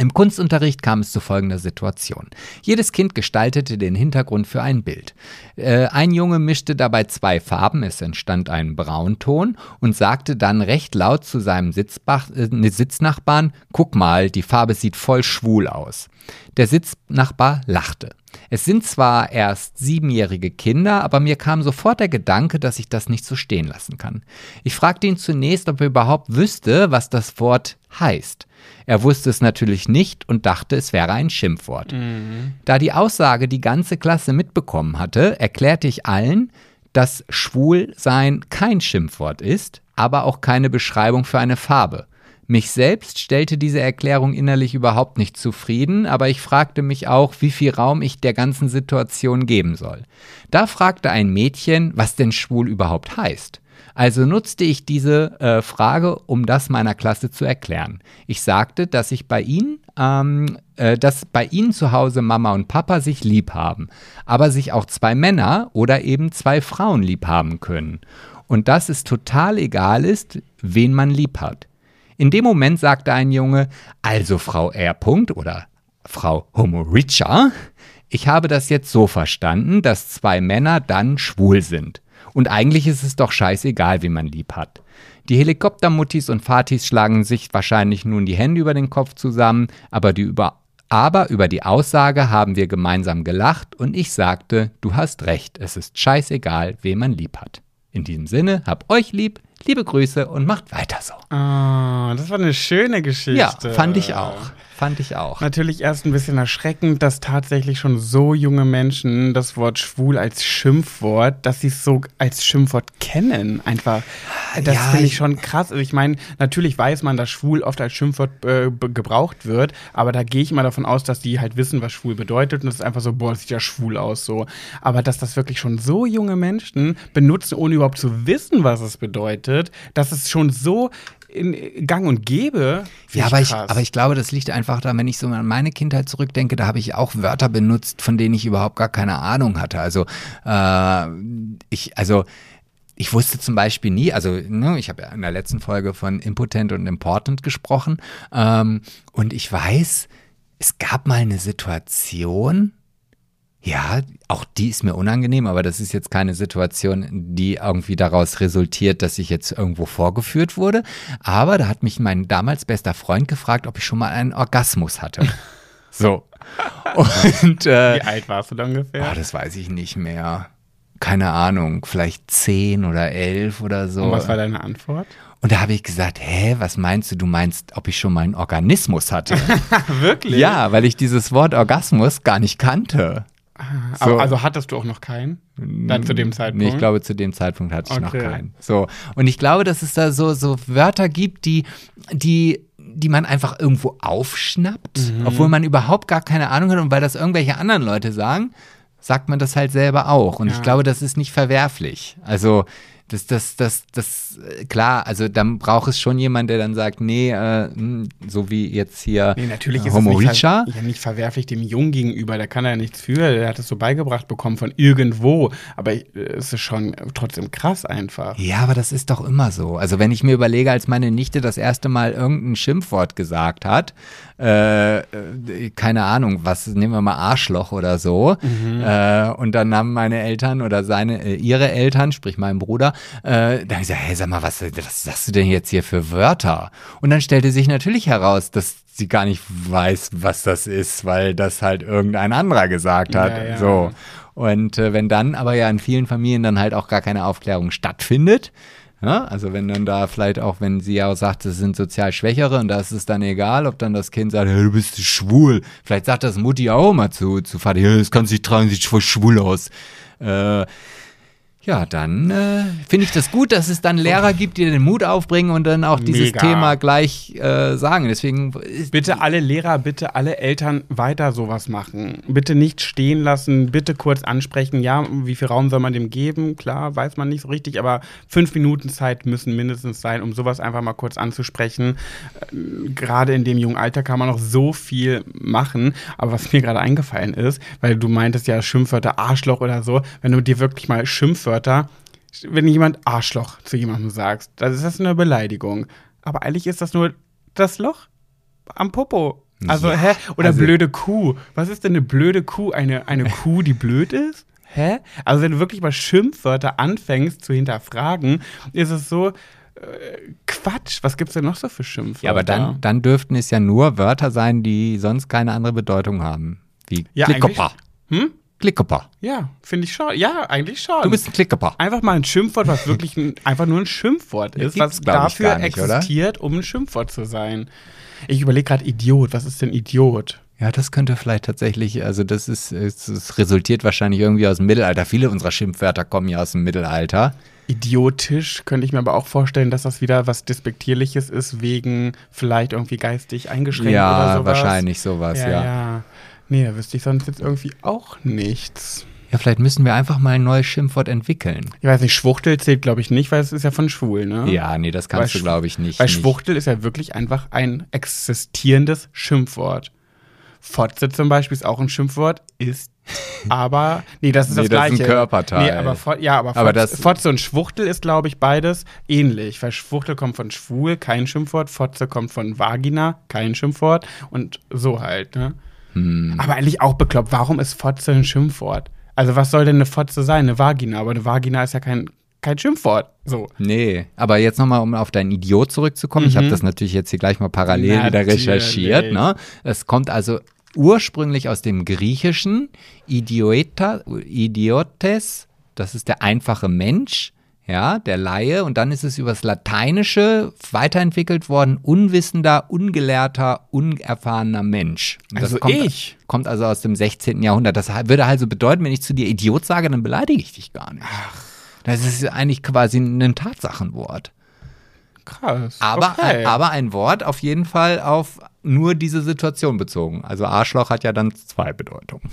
[SPEAKER 2] Im Kunstunterricht kam es zu folgender Situation. Jedes Kind gestaltete den Hintergrund für ein Bild. Äh, ein Junge mischte dabei zwei Farben, es entstand ein Braunton und sagte dann recht laut zu seinem Sitzbach, äh, Sitznachbarn, guck mal, die Farbe sieht voll schwul aus. Der Sitznachbar lachte. Es sind zwar erst siebenjährige Kinder, aber mir kam sofort der Gedanke, dass ich das nicht so stehen lassen kann. Ich fragte ihn zunächst, ob er überhaupt wüsste, was das Wort heißt. Er wusste es natürlich nicht und dachte, es wäre ein Schimpfwort. Da die Aussage die ganze Klasse mitbekommen hatte, erklärte ich allen, dass Schwulsein kein Schimpfwort ist, aber auch keine Beschreibung für eine Farbe. Mich selbst stellte diese Erklärung innerlich überhaupt nicht zufrieden, aber ich fragte mich auch, wie viel Raum ich der ganzen Situation geben soll. Da fragte ein Mädchen, was denn schwul überhaupt heißt. Also nutzte ich diese äh, Frage, um das meiner Klasse zu erklären. Ich sagte, dass ich bei ihnen, ähm, äh, dass bei ihnen zu Hause Mama und Papa sich lieb haben, aber sich auch zwei Männer oder eben zwei Frauen lieb haben können. und dass es total egal ist, wen man lieb hat. In dem Moment sagte ein Junge, also Frau R. oder Frau Homo Richer, ich habe das jetzt so verstanden, dass zwei Männer dann schwul sind. Und eigentlich ist es doch scheißegal, wie man lieb hat. Die Helikoptermuttis und Fatis schlagen sich wahrscheinlich nun die Hände über den Kopf zusammen, aber, über, aber über die Aussage haben wir gemeinsam gelacht und ich sagte, du hast recht, es ist scheißegal, wen man lieb hat. In diesem Sinne, hab euch lieb, liebe Grüße und macht weiter so.
[SPEAKER 1] Ah, das war eine schöne Geschichte.
[SPEAKER 2] Ja, fand ich auch. Fand ich auch.
[SPEAKER 1] Natürlich erst ein bisschen erschreckend, dass tatsächlich schon so junge Menschen das Wort schwul als Schimpfwort, dass sie es so als Schimpfwort kennen. Einfach. Das
[SPEAKER 2] Ja,
[SPEAKER 1] finde ich schon krass. Also ich meine, natürlich weiß man, dass schwul oft als Schimpfwort äh, gebraucht wird, aber da gehe ich immer davon aus, dass die halt wissen, was schwul bedeutet und es ist einfach so, boah, das sieht ja schwul aus so. Aber dass das wirklich schon so junge Menschen benutzen, ohne überhaupt zu wissen, was es bedeutet, dass es schon so in Gang und Gäbe.
[SPEAKER 2] Ja, aber ich, aber ich glaube, das liegt einfach daran, wenn ich so an meine Kindheit zurückdenke, da habe ich auch Wörter benutzt, von denen ich überhaupt gar keine Ahnung hatte. Also äh, ich, also ich wusste zum Beispiel nie, also ne, ich habe ja in der letzten Folge von impotent und important gesprochen ähm, und ich weiß, es gab mal eine Situation, ja, auch die ist mir unangenehm, aber das ist jetzt keine Situation, die irgendwie daraus resultiert, dass ich jetzt irgendwo vorgeführt wurde. Aber da hat mich mein damals bester Freund gefragt, ob ich schon mal einen Orgasmus hatte. So. Und äh,
[SPEAKER 1] Wie alt warst du da ungefähr?
[SPEAKER 2] ah, das weiß ich nicht mehr. Keine Ahnung, vielleicht zehn oder elf oder so.
[SPEAKER 1] Und was war deine Antwort?
[SPEAKER 2] Und da habe ich gesagt, hä, was meinst du? Du meinst, ob ich schon mal einen Organismus hatte?
[SPEAKER 1] Wirklich?
[SPEAKER 2] ja, weil ich dieses Wort Orgasmus gar nicht kannte.
[SPEAKER 1] Aber,
[SPEAKER 2] So.
[SPEAKER 1] also hattest du auch noch keinen? Dann zu dem Zeitpunkt?
[SPEAKER 2] Nee, ich glaube, zu dem Zeitpunkt hatte ich noch
[SPEAKER 1] Okay.
[SPEAKER 2] keinen. So. Und ich glaube, dass es da so, so Wörter gibt, die, die, die man einfach irgendwo aufschnappt,
[SPEAKER 1] Mhm.
[SPEAKER 2] obwohl man überhaupt gar keine Ahnung hat. Und weil das irgendwelche anderen Leute sagen, sagt man das halt selber auch. Und ich
[SPEAKER 1] Ja.
[SPEAKER 2] glaube, das ist nicht verwerflich. Also, das, das, das, das, äh, klar, also dann braucht es schon jemand, der dann sagt, nee, äh, hm, so wie jetzt hier
[SPEAKER 1] Nee, natürlich
[SPEAKER 2] äh,
[SPEAKER 1] ist
[SPEAKER 2] Homo
[SPEAKER 1] es nicht, ver ja, nicht verwerflich dem Jungen gegenüber. Der kann ja nichts für. Der hat es so beigebracht bekommen von irgendwo. Aber äh, es ist schon trotzdem krass einfach.
[SPEAKER 2] Ja, aber das ist doch immer so. Also wenn ich mir überlege, als meine Nichte das erste Mal irgendein Schimpfwort gesagt hat, äh, äh, keine Ahnung, was, nehmen wir mal Arschloch oder so, äh, und dann nahmen meine Eltern oder seine, äh, ihre Eltern, sprich mein Bruder, äh, da hab ich gesagt, hey, sag mal, was, was sagst du denn jetzt hier für Wörter? Und dann stellte sich natürlich heraus, dass sie gar nicht weiß, was das ist, weil das halt irgendein anderer gesagt hat.
[SPEAKER 1] Ja, ja.
[SPEAKER 2] So. Und äh, wenn dann aber ja in vielen Familien dann halt auch gar keine Aufklärung stattfindet, ja, also wenn dann da vielleicht auch, wenn sie ja auch sagt, es sind sozial Schwächere und da ist es dann egal, ob dann das Kind sagt, hey, du bist schwul. Vielleicht sagt das Mutti auch mal zu, zu Vater, hey, das kannst du nicht tragen, sieht voll schwul aus. Äh, ja, dann äh, finde ich das gut, dass es dann Lehrer gibt, die den Mut aufbringen und dann auch dieses
[SPEAKER 1] Mega.
[SPEAKER 2] Thema gleich äh, sagen. Deswegen ist
[SPEAKER 1] Bitte alle Lehrer, bitte alle Eltern weiter sowas machen. Bitte nicht stehen lassen, bitte kurz ansprechen. Ja, wie viel Raum soll man dem geben? Klar, weiß man nicht so richtig, aber fünf Minuten Zeit müssen mindestens sein, um sowas einfach mal kurz anzusprechen. Ähm, Gerade in dem jungen Alter kann man noch so viel machen. Aber was mir gerade eingefallen ist, weil du meintest ja Schimpfwörter, Arschloch oder so, wenn du dir wirklich mal Schimpfwörter, wenn jemand Arschloch zu jemandem sagst, dann ist das eine Beleidigung. Aber eigentlich ist das nur das Loch am Popo. Also,
[SPEAKER 2] Ja,
[SPEAKER 1] hä? Oder
[SPEAKER 2] also-
[SPEAKER 1] blöde Kuh. Was ist denn eine blöde Kuh? Eine, eine Kuh, die blöd ist? Hä? Also, wenn du wirklich mal Schimpfwörter anfängst zu hinterfragen, ist es so, äh, Quatsch. Was gibt's denn noch so für Schimpfwörter?
[SPEAKER 2] Ja, aber dann, dann dürften es ja nur Wörter sein, die sonst keine andere Bedeutung haben. Wie
[SPEAKER 1] Ja,
[SPEAKER 2] Klickkopper.
[SPEAKER 1] Hm?
[SPEAKER 2] Klickkopper.
[SPEAKER 1] Ja, finde ich schon. Ja, eigentlich schon.
[SPEAKER 2] Du bist ein Klickkopper.
[SPEAKER 1] Einfach mal ein Schimpfwort, was wirklich ein, einfach nur ein Schimpfwort ist, was dafür
[SPEAKER 2] nicht, oder?
[SPEAKER 1] existiert, um ein Schimpfwort zu sein. Ich überlege gerade Idiot. Was ist denn Idiot?
[SPEAKER 2] Ja, das könnte vielleicht tatsächlich, also das ist, es, es resultiert wahrscheinlich irgendwie aus dem Mittelalter. Viele unserer Schimpfwörter kommen ja aus dem Mittelalter.
[SPEAKER 1] Idiotisch könnte ich mir aber auch vorstellen, dass das wieder was Despektierliches ist, wegen vielleicht irgendwie geistig eingeschränkt oder
[SPEAKER 2] ja,
[SPEAKER 1] sowas.
[SPEAKER 2] wahrscheinlich sowas,
[SPEAKER 1] Ja,
[SPEAKER 2] ja.
[SPEAKER 1] ja. Nee, da wüsste ich sonst jetzt irgendwie auch nichts.
[SPEAKER 2] Ja, vielleicht müssen wir einfach mal ein neues Schimpfwort entwickeln.
[SPEAKER 1] Ich weiß nicht, Schwuchtel zählt, glaube ich, nicht, weil es ist ja von schwul, ne?
[SPEAKER 2] Ja, nee, das kannst
[SPEAKER 1] Weil
[SPEAKER 2] du, glaube ich, nicht.
[SPEAKER 1] Weil
[SPEAKER 2] nicht.
[SPEAKER 1] Schwuchtel ist ja wirklich einfach ein existierendes Schimpfwort. Fotze zum Beispiel ist auch ein Schimpfwort, ist aber, nee, das ist
[SPEAKER 2] Nee,
[SPEAKER 1] das
[SPEAKER 2] das ist ein
[SPEAKER 1] Gleiche.
[SPEAKER 2] Körperteil.
[SPEAKER 1] Nee, aber, Fo- ja, aber,
[SPEAKER 2] Aber
[SPEAKER 1] Fotze,
[SPEAKER 2] das-
[SPEAKER 1] Fotze und Schwuchtel ist, glaube ich, beides ähnlich. Weil Schwuchtel kommt von schwul, kein Schimpfwort. Fotze kommt von Vagina, kein Schimpfwort. Und so halt, ne?
[SPEAKER 2] Hm.
[SPEAKER 1] Aber eigentlich auch bekloppt. Warum ist Fotze ein Schimpfwort? Also, was soll denn eine Fotze sein? Eine Vagina. Aber eine Vagina ist ja kein, kein Schimpfwort. So.
[SPEAKER 2] Nee, aber jetzt nochmal, um auf deinen Idiot zurückzukommen. Ich habe das natürlich jetzt hier gleich mal parallel wieder
[SPEAKER 1] Natürlich.
[SPEAKER 2] recherchiert. Ne? Es kommt also ursprünglich aus dem Griechischen Idiota, Idiotes, das ist der einfache Mensch, ja, der Laie. Und dann ist es übers Lateinische weiterentwickelt worden, unwissender, ungelehrter, unerfahrener Mensch. Und das
[SPEAKER 1] Also
[SPEAKER 2] kommt,
[SPEAKER 1] ich?
[SPEAKER 2] Kommt also aus dem 16. Jahrhundert. Das würde also bedeuten, wenn ich zu dir Idiot sage, dann beleidige ich dich gar nicht. Das ist eigentlich quasi ein Tatsachenwort.
[SPEAKER 1] Krass.
[SPEAKER 2] Aber,
[SPEAKER 1] okay.
[SPEAKER 2] aber ein Wort auf jeden Fall auf nur diese Situation bezogen. Also Arschloch hat ja dann zwei Bedeutungen.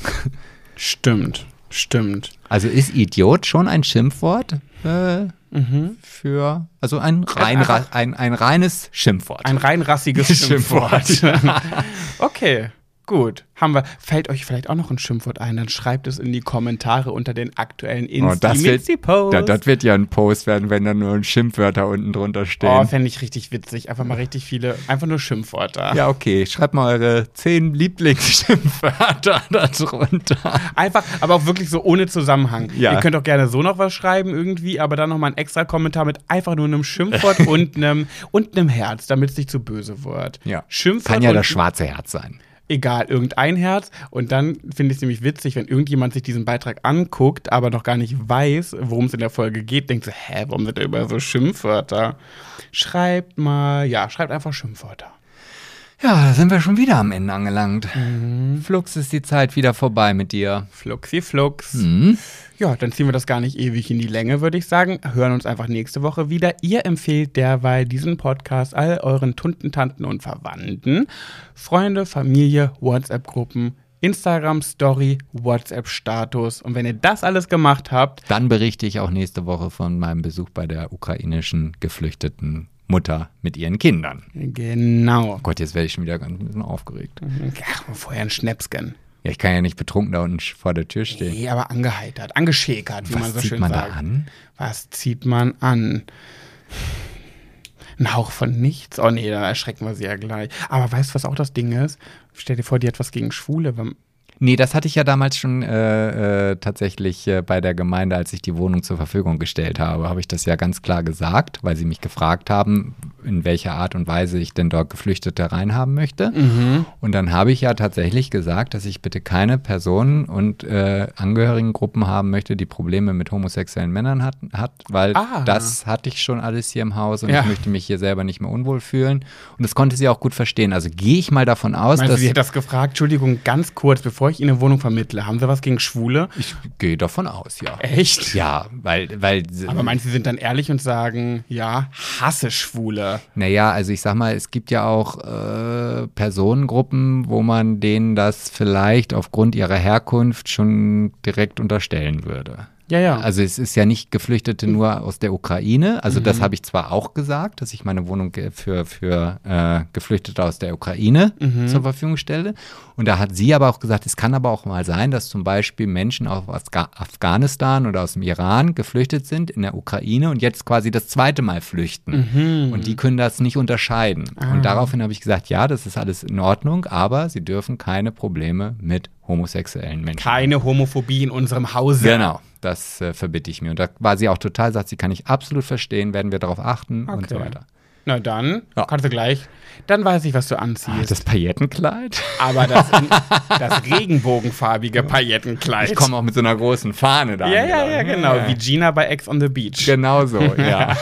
[SPEAKER 1] Stimmt. Stimmt.
[SPEAKER 2] Also ist Idiot schon ein Schimpfwort äh,
[SPEAKER 1] Mhm.
[SPEAKER 2] für, also ein, rein, ein, ein reines Schimpfwort.
[SPEAKER 1] Ein rein rassiges
[SPEAKER 2] Schimpfwort.
[SPEAKER 1] Schimpfwort. okay, gut. Haben wir. Fällt euch vielleicht auch noch ein Schimpfwort ein? Dann schreibt es in die Kommentare unter den aktuellen
[SPEAKER 2] Oh, das, wird, da, das wird ja ein Post werden, wenn da nur Schimpfwörter unten drunter stehen.
[SPEAKER 1] Oh, fände ich richtig witzig. Einfach mal richtig viele, einfach nur Schimpfwörter.
[SPEAKER 2] ja, okay. Schreibt mal eure zehn Lieblingsschimpfwörter da drunter.
[SPEAKER 1] Einfach, aber auch wirklich so ohne Zusammenhang.
[SPEAKER 2] Ja.
[SPEAKER 1] Ihr könnt auch gerne so noch was schreiben irgendwie, aber dann nochmal ein extra Kommentar mit einfach nur einem Schimpfwort und einem und einem Herz, damit es nicht zu böse wird.
[SPEAKER 2] Ja.
[SPEAKER 1] Schimpfwort
[SPEAKER 2] Kann ja das schwarze Herz sein.
[SPEAKER 1] Egal, irgendein Herz. Und dann finde ich es nämlich witzig, wenn irgendjemand sich diesen Beitrag anguckt, aber noch gar nicht weiß, worum es in der Folge geht, denkt so, hä, warum sind da über so Schimpfwörter? Schreibt mal, ja, schreibt einfach Schimpfwörter.
[SPEAKER 2] Ja, da sind wir schon wieder am Ende angelangt.
[SPEAKER 1] Mhm.
[SPEAKER 2] Flux ist die Zeit wieder vorbei mit dir.
[SPEAKER 1] Fluxi Flux.
[SPEAKER 2] Mhm.
[SPEAKER 1] Ja, dann ziehen wir das gar nicht ewig in die Länge, würde ich sagen. Hören uns einfach nächste Woche wieder. Ihr empfehlt derweil diesen Podcast all euren Tunten, Tanten und Verwandten, Freunde, Familie, WhatsApp-Gruppen, Instagram-Story, WhatsApp-Status. Und wenn ihr das alles gemacht habt,
[SPEAKER 2] Dann berichte ich auch nächste Woche von meinem Besuch bei der ukrainischen geflüchteten Mutter mit ihren Kindern.
[SPEAKER 1] genau.
[SPEAKER 2] Oh Gott, jetzt werde ich schon wieder ganz ein bisschen aufgeregt.
[SPEAKER 1] Ach, vorher ein Schnäpsken.
[SPEAKER 2] Ja, ich kann ja nicht betrunken da unten vor der Tür stehen.
[SPEAKER 1] Nee, aber angeheitert, angeschäkert, wie man
[SPEAKER 2] Was
[SPEAKER 1] so
[SPEAKER 2] zieht
[SPEAKER 1] schön
[SPEAKER 2] man
[SPEAKER 1] sagt.
[SPEAKER 2] da an?
[SPEAKER 1] Was zieht man an? Ein Hauch von nichts? Oh nee, dann erschrecken wir sie ja gleich. Aber weißt du, was auch das Ding ist? Stell dir vor, die hat was gegen Schwule.
[SPEAKER 2] Nee, das hatte ich ja damals schon äh, äh, tatsächlich äh, bei der Gemeinde, als ich die Wohnung zur Verfügung gestellt habe, habe ich das ja ganz klar gesagt, weil sie mich gefragt haben, in welcher Art und Weise ich denn dort Geflüchtete reinhaben möchte. Und dann habe ich ja tatsächlich gesagt, dass ich bitte keine Personen und äh, Angehörigengruppen haben möchte, die Probleme mit homosexuellen Männern hat, hat weil
[SPEAKER 1] Ah.
[SPEAKER 2] das hatte ich schon alles hier im Haus und
[SPEAKER 1] Ja.
[SPEAKER 2] ich möchte mich hier selber nicht mehr unwohl fühlen. Und das konnte sie auch gut verstehen. Also gehe ich mal davon aus,
[SPEAKER 1] Meinst
[SPEAKER 2] dass
[SPEAKER 1] sie hat das gefragt? Entschuldigung, ganz kurz, bevor ich Ihnen eine Wohnung vermittle. Haben Sie was gegen Schwule?
[SPEAKER 2] ich gehe davon aus, ja.
[SPEAKER 1] Echt?
[SPEAKER 2] Ja, weil, weil.
[SPEAKER 1] Aber meinst du, sie sind dann ehrlich und sagen, ja, hasse Schwule?
[SPEAKER 2] Naja, also ich sag mal, es gibt ja auch äh, Personengruppen, wo man denen das vielleicht aufgrund ihrer Herkunft schon direkt unterstellen würde.
[SPEAKER 1] Ja, ja.
[SPEAKER 2] Also es ist ja nicht Geflüchtete nur aus der Ukraine. Also das habe ich zwar auch gesagt, dass ich meine Wohnung für, für äh, Geflüchtete aus der Ukraine zur Verfügung stelle. Und da hat sie aber auch gesagt, es kann aber auch mal sein, dass zum Beispiel Menschen aus Afga Afghanistan oder aus dem Iran geflüchtet sind in der Ukraine und jetzt quasi das zweite Mal flüchten. Und die können das nicht unterscheiden. Und daraufhin habe ich gesagt, ja, das ist alles in Ordnung, aber sie dürfen keine Probleme mit homosexuellen Menschen
[SPEAKER 1] Keine Homophobie in unserem Hause.
[SPEAKER 2] Genau, das äh, verbitte ich mir. Und da war sie auch total, sagt sie, kann ich absolut verstehen, werden wir darauf achten und so
[SPEAKER 1] Okay.
[SPEAKER 2] weiter.
[SPEAKER 1] Na dann,
[SPEAKER 2] Ja.
[SPEAKER 1] kannst du gleich. Dann weiß ich, was du
[SPEAKER 2] Ah,
[SPEAKER 1] anziehst.
[SPEAKER 2] das Paillettenkleid?
[SPEAKER 1] Aber das, das regenbogenfarbige Paillettenkleid.
[SPEAKER 2] Ich komme auch mit so einer großen Fahne da.
[SPEAKER 1] Ja, ja, ja, genau. Wie Gina bei Ex on the Beach.
[SPEAKER 2] Genau so, ja.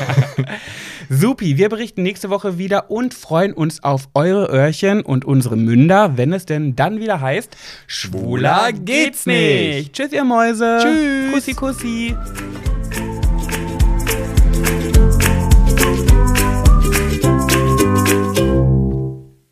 [SPEAKER 1] Supi, wir berichten nächste Woche wieder und freuen uns auf eure Öhrchen und unsere Münder, wenn es denn dann wieder heißt,
[SPEAKER 2] Schwuler geht's nicht.
[SPEAKER 1] Tschüss, ihr Mäuse.
[SPEAKER 2] Tschüss.
[SPEAKER 1] Kussi, kussi.